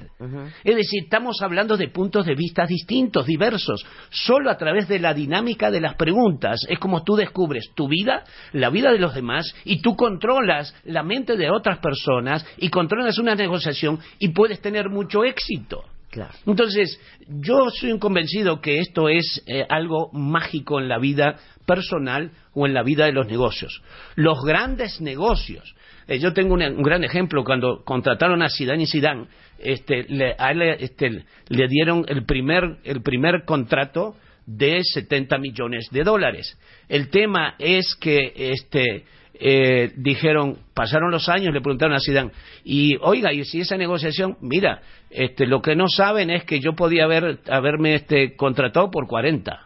Es decir, estamos hablando de puntos de vista distintos, diversos. Solo a través de la dinámica de las preguntas es como tú descubres tu vida, la vida de los demás y tú controlas la mente de otras personas y controlas una negociación y puedes tener mucho éxito. Claro. Entonces, yo soy un convencido que esto es eh, algo mágico en la vida personal o en la vida de los negocios. Los grandes negocios. eh, yo tengo un gran ejemplo cuando contrataron a Zidane y Zidane, este, le, a él, este, le dieron el primer, el primer contrato de 70 millones de dólares. El tema es que este, eh, dijeron, pasaron los años, le preguntaron a Zidane, y oiga, y si esa negociación, mira, este, lo que no saben es que yo podía haber, haberme este, contratado por 40.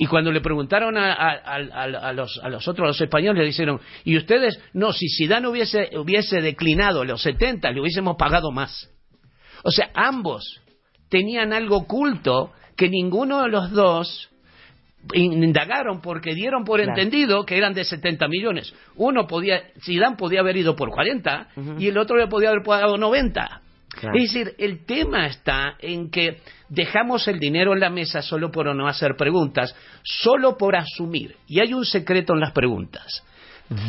Y cuando le preguntaron a, los, a los otros, a los españoles, le dijeron, ¿y ustedes? No, si Zidane hubiese, hubiese declinado los 70, le hubiésemos pagado más. O sea, ambos tenían algo oculto que ninguno de los dos indagaron porque dieron por Claro. entendido que eran de 70 millones. Uno podía, Zidane podía haber ido por 40 y el otro le podía haber pagado 90. Claro. Es decir, el tema está en que dejamos el dinero en la mesa solo por no hacer preguntas, solo por asumir. Y hay un secreto en las preguntas.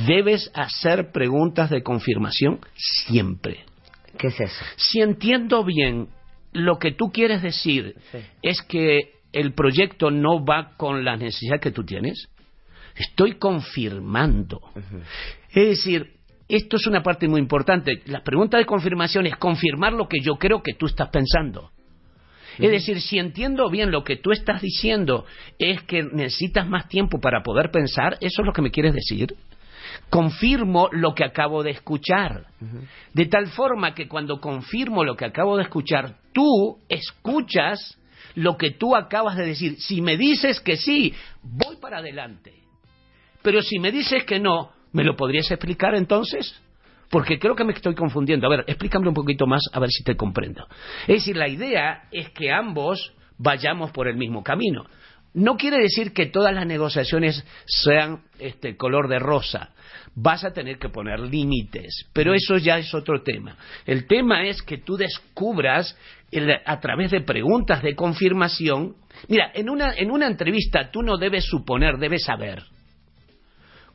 Debes hacer preguntas de confirmación siempre. ¿Qué es eso? Si entiendo bien, lo que tú quieres decir es que el proyecto no va con la necesidad que tú tienes. Estoy confirmando. Es decir, esto es una parte muy importante. La pregunta de confirmación es confirmar lo que yo creo que tú estás pensando. Es decir, si entiendo bien lo que tú estás diciendo es que necesitas más tiempo para poder pensar, ¿eso es lo que me quieres decir? Confirmo lo que acabo de escuchar. De tal forma que cuando confirmo lo que acabo de escuchar, tú escuchas lo que tú acabas de decir. Si me dices que sí, voy para adelante. Pero si me dices que no, ¿me lo podrías explicar entonces? Porque creo que me estoy confundiendo. A ver, explícame un poquito más a ver si te comprendo. Es decir, la idea es que ambos vayamos por el mismo camino. No quiere decir que todas las negociaciones sean este color de rosa. Vas a tener que poner límites, pero eso ya es otro tema. El tema es que tú descubras el- a través de preguntas de confirmación. Mira, en una, en una entrevista tú no debes suponer, debes saber.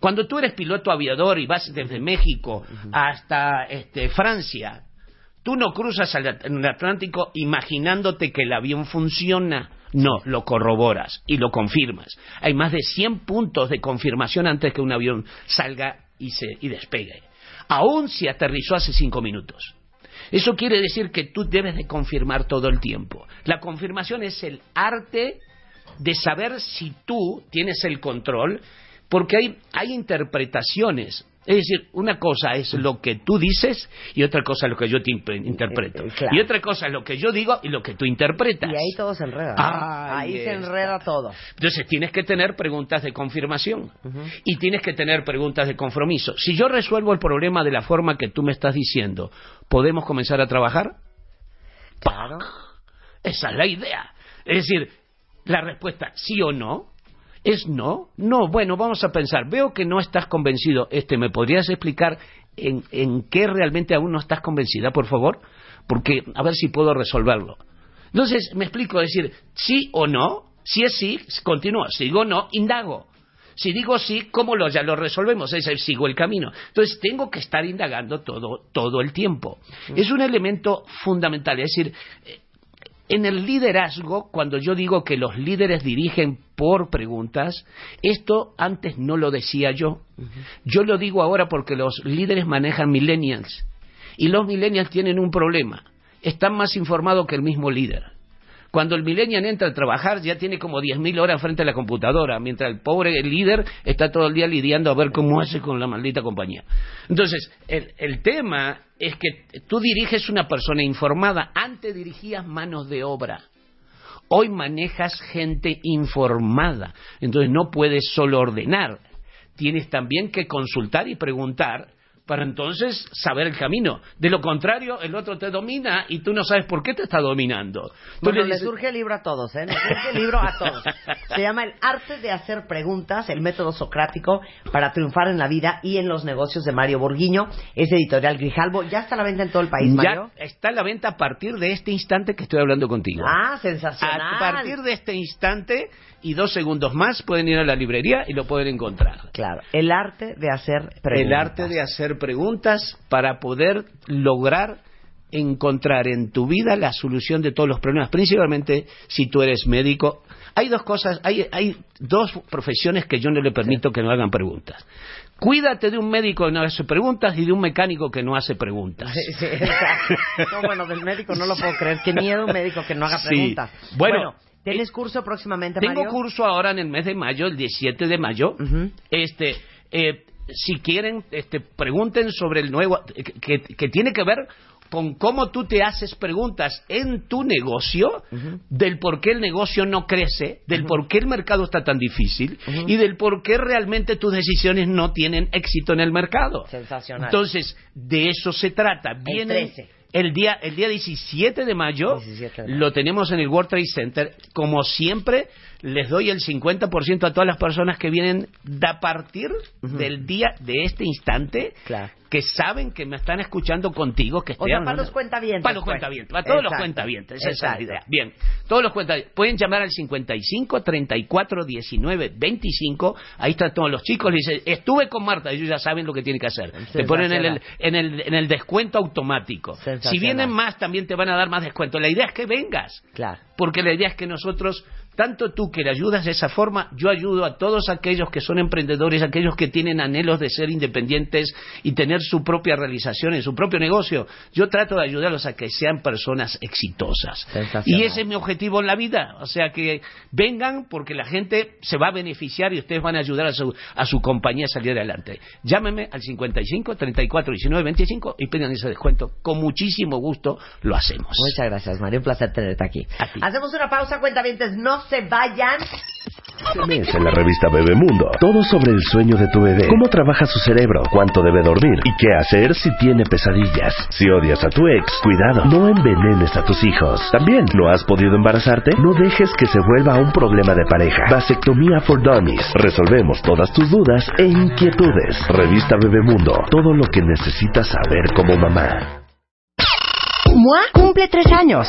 Cuando tú eres piloto aviador y vas desde México hasta este, Francia, tú no cruzas el Atlántico imaginándote que el avión funciona. No, lo corroboras y lo confirmas. Hay más de 100 puntos de confirmación antes que un avión salga y, se, y despegue. Aún si aterrizó hace cinco minutos. Eso quiere decir que tú debes de confirmar todo el tiempo. La confirmación es el arte de saber si tú tienes el control, porque hay, hay interpretaciones. Es decir, una cosa es lo que tú dices y otra cosa es lo que yo te interpreto. Eh, eh, claro. Y otra cosa es lo que yo digo y lo que tú interpretas. Y ahí todo se enreda. Ahí se enreda todo. Entonces tienes que tener preguntas de confirmación y tienes que tener preguntas de compromiso. Si yo resuelvo el problema de la forma que tú me estás diciendo, ¿podemos comenzar a trabajar? Claro. Esa es la idea. Es decir, la respuesta sí o no es no. No, bueno, vamos a pensar. Veo que no estás convencido. Este, ¿me podrías explicar en, en qué realmente aún no estás convencida, por favor, porque a ver si puedo resolverlo. Entonces, me explico, decir, sí o no, si es sí, continúa, si digo no, indago. Si digo sí, ¿cómo lo, ya lo resolvemos? Es decir, sigo el camino. Entonces, tengo que estar indagando todo, todo el tiempo. Es un elemento fundamental, es decir, eh, en el liderazgo, cuando yo digo que los líderes dirigen por preguntas, esto antes no lo decía yo. Yo lo digo ahora porque los líderes manejan millennials. Y los millennials tienen un problema. Están más informados que el mismo líder. Cuando el millennial entra a trabajar ya tiene como 10.000 horas frente a la computadora, mientras el pobre líder está todo el día lidiando a ver cómo hace con la maldita compañía. Entonces, el, el tema es que tú diriges una persona informada, antes dirigías manos de obra. Hoy manejas gente informada, entonces no puedes solo ordenar, tienes también que consultar y preguntar para entonces saber el camino. De lo contrario, el otro te domina y tú no sabes por qué te está dominando. Bueno, le surge el libro a todos, ¿eh? Le surge el libro a todos. Se llama El arte de hacer preguntas, el método socrático para triunfar en la vida y en los negocios de Mario Borguiño. Es editorial Grijalbo. Ya está a la venta en todo el país, Mario. ya está a la venta a partir de este instante que estoy hablando contigo. Ah, sensacional. A partir de este instante y dos segundos más pueden ir a la librería y lo pueden encontrar. Claro, el arte de hacer preguntas. El arte de hacer preguntas para poder lograr encontrar en tu vida la solución de todos los problemas, principalmente si tú eres médico. Hay dos cosas, hay, hay dos profesiones que yo no le permito que no hagan preguntas. Cuídate de un médico que no hace preguntas y de un mecánico que no hace preguntas. Sí, sí. No, bueno, del médico no lo puedo creer. Qué miedo un médico que no haga Sí. preguntas. Bueno, ¿tienes curso próximamente, Tengo Mario? curso ahora en el mes de mayo, el 17 de mayo. Este, eh, si quieren, este, pregunten sobre el nuevo, que, que- tiene que ver con cómo tú te haces preguntas en tu negocio, del por qué el negocio no crece, del por qué el mercado está tan difícil y del por qué realmente tus decisiones no tienen éxito en el mercado. Sensacional. Entonces, de eso se trata. Viene 13. El día, el día 17 de mayo, 17 de mayo. lo tenemos en el World Trade Center. Como siempre, les doy el 50% a todas las personas que vienen de a partir del día de este instante, Claro. Que saben que me están escuchando contigo, que O sea, para los cuentavientes, Para los pues. cuentavientes, para todos los cuentavientes, esa es la idea. Bien, todos los cuentavientes. Pueden llamar al 55 34 19 25. Ahí están todos los chicos. Le dicen, estuve con Marta. Ellos ya saben lo que tienen que hacer. Te ponen en el, en el, en el descuento automático. Si vienen más, también te van a dar más descuento. La idea es que vengas. Claro. Porque la idea es que nosotros, tanto tú que le ayudas de esa forma, yo ayudo a todos aquellos que son emprendedores, aquellos que tienen anhelos de ser independientes y tener su propia realización en su propio negocio. Yo trato de ayudarlos a que sean personas exitosas. Y ese es mi objetivo en la vida. O sea que vengan porque la gente se va a beneficiar y ustedes van a ayudar a su, a su compañía a salir adelante. Llámeme al 55 34 19 25 y pidan ese descuento. Con muchísimo gusto lo hacemos. Muchas gracias, Mario. Un placer tenerte aquí. Hacemos una pausa, cuentavientes. No se vayan. Este mes en la revista Bebemundo, todo sobre el sueño de tu bebé, cómo trabaja su cerebro, cuánto debe dormir y qué hacer si tiene pesadillas. Si odias a tu ex, cuidado, no envenenes a tus hijos. También, ¿no has podido embarazarte? No dejes que se vuelva un problema de pareja. Vasectomía for Dummies. Resolvemos todas tus dudas e inquietudes. Revista Bebemundo, todo lo que necesitas saber como mamá. MOA cumple tres años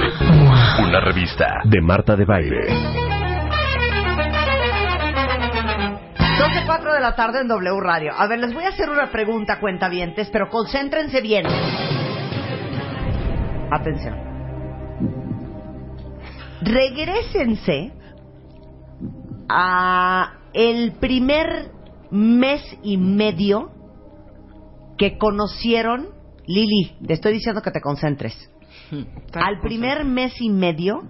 Una revista de Marta de Baile. 12, 4 de la tarde en W Radio. A ver, les voy a hacer una pregunta, cuentavientes, pero concéntrense bien. Atención. Regrésense a el primer mes y medio que conocieron Lili. Te estoy diciendo que te concentres. Al primer mes y medio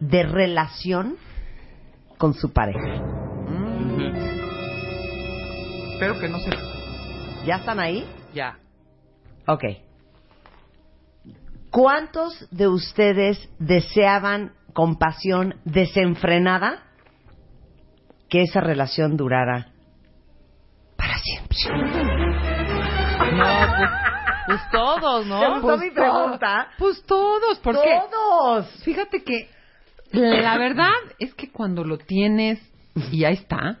de relación con su pareja. Espero que no se... ¿Ya están ahí? Ya. Ok. ¿Cuántos de ustedes deseaban con pasión desenfrenada que esa relación durara para siempre? No, pues, pues todos, ¿no? ¿Te gustó Pues mi todos. pregunta? Pues todos, porque ¡Todos! fíjate que la verdad es que cuando lo tienes y ahí está,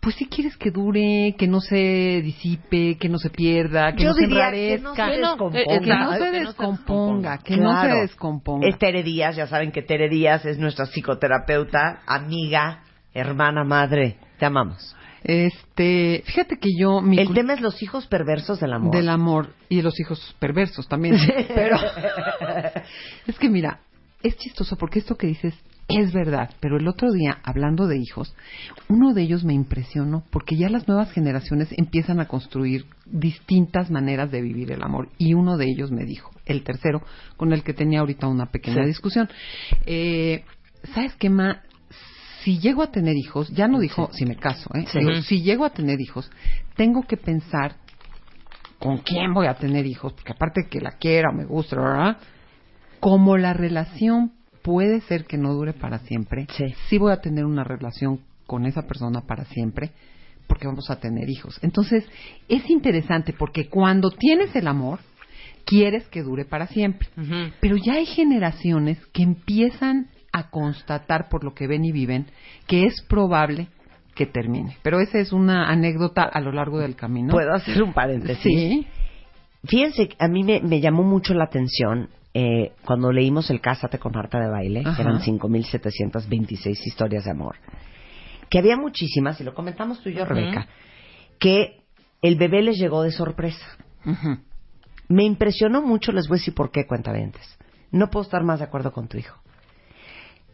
pues si quieres que dure, que no se disipe, que no se pierda, que Yo no se diría que no enrarezca, se descomponga. que no se descomponga, que no Claro. se descomponga. Es Tere Díaz, ya saben que Tere Díaz es nuestra psicoterapeuta, amiga, hermana, madre. Te amamos. Este, fíjate que yo mi El tema es los hijos perversos del amor. del amor y los hijos perversos también, pero <laughs> es que mira, es chistoso porque esto que dices es verdad, pero el otro día hablando de hijos, uno de ellos me impresionó porque ya las nuevas generaciones empiezan a construir distintas maneras de vivir el amor y uno de ellos me dijo, el tercero con el que tenía ahorita una pequeña Sí. discusión, eh, ¿sabes qué ma? Si llego a tener hijos, ya no dijo si me caso, ¿eh? Sí. Digo, si llego a tener hijos, tengo que pensar con quién voy a tener hijos, porque aparte que la quiera, me gusta, ¿verdad? Como la relación puede ser que no dure para siempre, Sí. voy a tener una relación con esa persona para siempre, porque vamos a tener hijos. Entonces, es interesante porque cuando tienes el amor, quieres que dure para siempre. Pero ya hay generaciones que empiezan a constatar por lo que ven y viven que es probable que termine. Pero esa es una anécdota a lo largo del camino. ¿Puedo hacer un paréntesis? Sí. Fíjense, a mí me, me llamó mucho la atención eh, cuando leímos el Cásate con Marta de Baile, Ajá. que eran 5.726 historias de amor, que había muchísimas, y lo comentamos tú y yo, Rebeca, que el bebé les llegó de sorpresa. Me impresionó mucho, les voy a decir por qué, cuentavientes. No puedo estar más de acuerdo con tu hijo.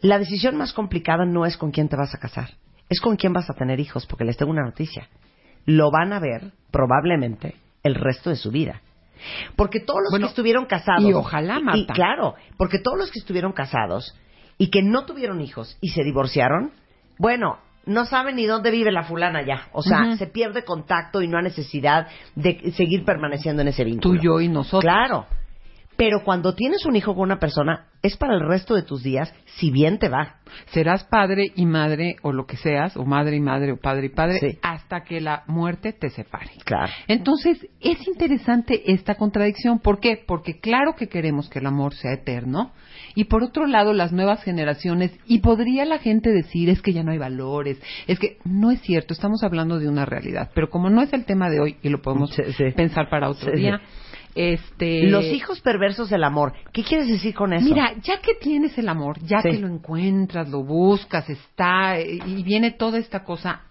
La decisión más complicada no es con quién te vas a casar, es con quién vas a tener hijos, porque les tengo una noticia. Lo van a ver, probablemente, el resto de su vida. Porque todos los Bueno, que estuvieron casados. y ojalá, Marta. Y, claro, porque todos los que estuvieron casados y que no tuvieron hijos y se divorciaron, bueno, no saben ni dónde vive la fulana ya. O sea, se pierde contacto y no hay necesidad de seguir permaneciendo en ese vínculo. Tú, yo y nosotros. Claro. Pero cuando tienes un hijo con una persona, es para el resto de tus días, si bien te va. Serás padre y madre o lo que seas, o madre y madre o padre y padre, Sí. hasta que la muerte te separe. Claro. Entonces, es interesante esta contradicción. ¿Por qué? Porque claro que queremos que el amor sea eterno. Y por otro lado, las nuevas generaciones, y podría la gente decir, es que ya no hay valores, es que no es cierto, estamos hablando de una realidad. Pero como no es el tema de hoy, y lo podemos Sí, sí. pensar para otro día, este... Los hijos perversos del amor. ¿Qué quieres decir con eso? Mira, ya que tienes el amor, ya Sí. que lo encuentras, lo buscas, está, y viene toda esta cosa,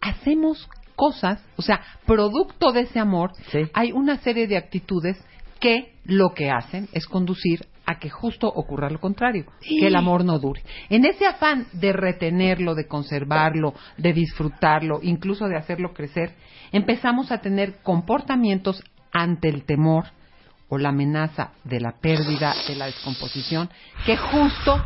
hacemos cosas, o sea, producto de ese amor, Sí. hay una serie de actitudes que lo que hacen es conducir a que justo ocurra lo contrario, que el amor no dure. En ese afán de retenerlo, de conservarlo, de disfrutarlo, incluso de hacerlo crecer, empezamos a tener comportamientos ante el temor o la amenaza de la pérdida, de la descomposición, que justo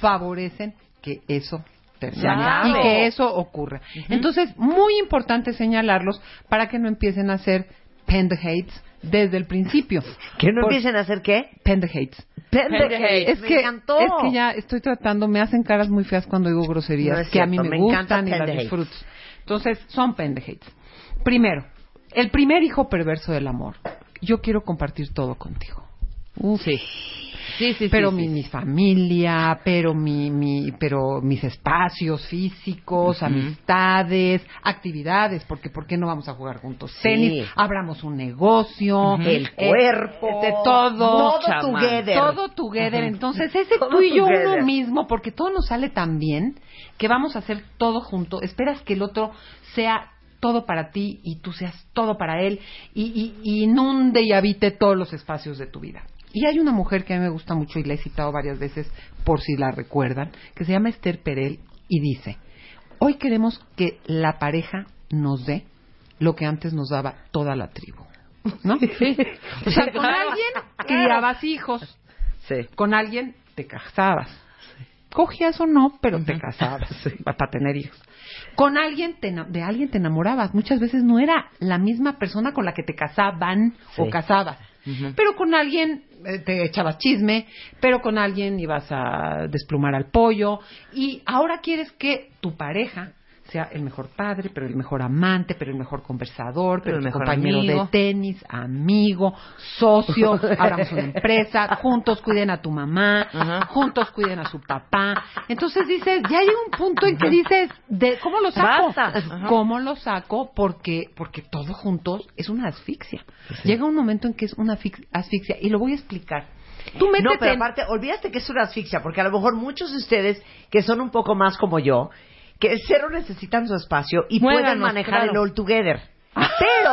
favorecen que eso termine y que eso ocurra. Entonces, muy importante señalarlos para que no empiecen a hacer pendejates desde el principio. ¿Que no Por- empiecen a hacer qué? pendejates. Pendejates. Es Me que, encantó. es que ya estoy tratando, me hacen caras muy feas cuando digo groserías, No es que a mí me, me gustan y las disfruto. Entonces, son pendejates. Primero, el primer hijo perverso del amor. Yo quiero compartir todo contigo. Uf. Sí. Sí, sí, pero sí, mi, mi familia, pero mi, mi, pero mis espacios físicos, amistades, actividades, porque ¿por qué no vamos a jugar juntos tenis? Abramos un negocio, El eh, cuerpo. de todo, Todo chamán. together. todo together. Entonces ese Todo tú y yo together. uno mismo, porque todo nos sale tan bien que vamos a hacer todo junto. Esperas que el otro sea todo para ti y tú seas todo para él y, y- y inunde y habite todos los espacios de tu vida. Y hay una mujer que a mí me gusta mucho y la he citado varias veces por si la recuerdan, que se llama Esther Perel y dice, hoy queremos que la pareja nos dé lo que antes nos daba toda la tribu. ¿No? <laughs> O sea, con <laughs> alguien criabas hijos, Sí. con alguien te casabas, cogías o no, pero te casabas <laughs> para tener hijos. Con alguien, te, de alguien te enamorabas. Muchas veces no era la misma persona con la que te casaban Sí. o casabas. Pero con alguien eh, te echabas chisme, pero con alguien ibas a desplumar al pollo. Y ahora quieres que tu pareja sea el mejor padre, pero el mejor amante, pero el mejor conversador, pero el el mejor compañero amigo. de tenis, amigo, socio, <laughs> abramos una empresa, juntos cuiden a tu mamá, juntos cuiden a su papá. Entonces dices, ya llega un punto en que dices, de, ¿cómo lo saco? ¿Cómo lo saco? Porque, porque todo juntos es una asfixia. Llega un momento en que es una fix- asfixia y lo voy a explicar. Tú No, pero aparte, olvídate que es una asfixia, porque a lo mejor muchos de ustedes que son un poco más como yo, que cero necesitan su espacio y pueden manejar claro. el all together. Pero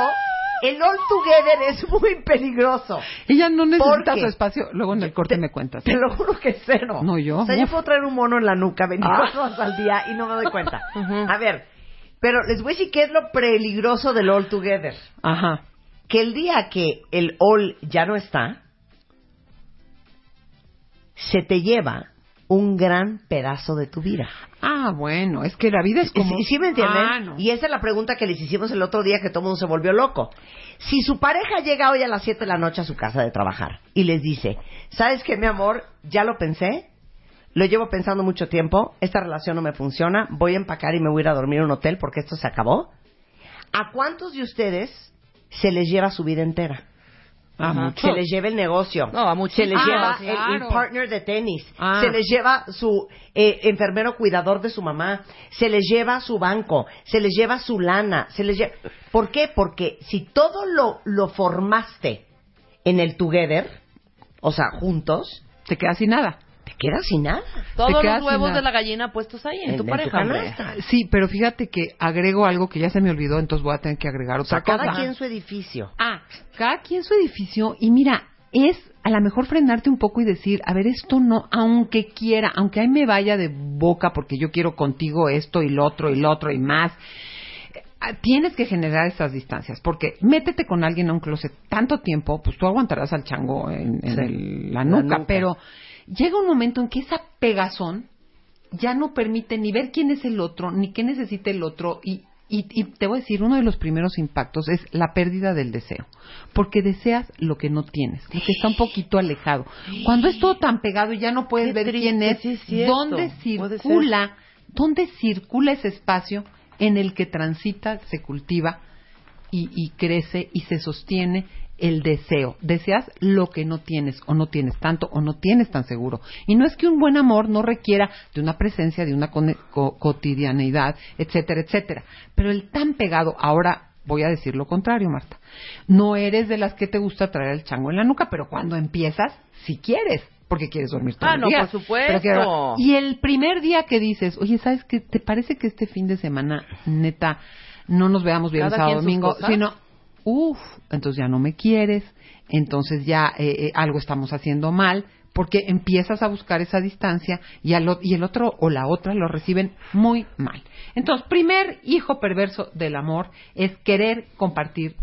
el all together es muy peligroso. ella no necesita su espacio. Luego en el corte me cuentas. Te lo juro que cero. No, yo, O sea, yo puedo traer un mono en la nuca 24 Ah. horas al día y no me doy cuenta. <laughs> A ver, pero les voy a decir qué es lo peligroso del all together. Ajá. Que el día que el all ya no está, se te lleva un gran pedazo de tu vida. Ah, bueno, es que la vida es como... ¿Sí, sí me entienden? Ah, no. Y esa es la pregunta que les hicimos el otro día que todo el mundo se volvió loco. Si su pareja llega hoy a las 7 de la noche a su casa de trabajar y les dice, ¿sabes qué, mi amor? Ya lo pensé, lo llevo pensando mucho tiempo, esta relación no me funciona, voy a empacar y me voy a ir a dormir a un hotel porque esto se acabó. ¿A cuántos de ustedes se les lleva su vida entera? Ah, mucho. Se les lleva el negocio. No, a muchos. Se les Ah, lleva el- el, partner de tenis. Ah. Se les lleva su eh, enfermero cuidador de su mamá. Se les lleva su banco. Se les lleva su lana. Se les lleva... ¿Por qué? Porque si todo lo, lo formaste en el together, o sea, juntos, Te quedas sin nada. Quedas sin nada. Todos los huevos de la gallina puestos ahí en, En- tu en pareja, canasta. Sí, pero fíjate que agrego algo que ya se me olvidó, entonces voy a tener que agregar O sea, otra cada cosa. quien su edificio. Ah, cada quien su edificio y mira, es a lo mejor frenarte un poco y decir, a ver, esto no, aunque quiera, aunque ahí me vaya de boca porque yo quiero contigo esto y lo otro y lo otro y más, ah, tienes que generar esas distancias, porque métete con alguien a un closet tanto tiempo, pues tú aguantarás al chango en, en Sí. el- la, La nuca, pero llega un momento en que esa pegazón ya no permite ni ver quién es el otro, ni qué necesita el otro, y, y, y te voy a decir, uno de los primeros impactos es la pérdida del deseo, porque deseas lo que no tienes, lo que está un poquito alejado. Cuando es todo tan pegado y ya no puedes Qué ver triste, quién es, sí es dónde circula, dónde circula ese espacio en el que transita, se cultiva y, y crece y se sostiene el deseo. Deseas lo que no tienes o no tienes tanto o no tienes tan seguro. Y no es que un buen amor no requiera de una presencia, de una co- cotidianeidad, etcétera, etcétera. Pero el tan pegado, ahora voy a decir lo contrario, Marta. No eres de las que te gusta traer el chango en la nuca, pero cuando empiezas, si quieres. Porque quieres dormir todo Ah, el no, día. por supuesto. Pero y el primer día que dices, oye, ¿sabes qué? ¿Te parece que este fin de semana, neta, no nos veamos bien sábado, domingo? Sino, uff, entonces ya no me quieres, entonces ya eh, eh, algo estamos haciendo mal, porque empiezas a buscar esa distancia y, al y el otro o la otra lo reciben muy mal. Entonces, primer hijo perverso del amor es querer compartir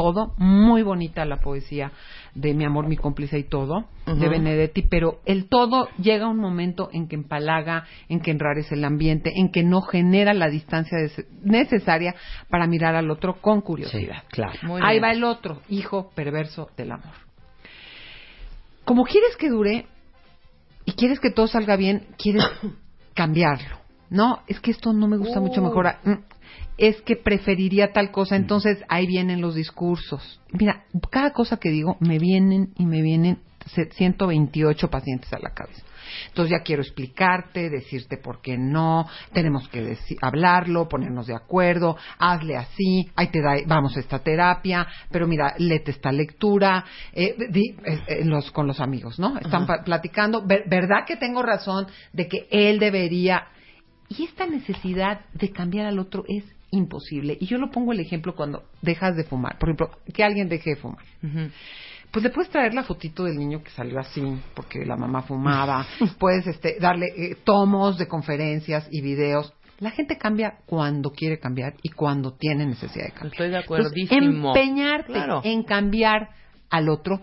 todo, muy bonita la poesía de Mi amor, mi cómplice y todo, de. Benedetti, pero el todo llega a un momento en que empalaga, en que enrarece el ambiente, en que no genera la distancia necesaria para mirar al otro con curiosidad. claro. Muy Ahí bien. va el otro, hijo perverso del amor. Como quieres que dure y quieres que todo salga bien, quieres <coughs> cambiarlo. No, es que esto no me gusta mucho mejor. Mm, Es que preferiría tal cosa, entonces ahí vienen los discursos. Mira, cada cosa que digo me vienen y me vienen se- 128 pacientes a la cabeza. Entonces ya quiero explicarte, decirte por qué no, tenemos que hablarlo, ponernos de acuerdo, hazle así, ahí te da, vamos a esta terapia, pero mira, léete esta lectura, eh, di- eh, eh, los, con los amigos, ¿no? Están platicando, ver- ¿verdad que tengo razón de que él debería? Y esta necesidad de cambiar al otro es imposible. Y yo lo pongo el ejemplo cuando dejas de fumar. Por ejemplo, que alguien deje de fumar. Pues le puedes traer la fotito del niño que salió así, porque la mamá fumaba. <laughs> puedes este, darle eh, tomos de conferencias y videos. La gente cambia cuando quiere cambiar y cuando tiene necesidad de cambiar. Estoy de acuerdísimo. empeñarte Claro. en cambiar al otro.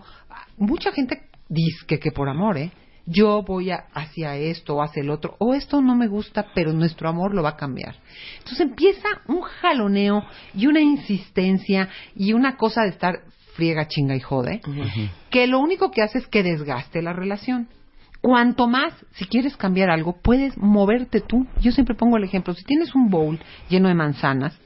Mucha gente dice que, que por amor, ¿eh? Yo voy a, hacia esto o hacia el otro, o esto no me gusta, pero nuestro amor lo va a cambiar. Entonces empieza un jaloneo y una insistencia y una cosa de estar friega, chinga y jode, que lo único que hace es que desgaste la relación. Cuanto más, si quieres cambiar algo, puedes moverte tú. Yo siempre pongo el ejemplo, si tienes un bowl lleno de manzanas,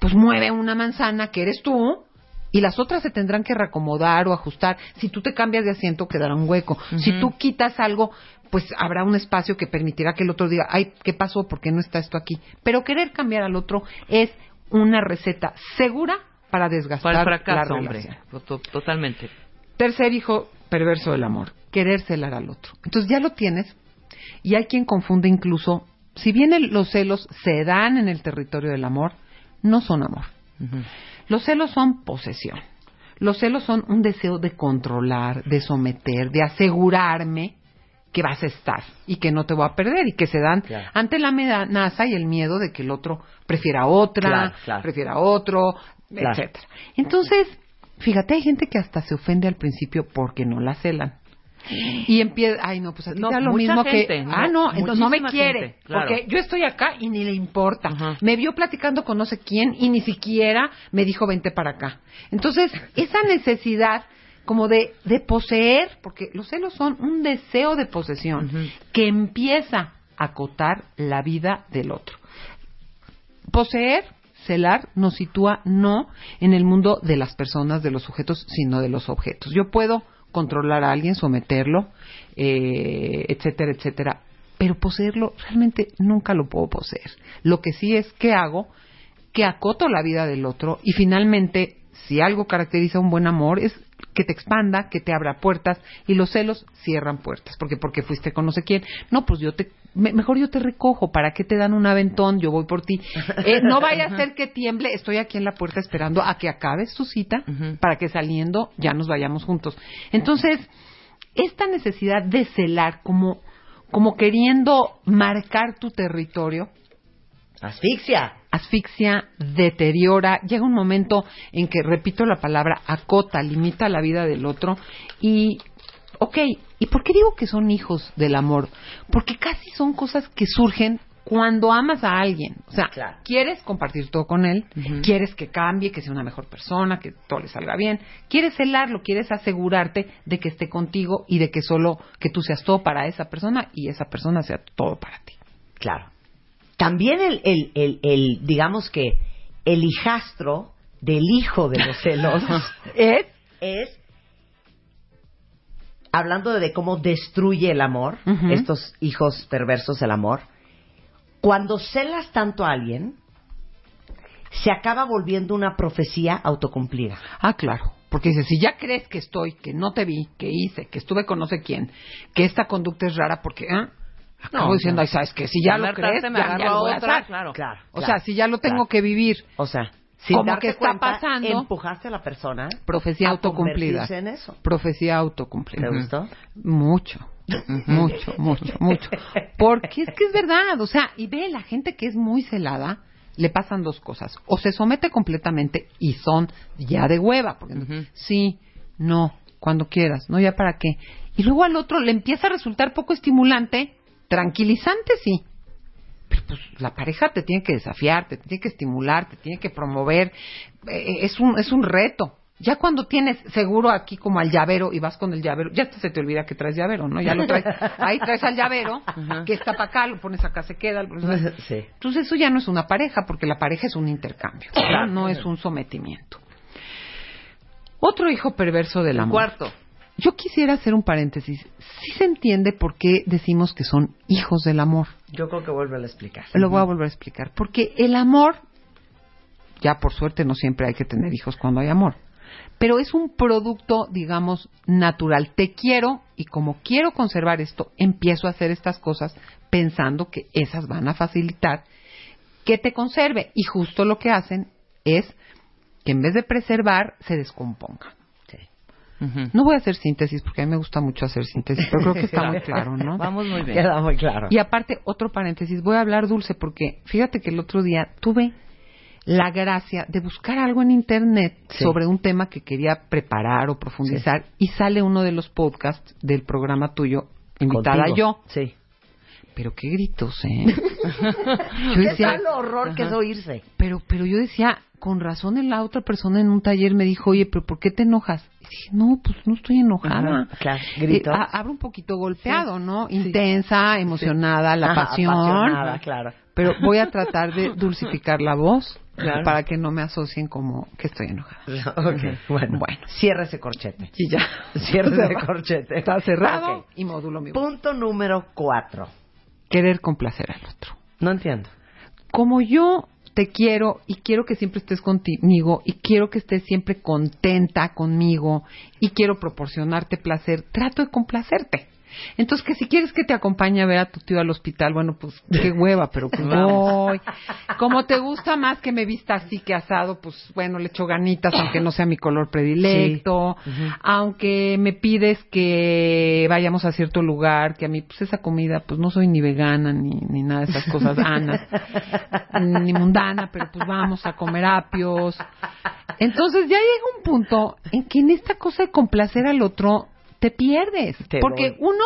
pues mueve una manzana que eres tú y las otras se tendrán que reacomodar o ajustar. Si tú te cambias de asiento, quedará un hueco. Si tú quitas algo, pues habrá un espacio que permitirá que el otro diga, ay, ¿qué pasó? ¿Por qué no está esto aquí? Pero querer cambiar al otro es una receta segura para desgastar Para el fracaso, la hombre. relación. To- Totalmente. Tercer hijo perverso del amor, querer celar al otro. Entonces ya lo tienes y hay quien confunde incluso, si bien el- los celos se dan en el territorio del amor, no son amor. Los celos son posesión. Los celos son un deseo de controlar, de someter, de asegurarme que vas a estar y que no te voy a perder y que se dan Claro. ante la amenaza y el miedo de que el otro prefiera otra, Claro, claro. prefiera otro, etcétera. Entonces, fíjate, hay gente que hasta se ofende al principio porque no la celan. Y empieza, ay no, pues aquí No, da lo mismo gente, que, ah no, entonces no me quiere, gente, claro. porque yo estoy acá y ni le importa. Me vio platicando con no sé quién y ni siquiera me dijo vente para acá. Entonces, esa necesidad como de, de poseer, porque los celos son un deseo de posesión que empieza a acotar la vida del otro. Poseer, celar, nos sitúa no en el mundo de las personas, de los sujetos, sino de los objetos. Yo puedo controlar a alguien, someterlo, eh, etcétera, etcétera, pero poseerlo realmente nunca lo puedo poseer. Lo que sí es que hago, que acoto la vida del otro y finalmente, si algo caracteriza un buen amor, es que te expanda, que te abra puertas y los celos cierran puertas, porque porque fuiste con no sé quién. No, pues yo te me- mejor yo te recojo, ¿para qué te dan un aventón? Yo voy por ti. Eh, no vaya a <laughs> ser que tiemble, estoy aquí en la puerta esperando a que acabes tu cita para que saliendo ya nos vayamos juntos. Entonces, esta necesidad de celar como como queriendo marcar tu territorio, Asfixia. asfixia, deteriora, llega un momento en que, repito la palabra, acota, limita la vida del otro y, ok, ¿y por qué digo que son hijos del amor? Porque casi son cosas que surgen cuando amas a alguien. O sea, Claro. quieres compartir todo con él, quieres que cambie, que sea una mejor persona, que todo le salga bien, quieres celarlo, quieres asegurarte de que esté contigo y de que solo que tú seas todo para esa persona y esa persona sea todo para ti. Claro. También el, el, el, el, digamos que, el hijastro del hijo de los celos <laughs> Es es, hablando de cómo destruye el amor, estos hijos perversos del amor, cuando celas tanto a alguien, se acaba volviendo una profecía autocumplida. Ah, claro. Porque dice, si ya crees que estoy, que no te vi, que hice, que estuve con no sé quién, que esta conducta es rara porque, ¿eh? Acabo No, diciendo, no. ay, ¿sabes qué? Si ya La lo crees, ya, ya lo voy a otra, hacer. claro. Claro. O claro, sea, si ya lo tengo claro. que vivir, O sea, sin Como que está cuenta, pasando. empujaste a la persona profecía a autocumplida. convertirse en eso. Profecía autocumplida. ¿Te gustó? Mucho, <laughs> mucho, mucho, mucho. Porque es que es verdad, o sea, y ve, la gente que es muy celada, le pasan dos cosas. O se somete completamente y son ya de hueva, porque sí, no, cuando quieras, no, ya para qué. Y luego al otro le empieza a resultar poco estimulante, tranquilizante, sí. Pero pues la pareja te tiene que desafiar, te tiene que estimular, te tiene que promover. Eh, es, un, es un reto. Ya cuando tienes seguro aquí como al llavero y vas con el llavero, ya se te olvida que traes llavero, ¿no? Ya lo traes. <laughs> Ahí traes al llavero, que está para acá, lo pones acá, se queda. Sí. Entonces eso ya no es una pareja, porque la pareja es un intercambio, ¿no? no es un sometimiento. Otro hijo perverso del amor. Cuarto. Yo quisiera hacer un paréntesis. Sí se entiende por qué decimos que son hijos del amor. Yo creo que vuelve a explicar. Lo voy a volver a explicar. Porque el amor, ya por suerte no siempre hay que tener hijos cuando hay amor, pero es un producto, digamos, natural. Te quiero y como quiero conservar esto, empiezo a hacer estas cosas pensando que esas van a facilitar que te conserve. Y justo lo que hacen es que en vez de preservar, se descomponga. No voy a hacer síntesis porque a mí me gusta mucho hacer síntesis, pero creo que <laughs> está muy claro, ¿no? <laughs> Vamos muy bien. Queda muy claro. Y aparte, otro paréntesis, voy a hablar dulce porque fíjate que el otro día tuve la gracia de buscar algo en internet Sí. sobre un tema que quería preparar o profundizar y sale uno de los podcasts del programa tuyo invitada Contigo. yo. Sí. Pero qué gritos, ¿eh? <laughs> yo ¿Qué tal horror que es oírse? pero, pero yo decía, con razón la otra persona en un taller me dijo, oye, pero ¿por qué te enojas? Dije, no, pues no estoy enojada. Ajá, claro, grito. Eh, un poquito golpeado, ¿no? Intensa, emocionada, la Ajá, pasión. apasionada, claro. Pero voy a tratar de <laughs> dulcificar la voz Claro. para que no me asocien como que estoy enojada. <laughs> Ok, bueno. Bueno. Cierra ese corchete. Y ya. <laughs> Cierra ese corchete. Está cerrado Ok. y módulo mi voz. Punto número cuatro. Querer complacer al otro. No entiendo. como yo te quiero y quiero que siempre estés conmigo y quiero que estés siempre contenta conmigo y quiero proporcionarte placer, trato de complacerte. Entonces, que si quieres que te acompañe a ver a tu tío al hospital, bueno, pues qué hueva, pero pues voy. Como te gusta más que me vista así que asado, pues bueno, le echo ganitas, aunque no sea mi color predilecto. Aunque me pides que vayamos a cierto lugar, que a mí, pues esa comida, pues no soy ni vegana ni, ni nada de esas cosas anas, ni mundana, pero pues vamos a comer apios. Entonces ya llega un punto en que en esta cosa de complacer al otro te pierdes. Te porque voy. uno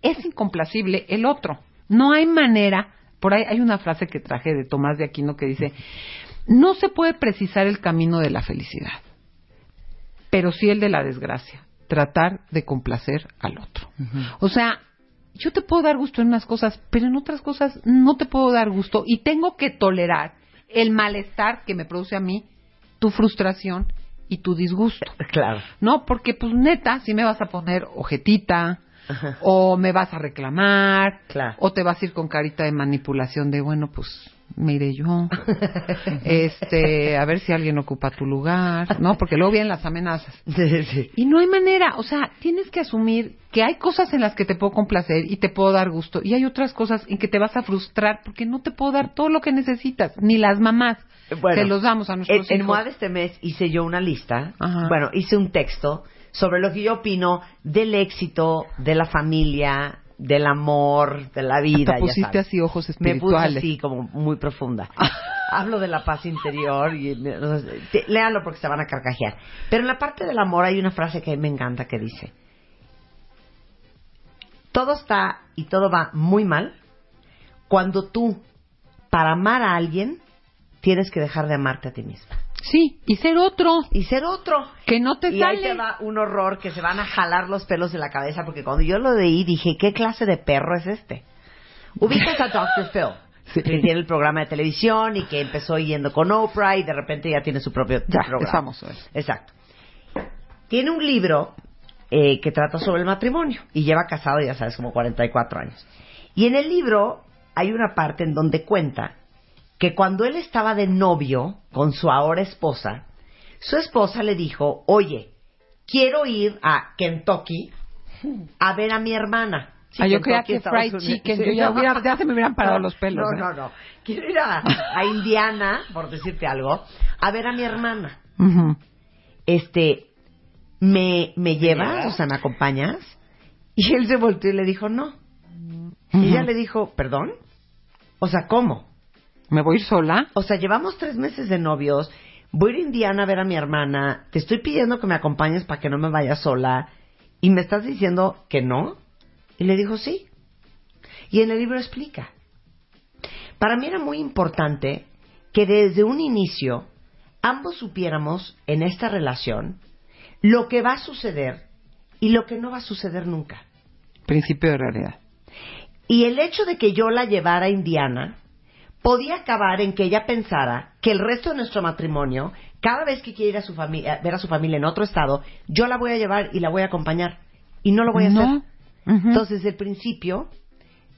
es incomplacible, el otro. No hay manera. Por ahí hay una frase que traje de Tomás de Aquino que dice, no se puede precisar el camino de la felicidad, pero sí el de la desgracia. Tratar de complacer al otro. O sea, yo te puedo dar gusto en unas cosas, pero en otras cosas no te puedo dar gusto y tengo que tolerar el malestar que me produce a mí, tu frustración y tu disgusto. <laughs> Claro. No, porque pues neta, si me vas a poner ojetita, o me vas a reclamar, Claro. o te vas a ir con carita de manipulación de, bueno, pues me iré yo, <laughs> este, a ver si alguien ocupa tu lugar, ¿no? Porque luego vienen las amenazas. <laughs> Sí, sí. Y no hay manera, o sea, tienes que asumir que hay cosas en las que te puedo complacer y te puedo dar gusto, y hay otras cosas en que te vas a frustrar porque no te puedo dar todo lo que necesitas, ni las mamás. Bueno, se los damos a nuestros en hijos. MOA de este mes hice yo una lista, Ajá. bueno, hice un texto sobre lo que yo opino del éxito, de la familia, del amor, de la vida. Ya pusiste sabes. así ojos Me puse espirituales. así como muy profunda. <laughs> Hablo de la paz interior y me- o sea, te- léanlo porque se van a carcajear. Pero en la parte del amor hay una frase que me encanta que dice: Todo está y todo va muy mal cuando tú, para amar a alguien, tienes que dejar de amarte a ti misma Sí, y ser otro, y ser otro. que no te Y ahí sale. te va un horror que se van a jalar los pelos de la cabeza porque cuando yo lo leí dije, ¿qué clase de perro es este? Ubicas a Dr. <laughs> Phil, que tiene el programa de televisión y que empezó yendo con Oprah y de repente ya tiene su propio Ya, programa. es famoso. Exacto. Tiene un libro eh, que trata sobre el matrimonio y lleva casado, ya sabes, como 44 años. Y en el libro hay una parte en donde cuenta que cuando él estaba de novio con su ahora esposa, su esposa le dijo, oye, quiero ir a Kentucky a ver a mi hermana. Sí, Ah, yo creía que Estados fried Unidos. chicken, Sí, yo ya hubiera- ya se me hubieran parado los pelos, No, ¿eh? no, no. Quiero ir a, a Indiana, por decirte algo, a ver a mi hermana. Este, ¿me, me llevas? O sea, ¿me acompañas? Y él se volteó y le dijo, no. Y ella le dijo, ¿perdón? O sea, ¿cómo? ¿Me voy a ir sola? O sea, llevamos tres meses de novios. Voy a ir a Indiana a ver a mi hermana. Te estoy pidiendo que me acompañes para que no me vaya sola. ¿Y me estás diciendo que no? Y le dijo, sí. Y en el libro explica. Para mí era muy importante que desde un inicio ambos supiéramos en esta relación lo que va a suceder y lo que no va a suceder nunca. Principio de realidad. Y el hecho de que yo la llevara a Indiana podía acabar en que ella pensara que el resto de nuestro matrimonio, cada vez que quiere ir a su familia, ver a su familia en otro estado, yo la voy a llevar y la voy a acompañar. Y no lo voy a No. hacer. Entonces, desde el principio,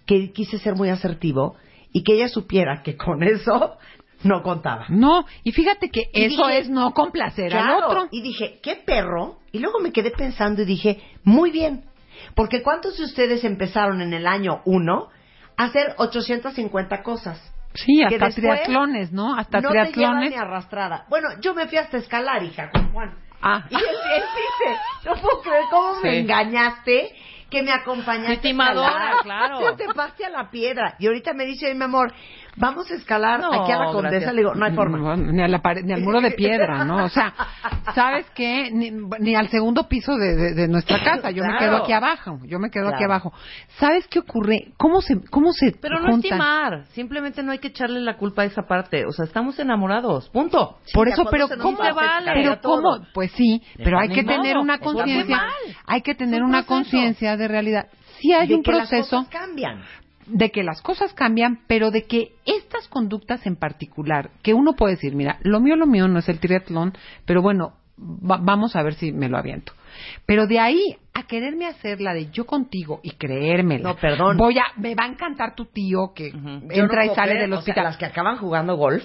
que quise ser muy asertivo y que ella supiera que con eso no contaba. No, y fíjate que Y eso dije, es no complacer al Claro, otro. Y dije, ¿qué perro? Y luego me quedé pensando y dije, muy bien. Porque ¿cuántos de ustedes empezaron en el año uno a hacer 850 cosas? Sí, hasta triatlones, ¿no? Hasta no te llevan triatlones. ni arrastrada. Bueno, yo me fui hasta escalar, hija, con Juan. Ah. Y él, él dice, no puedo creer cómo me engañaste que me acompañaste Qué timadora, a escalar. claro. Te trepaste a la piedra. Y ahorita me dice, "Oye, mi amor, Vamos a escalar No, aquí a la condesa. gracias. Le digo, no hay forma. No, ni, a la pared- ni al muro de piedra, ¿no? O sea, <laughs> ¿sabes qué? Ni, ni al segundo piso de, de- de nuestra <laughs> casa. Yo me quedo aquí abajo. Yo me quedo aquí abajo. ¿Sabes qué ocurre? ¿Cómo se, cómo se Pero no juntan? estimar, simplemente no hay que echarle la culpa a esa parte. O sea, estamos enamorados, punto. Por eso, pero ¿cómo va, se cambia Pero cómo? Pues sí, pero hay que modo, tener una conciencia. Hay que tener una proceso. conciencia de realidad. Sí hay de un que las proceso cosas cambian. De que las cosas cambian, pero de que estas conductas en particular, que uno puede decir, mira, lo mío, lo mío no es el triatlón, pero bueno, va- vamos a ver si me lo aviento. Pero de ahí a quererme hacer la de yo contigo y creérmela. No, perdón. Voy a, me va a encantar tu tío que entra y sale del o sea, hospital. las que acaban jugando golf.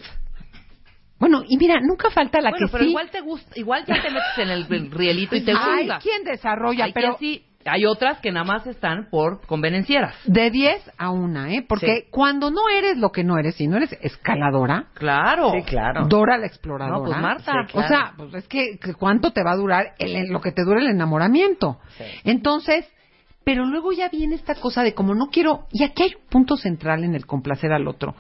Bueno, y mira, nunca falta la bueno, que pero sí. igual te gusta, igual ya te metes en el, el <laughs> rielito y te Hay quien desarrolla, Hay pero quien sí, hay otras que nada más están por convenencieras. de 10 a 1, ¿eh? Porque Sí. cuando no eres lo que no eres, si no eres escaladora, Claro. Sí, claro. Dora la exploradora. No, pues Marta. Sí, claro. O sea, pues es que, que cuánto te va a durar el, lo que te dura el enamoramiento. Sí. Entonces, pero luego ya viene esta cosa de como no quiero, y aquí hay un punto central en el complacer al otro,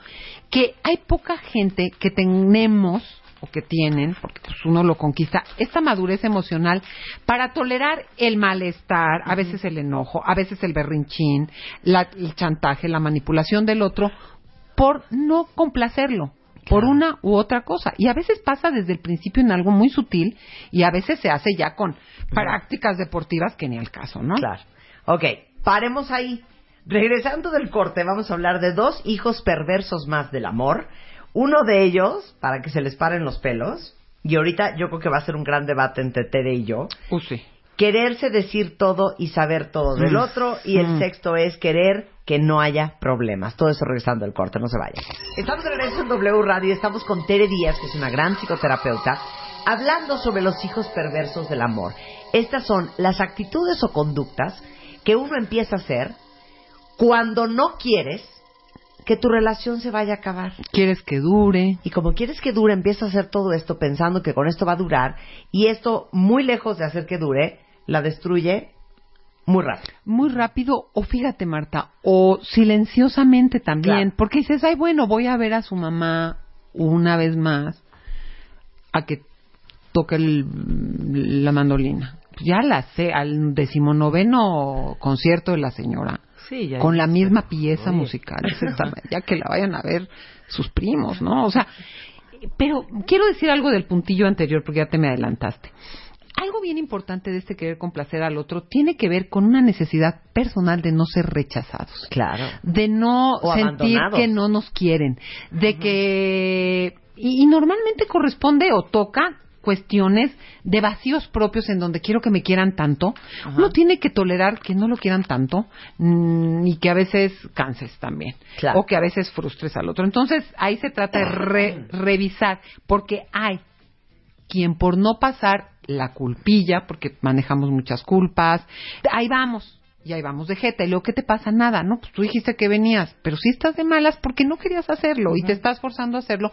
que hay poca gente que tenemos o que tienen, porque pues uno lo conquista, esta madurez emocional para tolerar el malestar, a veces el enojo, a veces el berrinchín, la- el chantaje, la manipulación del otro, por no complacerlo por una u otra cosa. Y a veces pasa desde el principio en algo muy sutil y a veces se hace ya con prácticas deportivas que ni al caso, ¿no? Claro. Ok, paremos ahí. Regresando del corte, vamos a hablar de dos hijos perversos más del amor. Uno de ellos, para que se les paren los pelos, y ahorita yo creo que va a ser un gran debate entre Tere y yo, Uh, sí. quererse decir todo y saber todo del Mm. otro, y el Mm. sexto es querer que no haya problemas. Todo eso regresando del corte, no se vayan. Estamos de regreso en W Radio, estamos con Tere Díaz, que es una gran psicoterapeuta, hablando sobre los hijos perversos del amor. Estas son las actitudes o conductas que uno empieza a hacer cuando no quieres que tu relación se vaya a acabar. Quieres que dure. Y como quieres que dure, empieza a hacer todo esto pensando que con esto va a durar y esto, muy lejos de hacer que dure, la destruye muy rápido. Muy rápido, o fíjate, Marta, o silenciosamente también, Claro. porque dices, ay, bueno, voy a ver a su mamá una vez más a que toque el- la mandolina. Ya la sé, al decimonoveno concierto de la señora. Sí, ya. con la misma pieza Oye. musical, <laughs> exactamente, ya que la vayan a ver sus primos, ¿no? O sea, pero quiero decir algo del puntillo anterior porque ya te me adelantaste. Algo bien importante de este querer complacer al otro tiene que ver con una necesidad personal de no ser rechazados Claro. de no O sentir que no nos quieren, de que y, y normalmente corresponde o toca cuestiones de vacíos propios en donde quiero que me quieran tanto, uno tiene que tolerar que no lo quieran tanto mm, y que a veces canses también Claro. o que a veces frustres al otro. Entonces ahí se trata de re- revisar porque hay quien por no pasar la culpilla, porque manejamos muchas culpas, ahí vamos, y ahí vamos de jeta, y luego, ¿qué te pasa? Nada, no, pues tú dijiste que venías, pero si estás de malas porque no querías hacerlo y te estás forzando a hacerlo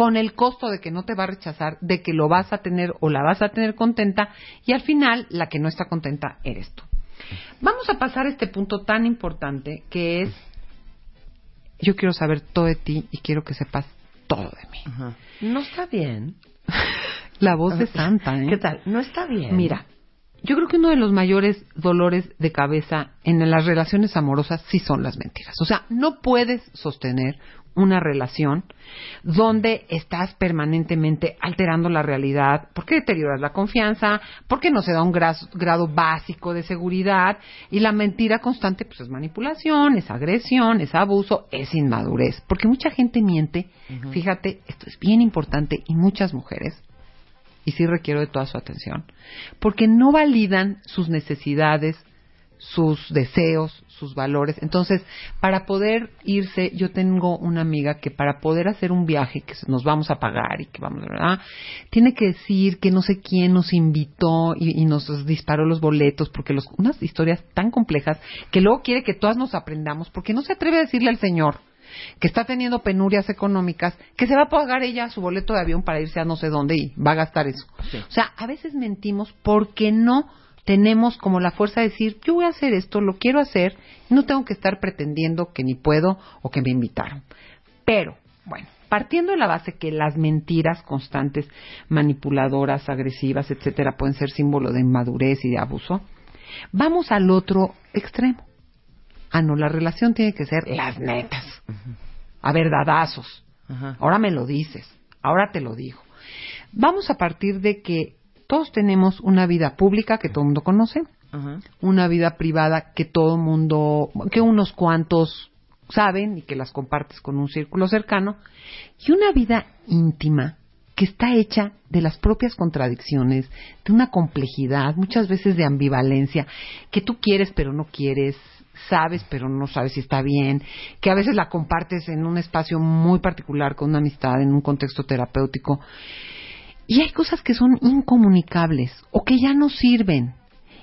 con el costo de que no te va a rechazar, de que lo vas a tener o la vas a tener contenta, y al final la que no está contenta eres tú. Vamos a pasar a este punto tan importante que es, yo quiero saber todo de ti y quiero que sepas todo de mí. No está bien. <laughs> La voz de Santa, ¿eh? ¿Qué tal? No está bien. Mira, yo creo que uno de los mayores dolores de cabeza en las relaciones amorosas sí son las mentiras. O sea, no puedes sostener una relación donde estás permanentemente alterando la realidad, porque deterioras la confianza, porque no se da un grado básico de seguridad y la mentira constante pues es manipulación, es agresión, es abuso, es inmadurez, porque mucha gente miente. Fíjate, esto es bien importante y muchas mujeres y sí requiero de toda su atención, porque no validan sus necesidades, sus deseos, sus valores. Entonces, para poder irse, yo tengo una amiga que para poder hacer un viaje que nos vamos a pagar y que vamos, ¿verdad? Tiene que decir que no sé quién nos invitó y, y nos disparó los boletos, porque los, unas historias tan complejas que luego quiere que todas nos aprendamos, porque no se atreve a decirle al Señor que está teniendo penurias económicas, que se va a pagar ella su boleto de avión para irse a no sé dónde y va a gastar eso. O sea, a veces mentimos porque no tenemos como la fuerza de decir, yo voy a hacer esto, lo quiero hacer, no tengo que estar pretendiendo que ni puedo o que me invitaron. Pero, bueno, partiendo de la base que las mentiras constantes, manipuladoras, agresivas, etcétera, pueden ser símbolo de inmadurez y de abuso, vamos al otro extremo. Ah, no, la relación tiene que ser las netas. A verdadazos. Ahora me lo dices. Ahora te lo digo. Vamos a partir de que todos tenemos una vida pública que todo el mundo conoce, una vida privada que todo el mundo, que unos cuantos saben y que las compartes con un círculo cercano, y una vida íntima que está hecha de las propias contradicciones, de una complejidad, muchas veces de ambivalencia, que tú quieres pero no quieres, sabes pero no sabes si está bien, que a veces la compartes en un espacio muy particular con una amistad, en un contexto terapéutico. Y hay cosas que son incomunicables o que ya no sirven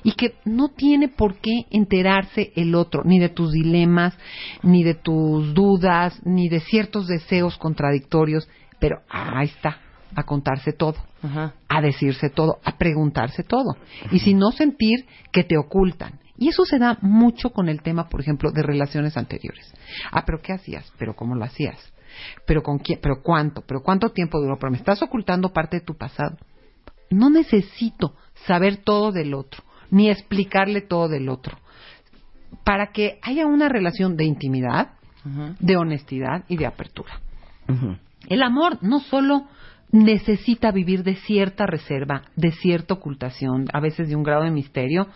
y que no tiene por qué enterarse el otro, ni de tus dilemas, ni de tus dudas, ni de ciertos deseos contradictorios, pero ahí está, a contarse todo, Ajá. a decirse todo, a preguntarse todo, y si no sentir que te ocultan. Y eso se da mucho con el tema, por ejemplo, de relaciones anteriores. Ah, pero ¿qué hacías? ¿Pero cómo lo hacías? ¿Pero con quién? ¿Pero cuánto? ¿Pero cuánto tiempo duró? Pero me estás ocultando parte de tu pasado. No necesito saber todo del otro, ni explicarle todo del otro. Para que haya una relación de intimidad, de honestidad y de apertura. El amor no solo necesita vivir de cierta reserva, de cierta ocultación, a veces de un grado de misterio,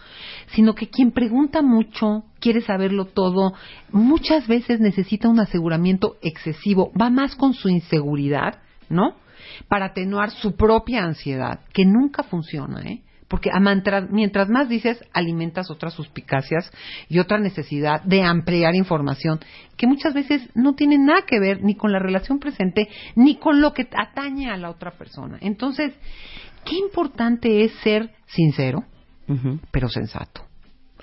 sino que quien pregunta mucho, quiere saberlo todo, muchas veces necesita un aseguramiento excesivo, va más con su inseguridad, ¿no? Para atenuar su propia ansiedad, que nunca funciona, ¿eh? Porque mientras más dices, alimentas otras suspicacias y otra necesidad de ampliar información que muchas veces no tiene nada que ver ni con la relación presente ni con lo que atañe a la otra persona. Entonces, qué importante es ser sincero, pero sensato.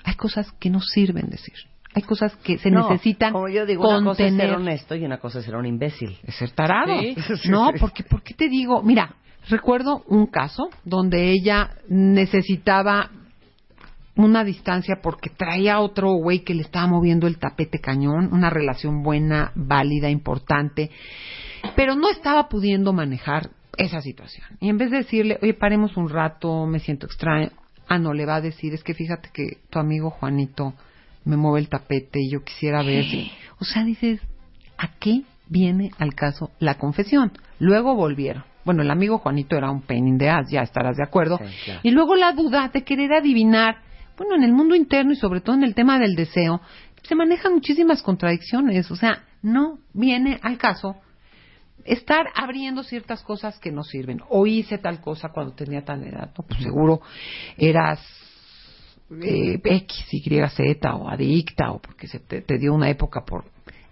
Hay cosas que no sirven decir. Hay cosas que se No, necesitan Como yo digo, una cosa es ser honesto y una cosa es ser un imbécil. Es ser tarado. Sí. <laughs> No, porque, ¿por qué te digo? Mira, recuerdo un caso donde ella necesitaba una distancia porque traía otro güey que le estaba moviendo el tapete cañón, una relación buena, válida, importante, pero no estaba pudiendo manejar esa situación. Y en vez de decirle, oye, paremos un rato, me siento extraño, ah, no, le va a decir, es que fíjate que tu amigo Juanito me mueve el tapete y yo quisiera ver si... O sea, dices, ¿a qué viene al caso la confesión? Luego volvieron. Bueno, el amigo Juanito era un pain in the ass, ya estarás de acuerdo. Sí, claro. Y luego la duda de querer adivinar. Bueno, en el mundo interno y sobre todo en el tema del deseo, se manejan muchísimas contradicciones. O sea, no viene al caso estar abriendo ciertas cosas que no sirven. O hice tal cosa cuando tenía tal edad. No, pues seguro eras eh, X, Y, Z o adicta o porque se te, te dio una época por...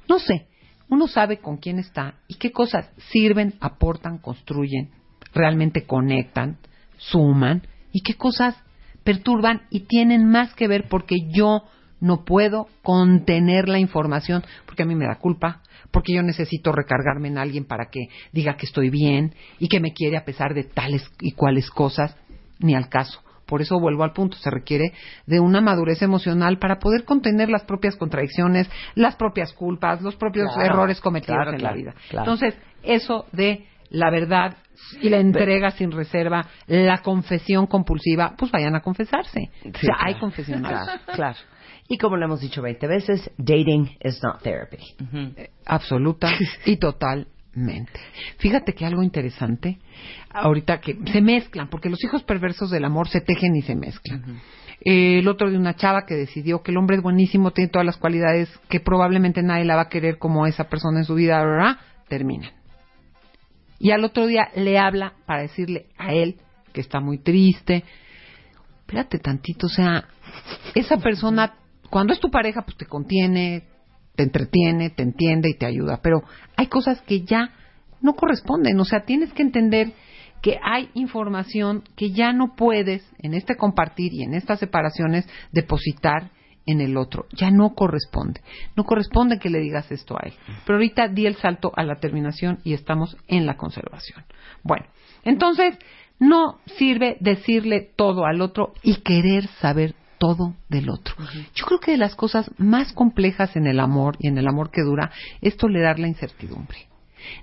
No sé, uno sabe con quién está y qué cosas sirven, aportan, construyen, realmente conectan, suman y qué cosas perturban y tienen más que ver porque yo no puedo contener la información porque a mí me da culpa, porque yo necesito recargarme en alguien para que diga que estoy bien y que me quiere a pesar de tales y cuales cosas, ni al caso. Por eso vuelvo al punto, se requiere de una madurez emocional para poder contener las propias contradicciones, las propias culpas, los propios Claro, errores cometidos claro, en claro, la vida. Entonces, eso de la verdad y la entrega sin reserva, la confesión compulsiva, pues vayan a confesarse. o sea, Sí, hay claro. confesionales. Claro, claro. Y como lo hemos dicho 20 veces, dating is not therapy. Eh, absoluta y Fíjate que algo interesante, ahorita que se mezclan, porque los hijos perversos del amor se tejen y se mezclan. Eh, el otro de una chava que decidió que el hombre es buenísimo, tiene todas las cualidades que probablemente nadie la va a querer como esa persona en su vida, ¿verdad? terminan. Y al otro día le habla para decirle a él que está muy triste. Espérate tantito, o sea, esa persona, cuando es tu pareja, pues te contiene, te entretiene, te entiende y te ayuda. Pero hay cosas que ya no corresponden. O sea, tienes que entender que hay información que ya no puedes en este compartir y en estas separaciones depositar en el otro. Ya no corresponde. No corresponde que le digas esto a él. Pero ahorita di el salto a la terminación y estamos en la conservación. Bueno, entonces no sirve decirle todo al otro y querer saber todo del otro. Yo creo que de las cosas más complejas en el amor y en el amor que dura es tolerar la incertidumbre.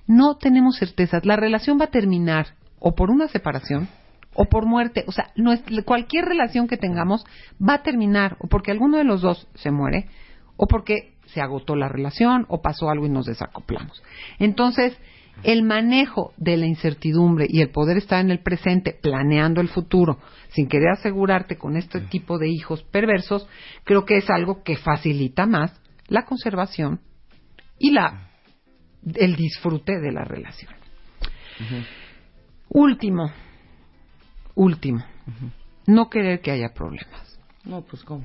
No tenemos certezas. La relación va a terminar o por una separación o por muerte. O sea, cualquier relación que tengamos va a terminar o porque alguno de los dos se muere o porque se agotó la relación o pasó algo y nos desacoplamos. Entonces, el manejo de la incertidumbre y el poder estar en el presente planeando el futuro sin querer asegurarte con este tipo de hijos perversos, creo que es algo que facilita más la conservación y la el disfrute de la relación. Último, último, no querer que haya problemas. No, pues cómo.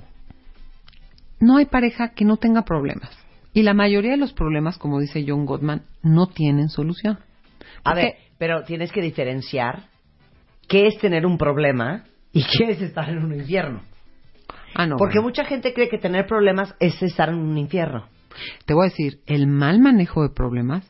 No hay pareja que no tenga problemas. Y la mayoría de los problemas, como dice John Gottman, no tienen solución. A ver, pero tienes que diferenciar qué es tener un problema y qué es estar en un infierno. Ah, no. Porque mucha gente cree que tener problemas es estar en un infierno. Te voy a decir, el mal manejo de problemas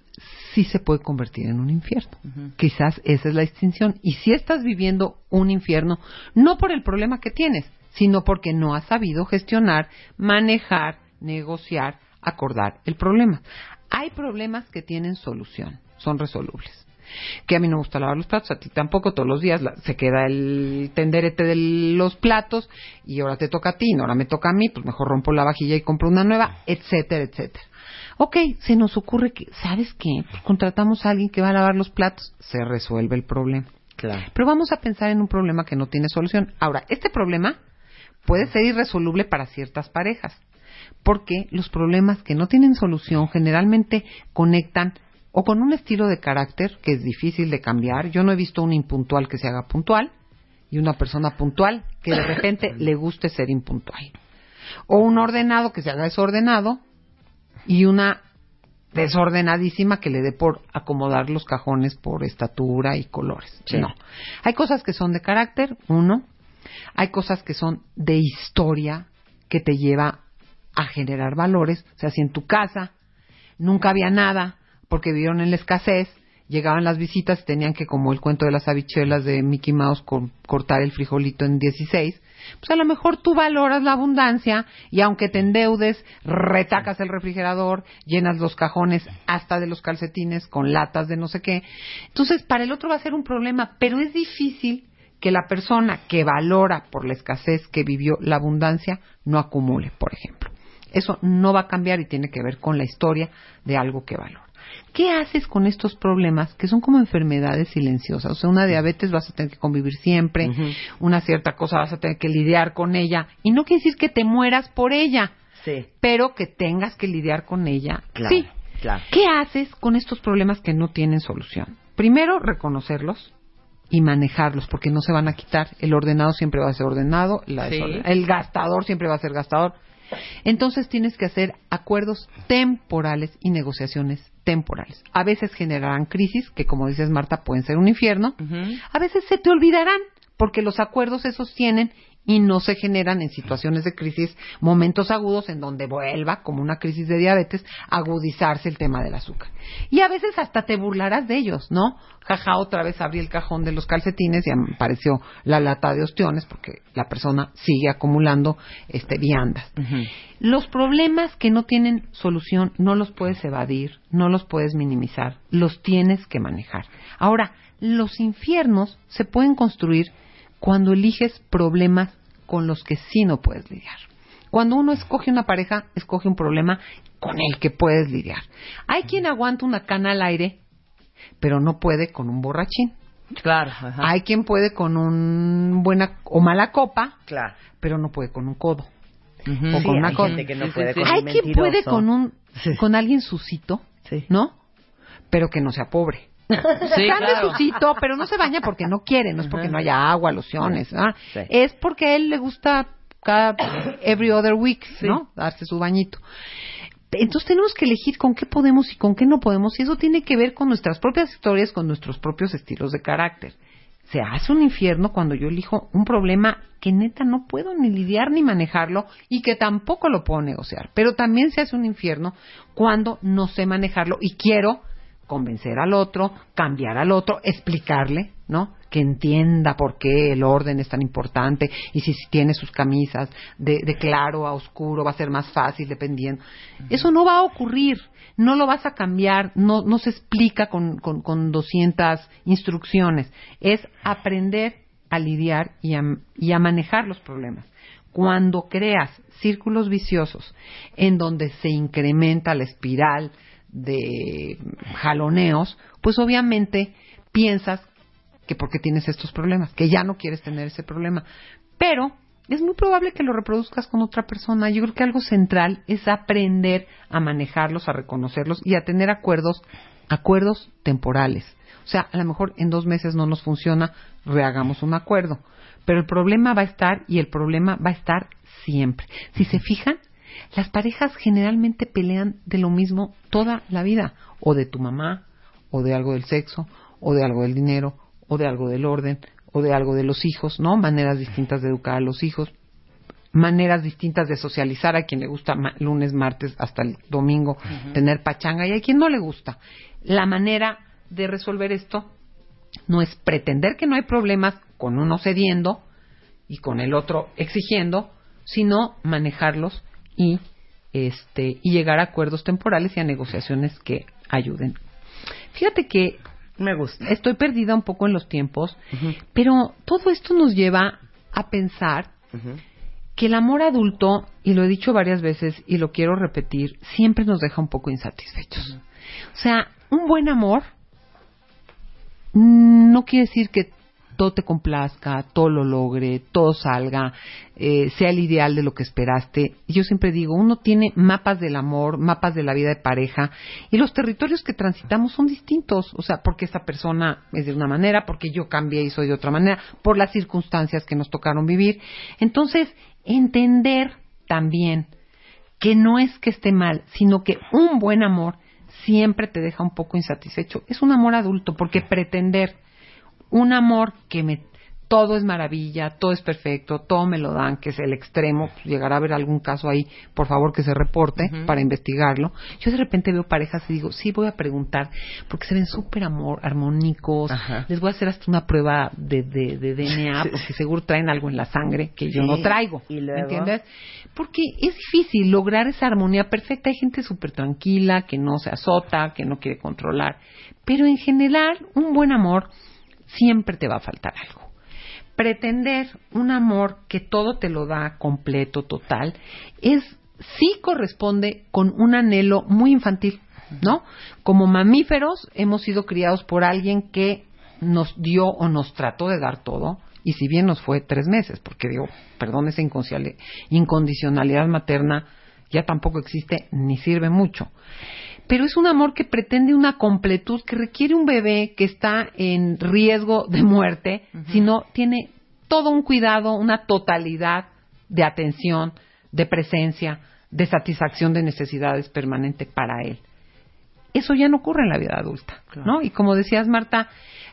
sí se puede convertir en un infierno. Quizás esa es la distinción. Y si estás viviendo un infierno, no por el problema que tienes, sino porque no has sabido gestionar, manejar, negociar, acordar el problema. Hay problemas que tienen solución, son resolubles. Que a mí no me gusta lavar los platos, a ti tampoco, todos los días se queda el tenderete de los platos y ahora te toca a ti, no ahora me toca a mí, pues mejor rompo la vajilla y compro una nueva, etcétera, etcétera. Ok, se nos ocurre que, ¿sabes qué? Pues contratamos a alguien que va a lavar los platos, se resuelve el problema. Claro. Pero vamos a pensar en un problema que no tiene solución. Ahora, este problema puede ser irresoluble para ciertas parejas porque los problemas que no tienen solución generalmente conectan o con un estilo de carácter que es difícil de cambiar. Yo no he visto un impuntual que se haga puntual y una persona puntual que de repente <coughs> le guste ser impuntual. O un ordenado que se haga desordenado y una desordenadísima que le dé por acomodar los cajones por estatura y colores. No. Hay cosas que son de carácter, uno. Hay cosas que son de historia que te lleva a generar valores. O sea, si en tu casa nunca había nada porque vivieron en la escasez, llegaban las visitas y tenían que, como el cuento de las habichuelas de Mickey Mouse, cortar el frijolito en 16, pues a lo mejor tú valoras la abundancia y aunque te endeudes, retacas el refrigerador, llenas los cajones hasta de los calcetines con latas de no sé qué. Entonces, para el otro va a ser un problema, pero es difícil que la persona que valora por la escasez que vivió la abundancia no acumule, por ejemplo. Eso no va a cambiar y tiene que ver con la historia de algo que valora. ¿Qué haces con estos problemas que son como enfermedades silenciosas? O sea, una diabetes vas a tener que convivir siempre, una cierta cosa vas a tener que lidiar con ella. Y no quiere decir que te mueras por ella, sí. pero que tengas que lidiar con ella. Claro, sí. claro. ¿Qué haces con estos problemas que no tienen solución? Primero, reconocerlos y manejarlos, porque no se van a quitar. El ordenado siempre va a ser ordenado, el gastador siempre va a ser gastador. Entonces tienes que hacer acuerdos temporales y negociaciones temporales. A veces generarán crisis, que como dices Marta, pueden ser un infierno. A veces se te olvidarán, porque los acuerdos se sostienen y no se generan en situaciones de crisis momentos agudos en donde vuelva, como una crisis de diabetes, agudizarse el tema del azúcar. Y a veces hasta te burlarás de ellos, ¿no? Jaja, otra vez abrí el cajón de los calcetines y apareció la lata de ostiones porque la persona sigue acumulando este viandas. Los problemas que no tienen solución no los puedes evadir, no los puedes minimizar, los tienes que manejar. Ahora, los infiernos se pueden construir cuando eliges problemas con los que sí no puedes lidiar. Cuando uno escoge una pareja, escoge un problema con el que puedes lidiar. Hay quien aguanta una cana al aire, pero no puede con un borrachín. Claro. Hay quien puede con un buena o mala copa, claro. pero no puede con un codo. O con una copa. Que no puede con hay un quien puede con un con alguien susito, Sí. ¿no? Pero que no sea pobre. <laughs> Sí, Sale claro. sucito, pero no se baña porque no quiere, no es porque no haya agua, lociones. Sí. es porque a él le gusta cada every other week, ¿no? Darse su bañito. Entonces tenemos que elegir con qué podemos y con qué no podemos y eso tiene que ver con nuestras propias historias, con nuestros propios estilos de carácter. Se hace un infierno cuando yo elijo un problema que neta no puedo ni lidiar ni manejarlo y que tampoco lo puedo negociar. Pero también se hace un infierno cuando no sé manejarlo y quiero convencer al otro, cambiar al otro, explicarle ¿no? Que entienda por qué el orden es tan importante y si, tiene sus camisas de, de claro a oscuro va a ser más fácil dependiendo. Eso no va a ocurrir, no lo vas a cambiar, no, no se explica con, con, con 200 instrucciones. Es aprender a lidiar y a, y a manejar los problemas. Cuando creas círculos viciosos en donde se incrementa la espiral de jaloneos, pues obviamente piensas que porque tienes estos problemas, que ya no quieres tener ese problema. Pero es muy probable que lo reproduzcas con otra persona. Yo creo que algo central es aprender a manejarlos, a reconocerlos y a tener acuerdos, acuerdos temporales. O sea, a lo mejor en dos meses no nos funciona, rehagamos un acuerdo. Pero el problema va a estar y el problema va a estar siempre. Si se fijan, las parejas generalmente pelean de lo mismo toda la vida, o de tu mamá, o de algo del sexo, o de algo del dinero, o de algo del orden, o de algo de los hijos, ¿no? Maneras distintas de educar a los hijos, maneras distintas de socializar a quien le gusta ma- lunes, martes hasta el domingo tener pachanga y a quien no le gusta. La manera de resolver esto no es pretender que no hay problemas con uno cediendo y con el otro exigiendo, sino manejarlos y este y llegar a acuerdos temporales y a negociaciones que ayuden. Fíjate que Me gusta. estoy perdida un poco en los tiempos, pero todo esto nos lleva a pensar que el amor adulto, y lo he dicho varias veces y lo quiero repetir, siempre nos deja un poco insatisfechos. O sea, un buen amor no quiere decir que todo te complazca, todo lo logre, todo salga, eh, sea el ideal de lo que esperaste. Yo siempre digo, uno tiene mapas del amor, mapas de la vida de pareja, y los territorios que transitamos son distintos. O sea, porque esta persona es de una manera, porque yo cambié y soy de otra manera, por las circunstancias que nos tocaron vivir. Entonces, entender también que no es que esté mal, sino que un buen amor siempre te deja un poco insatisfecho. Es un amor adulto, porque pretender un amor que me todo es maravilla, todo es perfecto, todo me lo dan, que es el extremo, pues, llegará a haber algún caso ahí, por favor que se reporte para investigarlo. Yo de repente veo parejas y digo, sí voy a preguntar, porque se ven súper amor, armónicos, Ajá. les voy a hacer hasta una prueba de, de, de DNA, <laughs> porque seguro traen algo en la sangre que yo no traigo, ¿y ¿me luego? entiendes? Porque es difícil lograr esa armonía perfecta. Hay gente súper tranquila, que no se azota, que no quiere controlar. Pero en general, un buen amor siempre te va a faltar algo. Pretender un amor que todo te lo da completo, total, es sí corresponde con un anhelo muy infantil, ¿no? Como mamíferos hemos sido criados por alguien que nos dio o nos trató de dar todo, y si bien nos fue tres meses, porque digo, perdón, esa incondicionali- incondicionalidad materna ya tampoco existe ni sirve mucho. Pero es un amor que pretende una completud que requiere un bebé que está en riesgo de muerte, sino tiene todo un cuidado, una totalidad de atención, de presencia, de satisfacción de necesidades permanente para él. Eso ya no ocurre en la vida adulta, ¿no? Y como decías, Marta,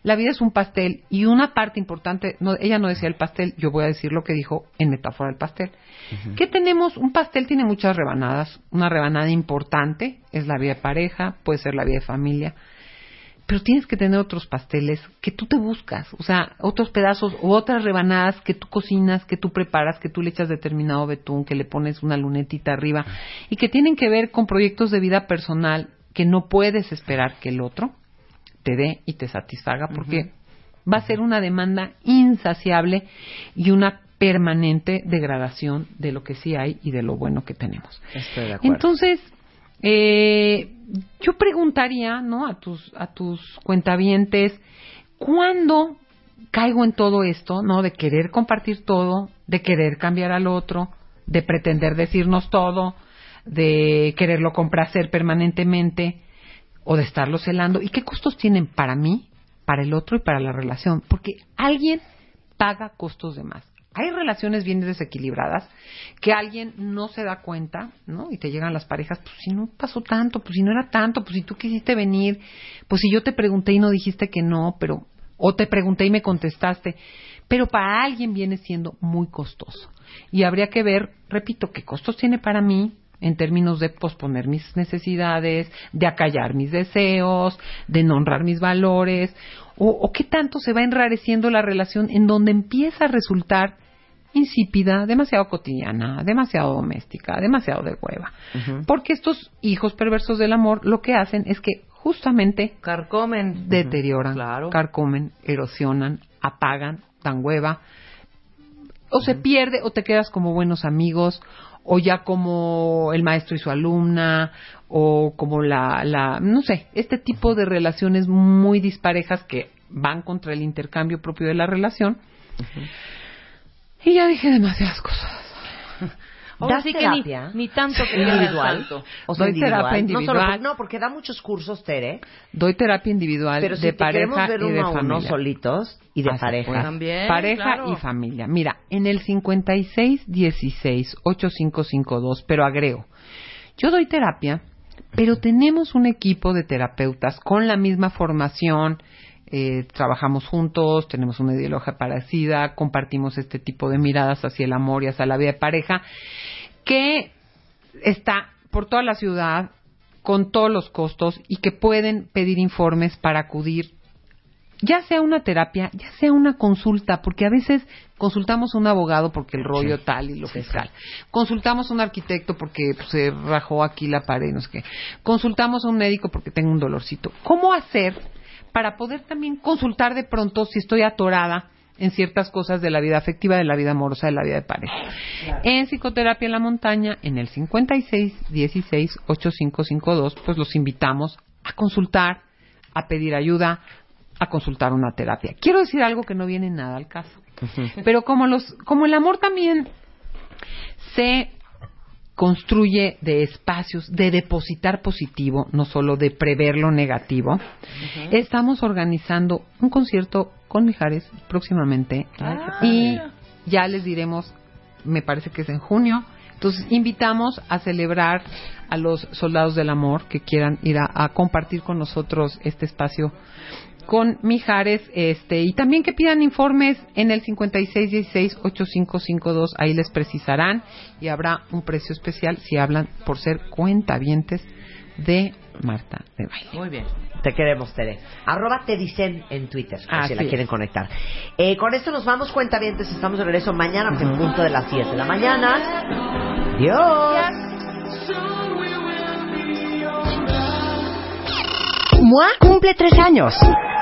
la vida es un pastel y una parte importante, no, ella no decía el pastel, yo voy a decir lo que dijo en metáfora del pastel. ¿Qué tenemos? Un pastel tiene muchas rebanadas. Una rebanada importante es la vida de pareja, puede ser la vida de familia, pero tienes que tener otros pasteles que tú te buscas, o sea, otros pedazos o otras rebanadas que tú cocinas, que tú preparas, que tú le echas determinado betún, que le pones una lunetita arriba y que tienen que ver con proyectos de vida personal que no puedes esperar que el otro te dé y te satisfaga porque va a ser una demanda insaciable y una permanente degradación de lo que sí hay y de lo bueno que tenemos. Estoy de acuerdo. Entonces, eh, yo preguntaría, ¿no? A tus, a tus cuentavientes, ¿cuándo caigo en todo esto, ¿no? De querer compartir todo, de querer cambiar al otro, de pretender decirnos todo, de quererlo complacer permanentemente o de estarlo celando. ¿Y qué costos tienen para mí, para el otro y para la relación? Porque alguien paga costos de más. Hay relaciones bien desequilibradas que alguien no se da cuenta, ¿no? Y te llegan las parejas, pues si no pasó tanto, pues si no era tanto, pues si tú quisiste venir, pues si yo te pregunté y no dijiste que no, pero o te pregunté y me contestaste, pero para alguien viene siendo muy costoso. Y habría que ver, repito, qué costos tiene para mí en términos de posponer mis necesidades, de acallar mis deseos, de no honrar mis valores, o, o qué tanto se va enrareciendo la relación en donde empieza a resultar insípida, demasiado cotidiana, demasiado doméstica, demasiado de hueva. Porque estos hijos perversos del amor lo que hacen es que justamente Carcomen. deterioran, Claro. carcomen, erosionan, apagan, dan hueva. O se pierde o te quedas como buenos amigos o ya como el maestro y su alumna o como la, la no sé, este tipo de relaciones muy disparejas que van contra el intercambio propio de la relación. Y ya dije demasiadas cosas. Ahora ¿Das sí que ni, terapia? ni tanto que individual. O sea, Doy individual. terapia No, solo individual. no, porque da muchos cursos, Tere. Doy terapia individual Pero si de te pareja ver y de uno a uno familia. solitos y de Ah, sí, pareja. pues. También, Pareja claro. y familia. Mira, en el 5616-8552, pero agrego, yo doy terapia, pero tenemos un equipo de terapeutas con la misma formación, eh, trabajamos juntos, tenemos una ideología parecida, compartimos este tipo de miradas hacia el amor y hacia la vida de pareja, que está por toda la ciudad con todos los costos y que pueden pedir informes para acudir ya sea una terapia, ya sea una consulta, porque a veces consultamos a un abogado porque el rollo tal y lo fiscal. Consultamos a un arquitecto porque pues, se rajó aquí la pared, no sé qué. Consultamos a un médico porque tengo un dolorcito. ¿Cómo hacer para poder también consultar de pronto si estoy atorada en ciertas cosas de la vida afectiva, de la vida amorosa, de la vida de pareja? En Psicoterapia en la Montaña, en el 56 16 8552, pues los invitamos a consultar, a pedir ayuda, a consultar una terapia. Quiero decir algo que no viene nada al caso. Pero como los como el amor también se construye de espacios de depositar positivo, no solo de prever lo negativo. Estamos organizando un concierto con Mijares próximamente y ya les diremos, me parece que es en junio. Entonces invitamos a celebrar a los soldados del amor que quieran ir a, a compartir con nosotros este espacio con Mijares, este, y también que pidan informes en el 5616-8552, ahí les precisarán y habrá un precio especial si hablan por ser cuentavientes de Marta de Baile. Muy bien. Te queremos, Tere. Arroba te dicen en Twitter, si la es. quieren conectar. Eh, con esto nos vamos, cuentavientes. Estamos de regreso mañana pues, en punto de las 10 de la mañana. Dios. MOA cumple tres años